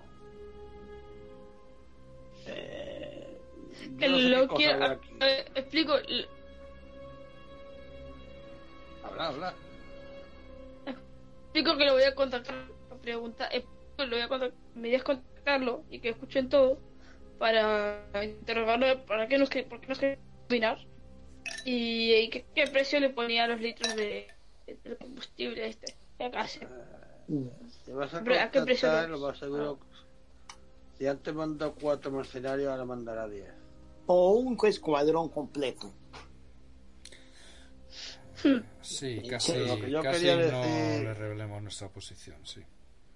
eh, no
lo quiero. eh, explico.
Habla, habla.
Explico que lo voy a contactar. Pregunta. explico que lo voy a contactar. Me voy a contactarlo y que escuchen todo. Para interrogarlo. ¿Para qué nos que, por qué nos quiere opinar? Y, y qué, qué precio le ponía a los litros de, de combustible este. Que acá se-
Te vas a
¿a qué precio lo-
lo más seguro. Si antes mandó cuatro mercenarios, ahora mandará diez.
o un escuadrón completo.
Sí, casi,
lo que yo
casi
quería
no
decir-
le revelemos nuestra posición, sí.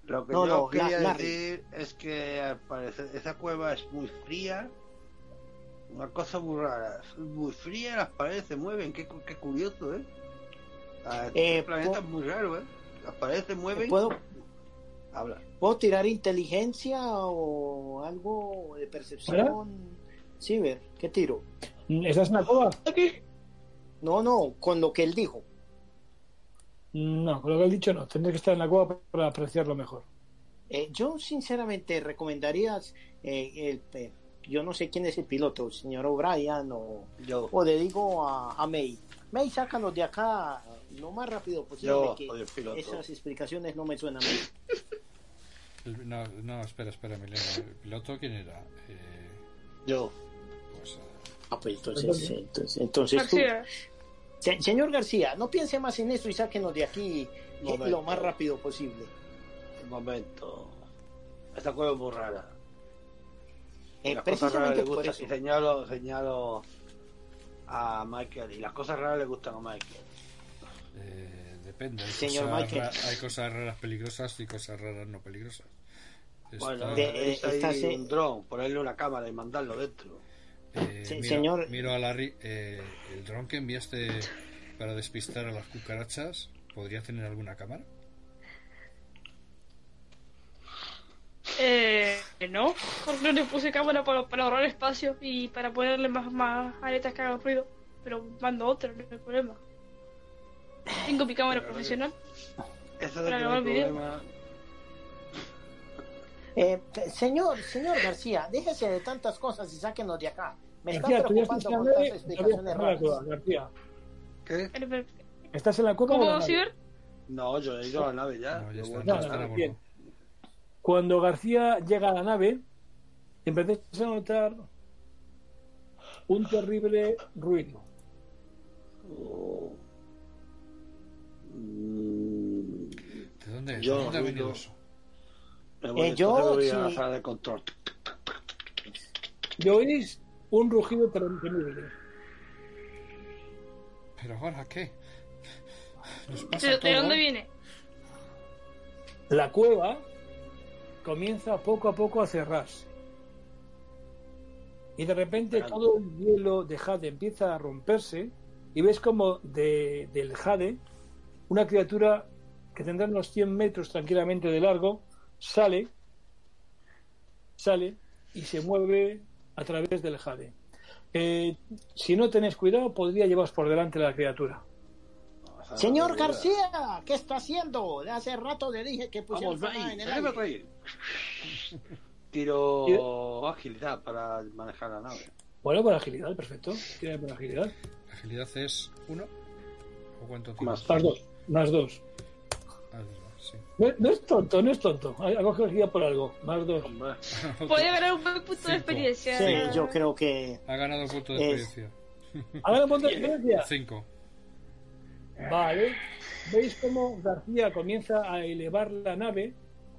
Lo que
No,
yo
no,
quería
la- Larry.
decir es que al parecer esa cueva es muy fría. Una cosa muy rara. Es muy fría, las paredes se mueven. Qué, qué curioso, ¿eh? Ah, este
Eh,
planeta es muy raro, ¿eh? Las paredes se mueven.
¿Puedo,
Habla.
¿Puedo tirar inteligencia o algo de percepción? Sí, ver, ¿qué tiro?
¿Estás en la cueva?
No, no, con lo que él dijo.
No, con lo que has dicho no. Tendrás que estar en la cueva para apreciarlo mejor.
Eh, yo sinceramente recomendaría, eh, el, eh, yo no sé quién es el piloto, señor O'Brien o,
Yo.
o le digo a, a May. May, sácanos de acá lo más rápido posible,
Yo
que
soy el piloto.
esas explicaciones no me suenan bien.
El- no, no, espera, espera, Emiliano. ¿El piloto quién era? Eh,
Yo.
pues, eh,
Ah, pues entonces, entonces, entonces tú-
García.
Se- señor García, no piense más en eso y sáquenos de aquí eh, lo más rápido posible.
Un momento. Esta cueva es muy rara.
Eh,
las cosas raras
precisamente
le
por
gustan.
eso.
Y señalo, señalo a Michael. Y las cosas raras le gustan a Michael.
eh, depende. Hay,
Señor
cosas
Michael.
ra- hay cosas raras peligrosas y cosas raras no peligrosas. Está-
Bueno,
De- eh,
ahí
esta se-
un dron, ponerle una cámara y mandarlo dentro.
eh,
Se-
miro,
señor-
miro a Larry. eh, ¿El dron que enviaste para despistar a las cucarachas podría tener alguna cámara?
Eh, no, porque no le puse cámara para, para ahorrar espacio y para ponerle más, más aletas que hagan ruido. Pero mando otra, no hay problema. Tengo mi cámara
Pero,
profesional.
Eso
Para grabar video.
Eh, señor, señor García, déjese de tantas cosas y sáquenos de acá. Me está
García, estás
preocupando con tantas explicaciones
estás en la cueva,
raras.
García.
¿Qué?
¿Estás en la cueva o en la
¿Cómo,
nave?
Ciber?
No, yo he ido a la nave ya.
No, ya
Yo
está,
no,
está.
Cuando García llega a la nave, empiezas a notar un terrible ruido.
¿De dónde,
Yo
¿de dónde ha venido eso?
voy,
Eh, yo,
voy a la
sí.
sala de control.
Y oís un rugido terrible.
¿Pero ahora qué? ¿Nos pasa
¿De, dónde viene?
La cueva comienza poco a poco a cerrarse. Y de repente
Esperando.
todo el hielo de jade empieza a romperse y ves como de, del jade una criatura que tendrá unos 100 metros tranquilamente de largo sale, sale y se mueve a través del jade. Eh, si no tenéis cuidado, podría llevaros por delante la criatura.
Señor García, ¿qué está haciendo? De hace rato le dije que pusiera en el aire.
reír. Tiro agilidad para manejar la nave.
Bueno, por agilidad, perfecto. Tiene por agilidad.
Agilidad es 1. ¿O cuánto
Más.
tienes?
Más dos. Más dos.
Ah, sí.
No, no es tonto, no es tonto. Ha ha cogido agilidad por algo. Más dos.
Puede haber un buen punto
Cinco.
de experiencia.
Sí, yo creo que
Ha ganado un punto de
Es-
experiencia.
¿Ahora un punto de experiencia?
5.
Vale. ¿Veis cómo García comienza a elevar la nave,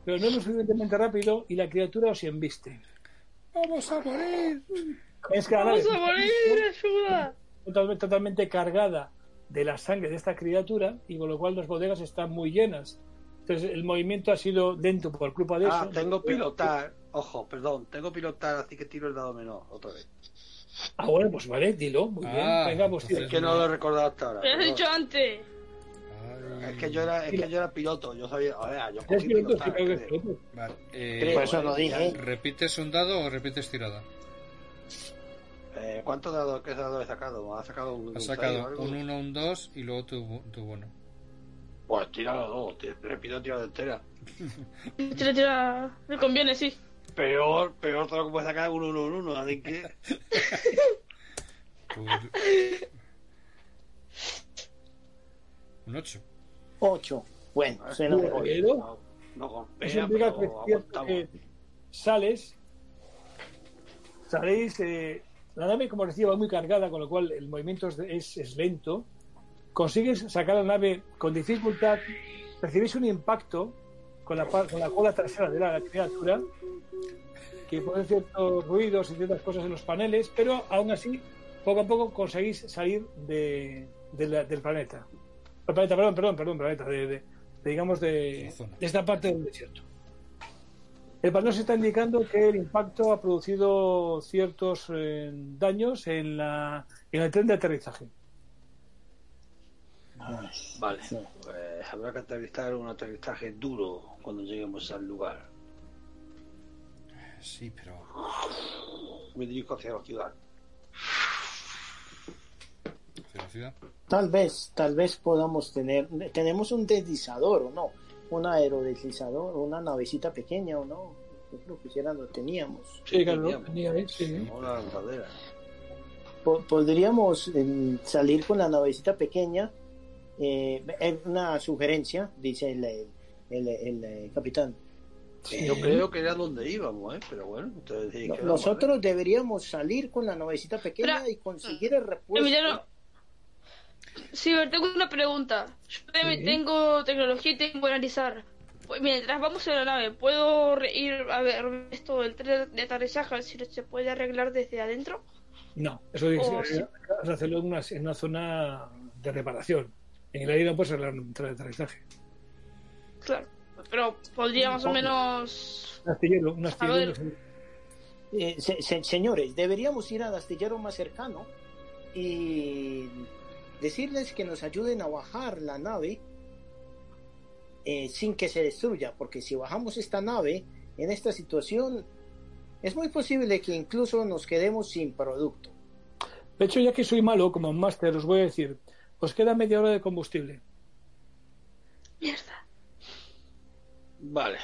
pero no lo suficientemente rápido y la criatura os embiste?
¡Vamos a morir!
Es que
Vamos a morir, ayuda.
totalmente, totalmente cargada de la sangre de esta criatura y con lo cual las bodegas están muy llenas. Entonces el movimiento ha sido lento por culpa de
Ah,
eso.
tengo pilotar. Ojo, perdón, tengo pilotar, así que tiro el dado menor otra vez.
Ah, bueno, pues vale, dilo. Muy bien.
Ah,
Venga, pues
Es que no lo he recordado hasta ahora.
Lo has dicho antes.
Ay.
Es que yo era, es que yo era piloto, yo sabía, a ver, yo cogí
piloto, sí, creo piloto.
Vale. eh,
Creo,
por eso lo
eh,
dije.
¿Repites un dado o repites tirada?
Eh, ¿Cuántos dados, qué dados he sacado? ¿Ha sacado un, o
sacado un 1, un 2 y luego tu, tu bono.
Pues tira los dos, repito tirada entera.
Tira, tira. Me conviene, sí.
Peor, peor todo lo que puede sacar un 1 1 1, así que
Un 8.
8. Bueno, suena mejor.
Pero
no, no golpea,
eso implica
pero
que es cierto que sales, saléis, eh, la nave como decía va muy cargada, con lo cual el movimiento es, es- es lento. Consigues sacar la nave con dificultad, recibís un impacto con la, con la cola trasera de la criatura, que pone ciertos ruidos y ciertas cosas en los paneles, pero aún así, poco a poco conseguís salir de, de la- del planeta. El planeta, perdón, perdón, perdón, planeta, de, de- de, digamos de esta parte del desierto. El panel se está indicando que el impacto ha producido ciertos eh, daños en, la, en el tren de aterrizaje.
Vale, pues habrá que aterrizar un aterrizaje duro cuando lleguemos al lugar.
Sí, pero.
Me dirijo hacia la ciudad.
¿Hacia la ciudad?
Tal vez, tal vez podamos tener, tenemos un deslizador o no, un aerodeslizador, una navecita pequeña o no. Yo creo que si era lo teníamos.
Sí, claro,
teníamos.
tenía, sí.
Una lanzadera.
Po- podríamos eh, salir con la navecita pequeña. Eh, es una sugerencia, dice el, el, el- el, eh, capitán.
Yo creo que era donde íbamos, ¿eh? Pero bueno, ustedes no,
Nosotros deberíamos salir con la navecita pequeña
Pero-
y conseguir el repuesto.
Emiliano. Sí, a tengo una pregunta. Yo
Sí.
tengo tecnología y tengo que analizar. Pues, mientras vamos en la nave, ¿puedo ir a ver esto del tren de aterrizaje? A ver si se puede arreglar desde adentro.
No, eso de hacerlo en una, en una zona de reparación. En el aire no puedes arreglar un aterrizaje.
Claro. Pero podría más o menos.
Un astillero, un astillero.
Eh, se- se- señores, deberíamos ir al astillero más cercano y decirles que nos ayuden a bajar la nave eh, sin que se destruya, porque si bajamos esta nave en esta situación, es muy posible que incluso nos quedemos sin producto.
De hecho, ya que soy malo como máster, os voy a decir, os queda media hora de combustible.
Mierda.
Vale.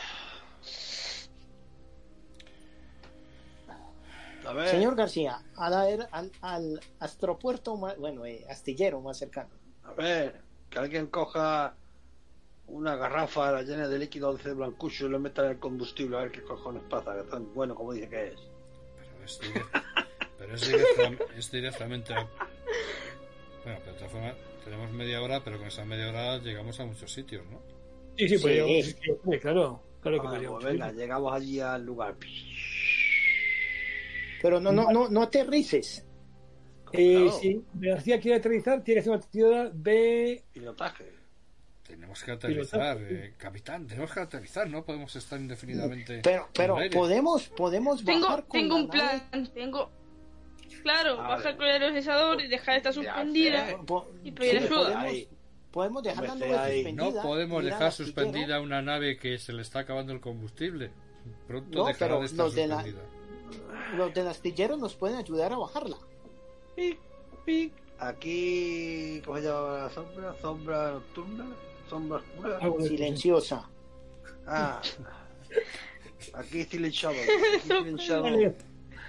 A ver,
Señor García, al, aer- al, al astropuerto, más, bueno, eh, astillero más cercano.
a ver, que alguien coja una garrafa la llena de líquido de blancucho y lo meta en el combustible a ver qué cojones pasa, que tan bueno como dice que es.
Pero es, direct- pero es, directa- es directamente. Bueno, pero de todas formas, tenemos media hora, pero con esa media hora llegamos a muchos sitios, ¿no?
Sí, sí, pues
Sí.
llegamos, sí, sí, claro, claro que
Vale,
podríamos
pues venga, llegamos allí al lugar.
Pero no, no, no, no aterrices.
Eh,
Claro,
Si García quiere aterrizar, tiene que hacer una actividad de...
Pilotaje.
Tenemos que aterrizar, eh, capitán, tenemos que aterrizar, no podemos estar indefinidamente.
Pero, pero podemos, podemos
Tengo,
bajar con
tengo
la
un
nave.
plan. Tengo. Claro, bajar con el aerogenerador y dejar esta suspendida.
sé.
Po-
Y pedir
sí,
ayuda.
podemos, podemos dejar la
Hombre,
nave
ahí.
suspendida.
No podemos dejar suspendida una nave que se le está acabando el combustible. Pronto
No,
dejará de estar
los de la-
suspendida.
los del astillero nos pueden ayudar a bajarla.
Pic, pic. Aquí, ¿cómo se llama la sombra? Sombra nocturna, sombra oscura.
Sí.
Silenciosa.
Ah, aquí silenciado. Aquí silenciado.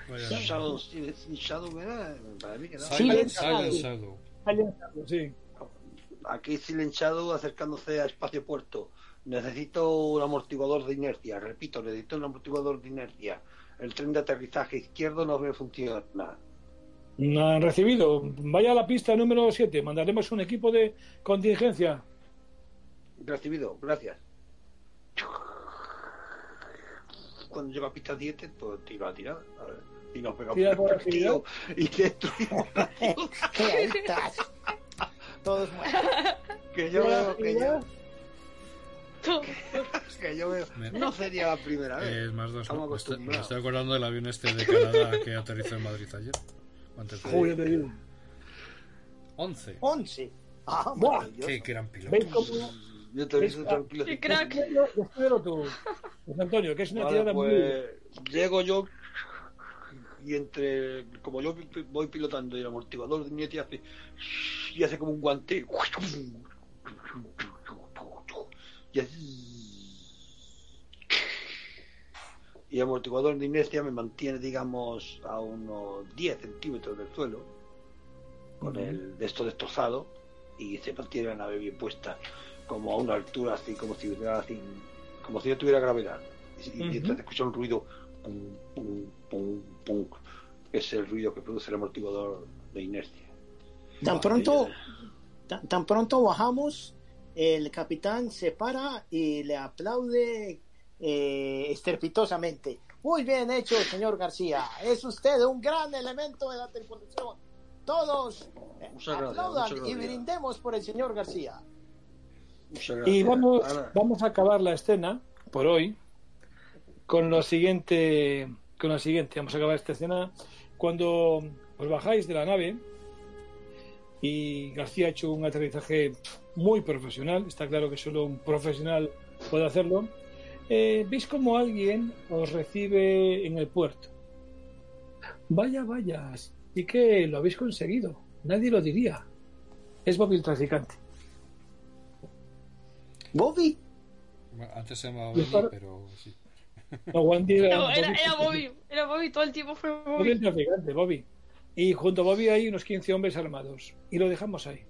Shadow, Silent Shadow, ¿verdad? Para mí que no.
Silent,
Silent
Silent Shadow.
Sí.
Aquí Silent Shadow acercándose a espacio puerto. Necesito un amortiguador de inercia. Repito, necesito un amortiguador de inercia. El tren de aterrizaje izquierdo no me funciona.
No han recibido. Vaya a la pista número 7. Mandaremos un equipo de contingencia.
Recibido, gracias. Cuando llega a pista 7, pues tiro a tirar. A ver, y nos pegamos el tío y destruimos la
estás. Todos mueren.
que yo veo que yo,
Tú.
que yo veo. No sería la primera vez.
Es más dos. Me estoy, me estoy acordando del avión este de Canadá que aterrizó en Madrid ayer. Antes de-
Joder, te digo.
11.
11. Ah.
Qué gran piloto.
Yo te digo tranquilo.
Qué crack.
Descríbelo tú, José Antonio, que es una
Vale,
tirada muy.
pues llego yo y entre como yo voy pilotando y el amortiguador de inercia hace y hace como un guante y así y el amortiguador de inercia me mantiene digamos a unos 10 centímetros del suelo con el de esto destrozado y se mantiene la nave bien puesta como a una altura así como si hubiera así, como si no tuviera gravedad y, y
Ujú.
entonces escucha un ruido pum, pum, pum, pum, que es el ruido que produce el amortiguador de inercia
Tan pronto, tan, tan pronto bajamos, el capitán se para y le aplaude eh, estrepitosamente. Muy bien hecho, señor García. Es usted un gran elemento de la tripulación. Todos eh,
gracias,
aplaudan y brindemos por el señor García.
Y vamos, vamos a acabar la escena por hoy con lo siguiente. Con lo siguiente, vamos a acabar esta escena cuando os bajáis de la nave y García ha hecho un aterrizaje muy profesional. Está claro que solo un profesional puede hacerlo. Eh, Veis como alguien os recibe en el puerto. Vaya, vaya, sí que lo habéis conseguido. Nadie lo diría. Es Bobby el traficante.
Bobby,
Antes se llamaba
Y
Benny,
para-
pero sí.
No, Wandy era,
No, era,
Bobby-
era Bobby. Era Bobby, todo el tiempo fue
Bobby el
Bobby.
traficante, Bobby. Y junto a Bobby hay unos 15 hombres armados. Y lo dejamos ahí.